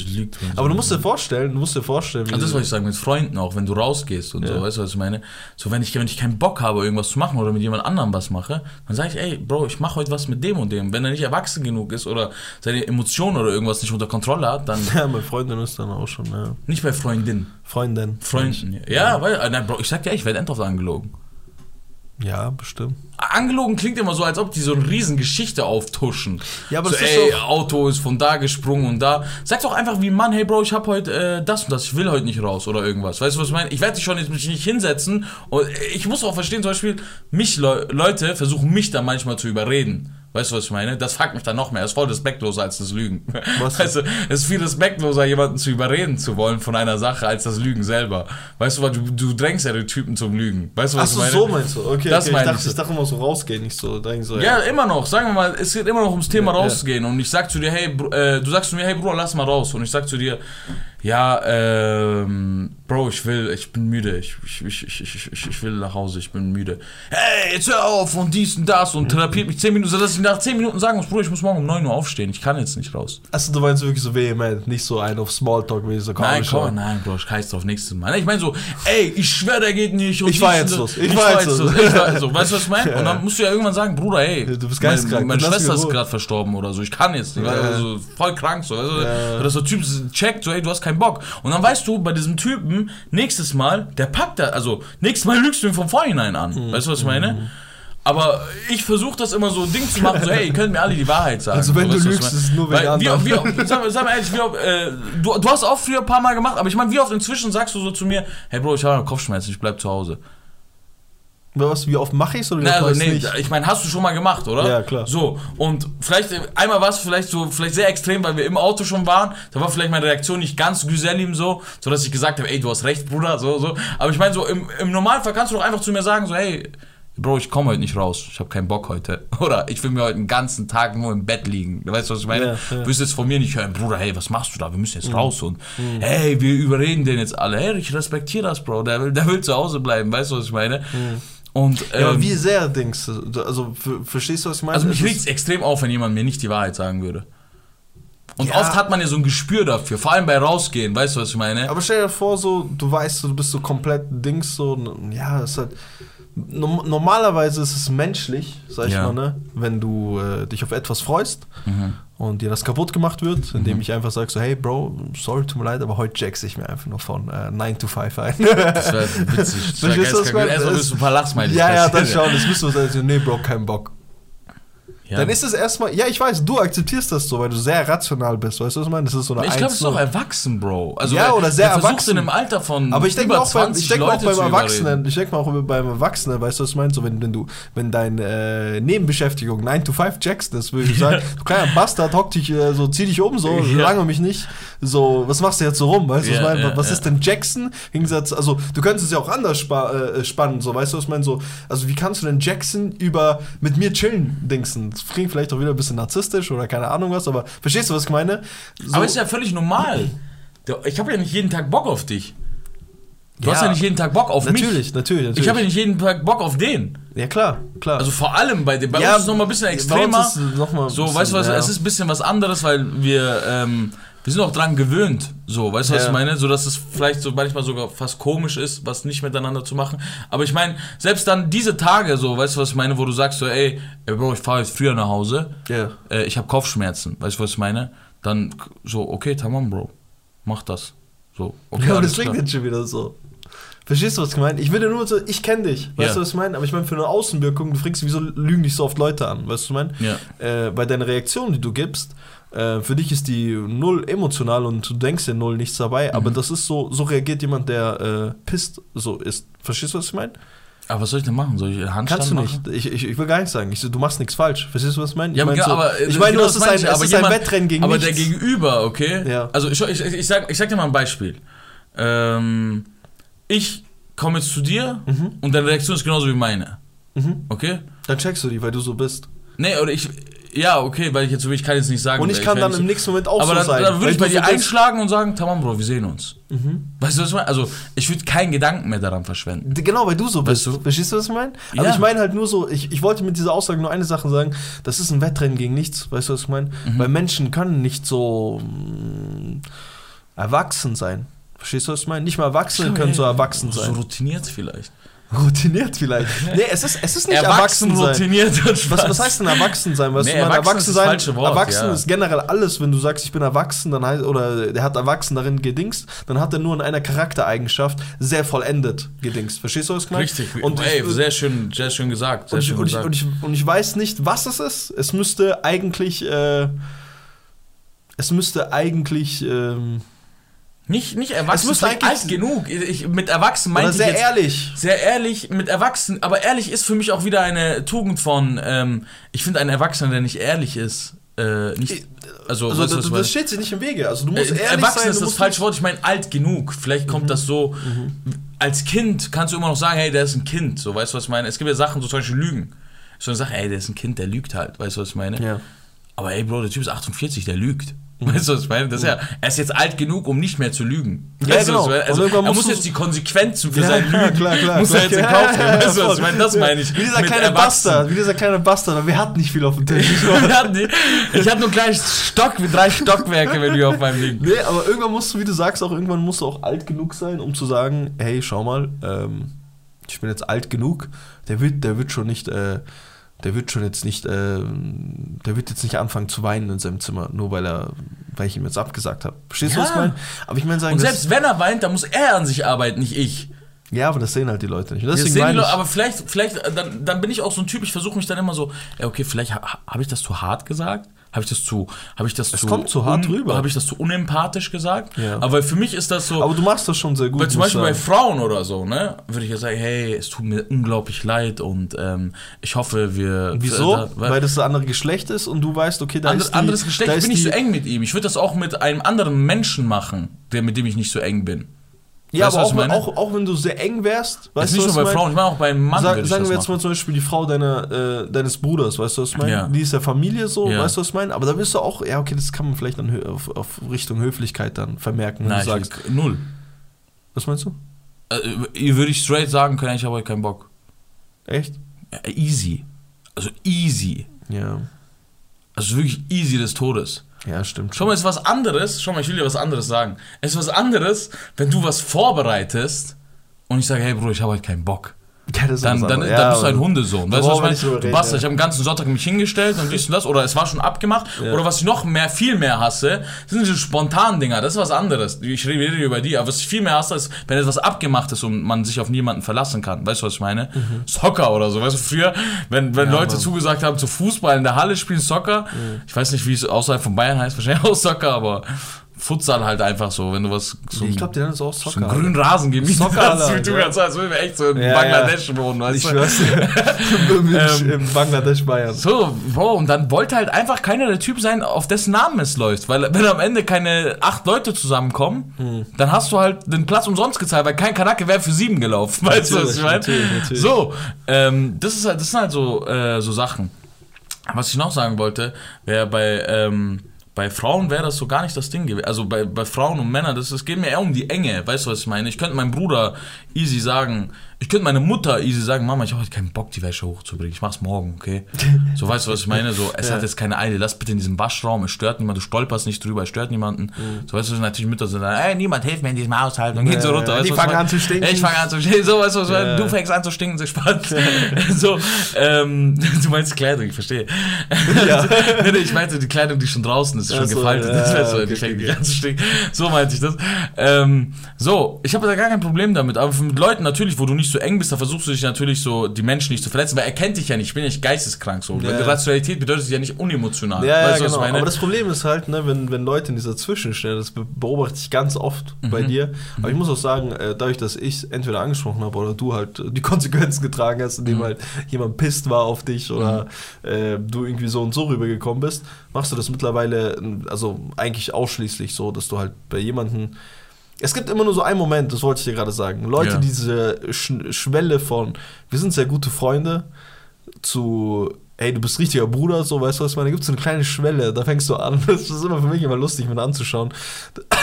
lügt man so. Aber du musst dir vorstellen, du musst dir vorstellen, wie Und das wollte ich sagen, mit Freunden auch, wenn du rausgehst und Ja. so, weißt du, was ich meine? So, wenn ich, wenn ich keinen Bock habe, irgendwas zu machen oder mit jemand anderem was mache, dann sage ich, ey, Bro, ich mache heute was mit dem und dem. Wenn er nicht erwachsen genug ist oder seine Emotionen oder irgendwas nicht unter Kontrolle hat, dann ja, meine Freundin ist dann auch schon, ja. nicht bei Freundin. Freundin. Freunden. Ja, weil, äh, nein, Bro, ich sag dir, ich werde endlich angelogen. Ja, bestimmt. Angelogen klingt immer so, als ob die so eine riesen Geschichte auftuschen. Ja, aber so, das ist ey, doch- Auto ist von da gesprungen und da. Sag doch einfach wie ein Mann, hey Bro, ich hab heute äh, das und das, ich will heute nicht raus oder irgendwas. Weißt du, was ich meine? Ich werde dich schon jetzt mich nicht hinsetzen und ich muss auch verstehen, zum Beispiel, mich Le Leute versuchen mich da manchmal zu überreden. Weißt du, was ich meine? Das fuckt mich dann noch mehr. Es ist voll respektloser als das Lügen. Was? Weißt du, es ist viel respektloser, jemanden zu überreden zu wollen von einer Sache, als das Lügen selber. Weißt du, weil du, du drängst ja den Typen zum Lügen. Weißt du, was Achso, ich meine? so meinst du? Okay, Das okay. Ich, dachte, ich ich so. dachte immer so rausgehen, nicht so. Denk so Ja, immer noch. Sagen wir mal, es geht immer noch ums Thema Ja, ja. rauszugehen. Und ich sag zu dir, hey, äh, du sagst zu mir, hey Bruder, lass mal raus. Und ich sag zu dir, ja, ähm, Bro, ich will, ich bin müde, ich, ich, ich, ich, ich, ich, will nach Hause, ich bin müde. Hey, jetzt hör auf und dies und das und therapiert mich 10 Minuten, sodass ich nach 10 Minuten sagen muss, Bro, ich muss morgen um 9 Uhr aufstehen, ich kann jetzt nicht raus. Also du meinst wirklich so vehement, nicht so ein auf Smalltalk, wie so Nein, komm, nein, Bro, ich scheiß drauf nächstes Mal. Ich meine so, ey, ich schwör, der geht nicht. Und Ich dies jetzt los, ich fahr jetzt los. Ich fahr jetzt los. Weißt du, was ich meine? Und dann musst du ja irgendwann sagen, Bruder, ey, Du bist meine, geisteskrank, meine Schwester ist gerade verstorben oder so, ich kann jetzt nicht. Also, voll krank so. Also, Ja. Dass der Typ checkt, so, ey, du hast keinen Bock. Und dann weißt du, bei diesem Typen, nächstes Mal, der packt da, also, nächstes Mal lügst du ihn von vornhinein an. Mhm. Weißt du, was ich meine? Aber ich versuche das immer so ein Ding zu machen, so, hey, ihr könnt mir alle die Wahrheit sagen. Also wenn so, du lügst, ist es nur wegen wie, anderen. wie, oft- sag, sag mal ehrlich, wie äh, du, du hast auch früher ein paar Mal gemacht, aber ich meine, wie oft inzwischen sagst du so zu mir, hey Bro, ich habe Kopfschmerzen, ich bleib zu Hause. Was, wie oft mache ich es oder Na, also, nee, nicht? ich meine, hast du schon mal gemacht, oder? Ja, klar. So, und vielleicht, einmal war es vielleicht so, vielleicht sehr extrem, weil wir im Auto schon waren, da war vielleicht meine Reaktion nicht ganz Güselim so, so dass ich gesagt habe, ey, du hast recht, Bruder, so, so. Aber ich meine, so, im, im Normalfall kannst du doch einfach zu mir sagen, so, hey, Bro, ich komme heute nicht raus, ich habe keinen Bock heute. Oder ich will mir heute den ganzen Tag nur im Bett liegen. Du weißt, was ich meine? Ja, ja. Du wirst jetzt von mir nicht hören, Bruder, hey, was machst du da? Wir müssen jetzt raus und hey, wir überreden den jetzt alle. Hey, ich respektiere das, Bro. Der will, der will zu Hause bleiben, weißt du, was ich meine? Und, Ja, aber ähm, wie sehr denkst du? Also ver- verstehst du, was ich meine? also mich regt es extrem auf, wenn jemand mir nicht die Wahrheit sagen würde. Und Ja. oft hat man ja so ein Gespür dafür, vor allem bei rausgehen, weißt du, was ich meine? Aber stell dir vor, so, du weißt, du bist so komplett Dings, so, ja, es ist halt. No- Normalerweise ist es menschlich, sag ich Ja. mal, ne? Wenn du äh, dich auf etwas freust Mhm. und dir das kaputt gemacht wird, indem ich einfach sage, so, hey Bro, sorry, tut mir leid, aber heute jackse ich mir einfach nur von äh, 9 to 5 ein. Das wäre witzig. Das wär was ich meine? Erstmal Das- müssen ein paar Lachsmilies ja, ja, das passieren. schon. Das müsste man sagen, nee, Bro, kein Bock. Ja. Dann ist es erstmal, ja, ich weiß, du akzeptierst das so, weil du sehr rational bist, weißt du, was ich meine? Das ist so eine ich glaube, es ist 1-0. auch erwachsen, Bro. Also, Ja, oder sehr erwachsen. in einem Alter von Aber ich denke auch, beim, 20 ich denk auch beim Erwachsenen, überreden. ich denke mal auch beim Erwachsenen, weißt du, was ich meine? So, wenn, wenn du, wenn deine äh, Nebenbeschäftigung 9 to 5 checkst, das würde ich sagen, du kleiner Bastard, hock dich, äh, so, zieh dich um, so, Ja. lange mich nicht, so, was machst du jetzt so rum, weißt du, was ich Ja, meine? ja, was ja. ist denn Jackson? Im Gegensatz, also, du könntest es ja auch anders spa äh, spannen, so, weißt du, was ich meine? So, also, wie kannst du denn Jackson über mit mir chillen, dingsen? Klingt vielleicht auch wieder ein bisschen narzisstisch oder keine Ahnung was, aber verstehst du, was ich meine? So, Aber ist ja völlig normal. Ich habe ja nicht jeden Tag Bock auf dich. Du Ja. hast ja nicht jeden Tag Bock auf mich. natürlich, natürlich, natürlich. Ich habe ja nicht jeden Tag Bock auf den. ja, klar, klar. Also vor allem bei dem. Bei Ja, uns ist es nochmal ein bisschen bei uns extremer. ist noch mal ein so, bisschen, weißt du was, ja. es ist ein bisschen was anderes, weil wir, ähm, wir sind auch dran gewöhnt. So, weißt du, was Ja. ich meine? So, dass es vielleicht so manchmal sogar fast komisch ist, was nicht miteinander zu machen. Aber ich meine, selbst dann diese Tage, so, weißt du, was ich meine, wo du sagst so, ey, ey Bro, ich fahre jetzt früher nach Hause, Ja. äh, ich habe Kopfschmerzen, weißt du, was ich meine? Dann so, okay, tamam, Bro, mach das. So, okay, ja, aber das klingt klar. jetzt schon wieder so. Verstehst du, was ich meine? Ich will dir nur so, ich kenne dich. Weißt Ja. du, was ich meine? Aber ich meine, für eine Außenwirkung, du fragst, wieso lügen dich so oft Leute an? Weißt du, was ich meine? Ja. Äh, bei deiner Reaktion, die du gibst, äh, für dich ist die null emotional und du denkst in null nichts dabei, aber Mhm. das ist so, so reagiert jemand, der äh, pisst so ist. Verstehst du, was ich meine? Aber was soll ich denn machen? Soll ich Handstand Kannst du machen? nicht. Ich, ich, ich will gar nichts sagen. Ich du machst nichts falsch. Verstehst du, was ich meine? Ja, ich aber, mein so, aber äh, ich meine, genau das ist meine ein, ich, aber ist ein jemand- Wettrennen gegen Aber nichts. der Gegenüber, okay? Ja. Also ich, ich, ich, sag, ich sag dir mal ein Beispiel. Ähm, ich komme jetzt zu dir Mhm. und deine Reaktion ist genauso wie meine. Mhm. Okay? Dann checkst du die, weil du so bist. Nee, oder ich. Ja, okay, weil ich jetzt so ich kann jetzt nicht sagen. Und ich kann werd dann im so- nächsten Moment auch Aber so dann, sein. dann würde ich bei dir so einschlagen und sagen, tamam, Bro, wir sehen uns. Mhm. Weißt du, was ich meine? Also, ich würde keinen Gedanken mehr daran verschwenden. Genau, weil du so bist. Weißt du? Verstehst du, was ich meine? Aber Ja. ich meine halt nur so, ich, ich wollte mit dieser Aussage nur eine Sache sagen, das ist ein Wettrennen gegen nichts, weißt du, was ich meine? Mhm. Weil Menschen können nicht so mm, erwachsen sein. Verstehst du, was ich meine? Nicht mal Erwachsene können so erwachsen So sein. routiniert vielleicht. Routiniert vielleicht. Nee, es ist, es ist nicht Erwachsen, erwachsen, sein. routiniert. Was, was heißt denn erwachsen sein? Weißt Nee, du, erwachsen erwachsen ist das sein, falsche Wort, erwachsen ja. ist generell alles, wenn du sagst, ich bin erwachsen, dann heißt, oder der hat erwachsen darin gedingst, dann hat er nur in einer Charaktereigenschaft sehr vollendet gedingst. Verstehst du, was ich meine? Richtig. Und ey, ich- sehr schön, sehr schön gesagt. Sehr Und ich, schön und, ich, gesagt. und, ich, und ich weiß nicht, was es ist. Es müsste eigentlich, äh, es müsste eigentlich, ähm, Nicht, nicht erwachsen, vielleicht eigentlich- alt genug. Ich, mit erwachsen oder meinte ich sehr jetzt ehrlich. sehr ehrlich, mit erwachsen, aber ehrlich ist für mich auch wieder eine Tugend von, ähm, ich finde einen Erwachsenen, der nicht ehrlich ist, äh, nicht, also, Also das, das steht sich nicht im Wege. Also du meine? musst Äh, ehrlich Erwachsen sein. ist das falsche Wort, ich meine alt genug. Vielleicht kommt das so, als Kind kannst du immer noch sagen, hey, der ist ein Kind, so, weißt du, was ich meine? Es gibt ja Sachen, so zum Beispiel Lügen. So eine Sache, ey, der ist ein Kind, der lügt halt, weißt du, was ich meine? Ja. Aber ey, Bro, der Typ ist 48, der lügt. Weißt du, was ich meine? Das ist ja, er ist jetzt alt genug, um nicht mehr zu lügen. Ja, weißt genau. Also, er muss jetzt die Konsequenzen für Ja, sein Lügen, klar, klar, muss er klar. jetzt in Kauf nehmen. Weißt du, was ich meine? Das meine ich. Wie dieser mit kleine. Bastard, wie dieser kleine Bastard, wir hatten nicht viel auf dem Tisch. Wir ich hatte nur gleich Stock mit drei Stockwerke, wenn du auf meinem Ding. Nee, aber irgendwann musst du, wie du sagst, auch irgendwann musst du auch alt genug sein, um zu sagen, hey, schau mal, ähm, ich bin jetzt alt genug, der wird, der wird schon nicht, äh, der wird schon jetzt nicht, äh, der wird jetzt nicht anfangen zu weinen in seinem Zimmer, nur weil er, weil ich ihm jetzt abgesagt habe. Verstehst du, was ich Ja. meine? Aber ich meine sagen, Und selbst wenn er weint, dann muss er an sich arbeiten, nicht ich. ja, aber das sehen halt die Leute nicht. Das sehen die Leute, aber vielleicht, vielleicht, äh, dann, dann bin ich auch so ein Typ, ich versuche mich dann immer so, ja, okay, vielleicht ha, habe ich das zu hart gesagt? Habe ich das zu, habe ich das Es zu, kommt zu hart rüber. Habe ich das zu unempathisch gesagt? Ja. Aber für mich ist das so, aber du machst das schon sehr gut. weil zum ich Beispiel bei sagen. Frauen oder so, ne, würde ich ja sagen, hey, es tut mir unglaublich leid und ähm, ich hoffe, wir. Wieso? Äh, da- weil das das andere Geschlecht ist und du weißt, okay, da Ander, ist die, anderes da Geschlecht, ich ist bin nicht die, so eng mit ihm. Ich würde das auch mit einem anderen Menschen machen, der, mit dem ich nicht so eng bin. Ja, Weißt aber auch, meine? auch, auch wenn du sehr eng wärst, weißt du, nicht nur bei? Frauen, ich meine auch beim Mann. Sag, würde ich sagen wir jetzt mal zum Beispiel die Frau deiner, äh, deines Bruders, weißt du, was ich meine? Ja. Die ist ja Familie so, Ja. weißt du, was ich meine? Aber da wirst du auch, ja, okay, das kann man vielleicht dann auf, auf Richtung Höflichkeit dann vermerken, wenn Nein, du sagst. will, null. Was meinst du? Äh, ihr würde ich straight sagen können, ich habe heute keinen Bock. Echt? Ja, easy. Also easy. Ja. Also wirklich easy des Todes. Ja, stimmt. Schau mal, es ist was anderes. Schau mal, ich will dir was anderes sagen. Es ist was anderes, wenn du was vorbereitest und ich sage, hey Bro, ich habe heute keinen Bock. Ja, das ist Dann, dann, anderes. dann bist du Ja, ein Hundesohn. Weißt du, was ich meine? Du reden, Bastard, ja. ich habe den ganzen Sonntag mich hingestellt und dies und das. Oder es war schon abgemacht. Ja. Oder was ich noch mehr, viel mehr hasse, sind diese spontanen Dinger. Das ist was anderes. Ich rede über die. Aber was ich viel mehr hasse, ist, wenn etwas abgemacht ist und man sich auf niemanden verlassen kann. Weißt du, was ich meine? Soccer oder so. Weißt du, früher, wenn, wenn Mhm. Ja, Leute Mann. zugesagt haben, zu Fußball in der Halle spielen Soccer. Ich weiß nicht, wie es außerhalb von Bayern heißt. Wahrscheinlich auch Soccer, aber Futsal halt einfach so. Wenn du was... So Ich glaube, die haben das auch so Soccer. einen grünen Rasen gemietet Soccer, hast, wie du ganz, als würden wir echt so in Ja, Bangladesch wohnen, weißt ich du? dir. Ähm, in Bangladesch, Bayern. So, Bro, und dann wollte halt einfach keiner der Typ sein, auf dessen Namen es läuft. Weil wenn am Ende keine acht Leute zusammenkommen, Hm. dann hast du halt den Platz umsonst gezahlt, weil kein Kanake wäre für sieben gelaufen. Weißt du, was ich meine? natürlich, natürlich. So, ähm, das, ist halt, das sind halt so, äh, so Sachen. Was ich noch sagen wollte, wäre bei, ähm, bei Frauen wäre das so gar nicht das Ding gewesen. Also bei, bei Frauen und Männern, das, es geht mir eher um die Enge. Weißt du, was ich meine? Ich könnte meinem Bruder easy sagen, ich könnte meine Mutter easy sagen, Mama, ich habe heute keinen Bock, die Wäsche hochzubringen. Ich mach's morgen, okay? So, weißt du, was ich meine? So, es Ja. hat jetzt keine Eile. Lass bitte in diesem Waschraum, es stört niemand, du stolperst nicht drüber, es stört niemanden. So, weißt du, natürlich Mütter sind dann, ey, niemand hilft mir in diesem Haushalt und geht so Ja, runter. ja, weißt die fangen an zu stinken. Ich fange an zu stinken. So, weißt du, was? Ja. Du fängst an zu stinken, so Spaß. so, ähm, du meinst Kleidung, ich verstehe. Ja. nee, nee, ich meinte die Kleidung, die schon draußen ist, die schon so, gefaltet ja, ist. Weißt du, okay, die fängt okay, an zu stinken. So meinte ich das. Ähm, so, ich habe da gar kein Problem damit. Aber mit Leuten natürlich, wo du nicht so eng bist, da versuchst du dich natürlich so, die Menschen nicht zu verletzen, weil er kennt dich ja nicht. Ich bin ja nicht geisteskrank so. Ja. Rationalität bedeutet ja nicht unemotional. Ja, ja weißt was genau. Aber das Problem ist halt, ne, wenn, wenn Leute in dieser Zwischenstelle, das be- beobachte ich ganz oft bei Mhm. dir, aber ich muss auch sagen, äh, dadurch, dass ich entweder angesprochen habe oder du halt äh, die Konsequenzen getragen hast, indem Mhm. halt jemand pisst war auf dich oder äh, du irgendwie so und so rübergekommen bist, machst du das mittlerweile, also eigentlich ausschließlich so, dass du halt bei jemandem es gibt immer nur so einen Moment, das wollte ich dir gerade sagen. Leute, Ja. die diese Sch Schwelle von, wir sind sehr gute Freunde, zu, ey, du bist richtiger Bruder, so, weißt du, was ich meine? Da gibt es so eine kleine Schwelle, da fängst du an. Das ist immer für mich immer lustig, mir anzuschauen.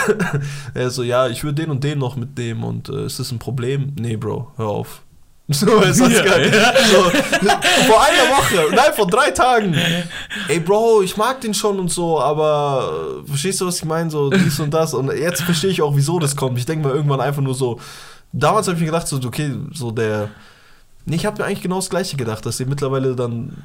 er ist so, ja, ich würde den und den noch mitnehmen und äh, ist das ein Problem? Nee, Bro, hör auf. So, was Ja, geil? so, vor einer Woche, nein, vor drei Tagen. Ey, Bro, ich mag den schon und so, aber äh, verstehst du, was ich meine? So dies und das. Und jetzt verstehe ich auch, wieso das kommt. Ich denke mal irgendwann einfach nur so. Damals habe ich mir gedacht, so, okay, so der. Nee, ich habe mir eigentlich genau das Gleiche gedacht, dass ihr mittlerweile dann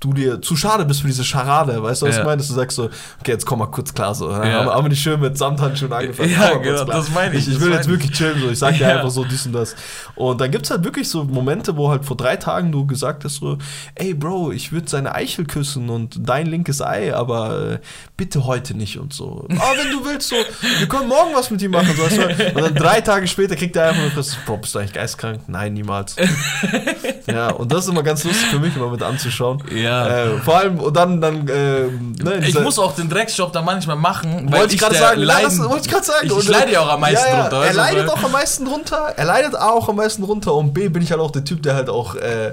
du dir zu schade bist für diese Scharade, weißt du, was Ja. ich meine? Dass du sagst so, okay, jetzt komm mal kurz klar, so, Ja. haben, haben wir nicht schön mit Samthandschuhen angefangen. Ja, genau, das meine ich, Ich, will jetzt ich. wirklich chillen, so, ich sag dir Ja. einfach so dies und das. Und dann gibt's halt wirklich so Momente, wo halt vor drei Tagen du gesagt hast so, ey Bro, ich würde seine Eichel küssen und dein linkes Ei, aber äh, bitte heute nicht und so. Aber wenn du willst, so, wir können morgen was mit ihm machen, so, weißt du? Und dann drei Tage später kriegt er einfach nur das, Bro, bist du eigentlich geistkrank? Nein, niemals. ja, und das ist immer ganz lustig für mich, immer mit anzuschauen. Ja. Äh, vor allem, und dann, dann, ähm, ne, ich muss auch den Drecksjob da manchmal machen, weil wollte ich gerade sagen, ja, Leiden, das wollte ich gerade sagen. Ich, ich leide ja auch am meisten ja, ja, drunter. Er leidet auch am meisten drunter. Er leidet auch am meisten drunter. Und B bin ich halt auch der Typ, der halt auch, äh,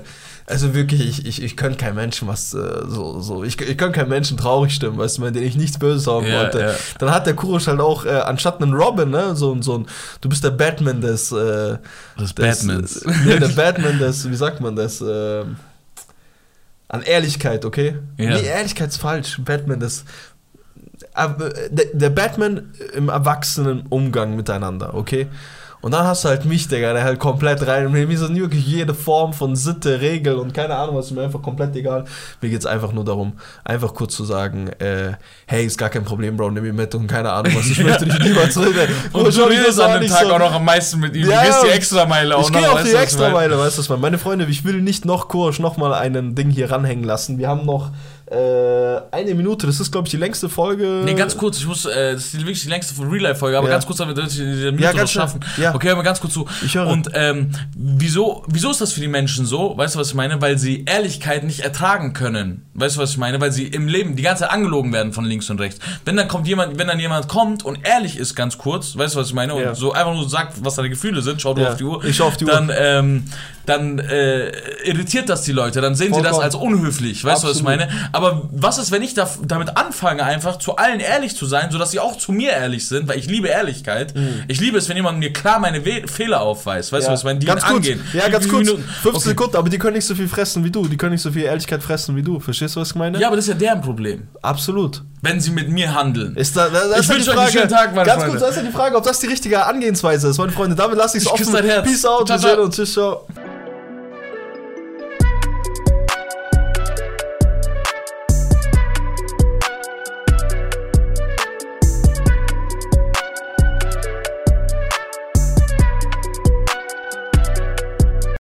Also wirklich, ich, ich, ich könnte keinen Menschen was äh, so, so, ich, ich könnte keinen Menschen traurig stimmen, weißt du, mit dem ich nichts Böses haben Ja, wollte. ja. Dann hat der Kurosch halt auch, äh, anstatt einen Robin, ne, so, ein- so ein, du bist der Batman des, äh, Des des Batmans. Äh, nee, der Batman des, wie sagt man das, äh, an Ehrlichkeit, okay? Ja. Nee, Ehrlichkeit ist falsch. Batman aber, äh, der Batman im erwachsenen Umgang miteinander, okay? Und dann hast du halt mich, Digga, der halt komplett rein. Mir ist wirklich jede Form von Sitte, Regel und keine Ahnung, was ist mir einfach komplett egal. Mir geht's einfach nur darum, einfach kurz zu sagen, äh, hey, ist gar kein Problem, Bro, nimm ihn mit und keine Ahnung was. Ich möchte dich niemals reden. Und du redest an dem Tag auch noch am meisten mit ihm. du gehst die und Extrameile auch Ich noch. gehe auf die ich? Extrameile, weißt du was, man. Meine Freunde, ich will nicht noch Kursch noch mal einen Ding hier ranhängen lassen. Wir haben noch eine Minute, das ist, glaube ich, die längste Folge. Nee, ganz kurz, ich muss, äh, das ist wirklich die längste von Real-Life-Folge, aber Ja. ganz kurz, damit wir diese Minute Ja, noch schaffen. Ja. Okay, aber ganz kurz zu. Ich höre. Und ähm, wieso, wieso ist das für die Menschen so? Weißt du, was ich meine? Weil sie Ehrlichkeit nicht ertragen können. Weißt du, was ich meine? Weil sie im Leben die ganze Zeit angelogen werden von links und rechts. Wenn dann kommt jemand, wenn dann jemand kommt und ehrlich ist, ganz kurz, weißt du, was ich meine? Und Ja. so einfach nur sagt, was seine Gefühle sind, schau du Ja, auf die Uhr. ich schau auf die Uhr. dann, Ähm, dann äh, irritiert das die Leute, dann sehen sie das Vollkommen. als unhöflich, weißt du, was ich Absolut. meine? Aber was ist, wenn ich da, damit anfange, einfach zu allen ehrlich zu sein, sodass sie auch zu mir ehrlich sind, weil ich liebe Ehrlichkeit. Ich liebe es, wenn jemand mir klar meine We Fehler aufweist, weißt du, was ich meine? Die ganz angehen. Ja, ganz kurz. Minuten? 15 Okay. Sekunden, aber die können nicht so viel fressen wie du. Die können nicht so viel Ehrlichkeit fressen wie du. Verstehst du, was ich meine? Ja, aber das ist ja deren Problem, Absolut. wenn sie mit mir handeln. Ist da, da, das Ich ja wünsche euch einen schönen Tag, meine Ganz kurz, das ist ja die Frage, ob das die richtige Angehensweise ist. Meine Freunde, damit lasse ich es offen. dein Herz. Peace out, Ciao, wir sehen uns. Tschüss, ciao.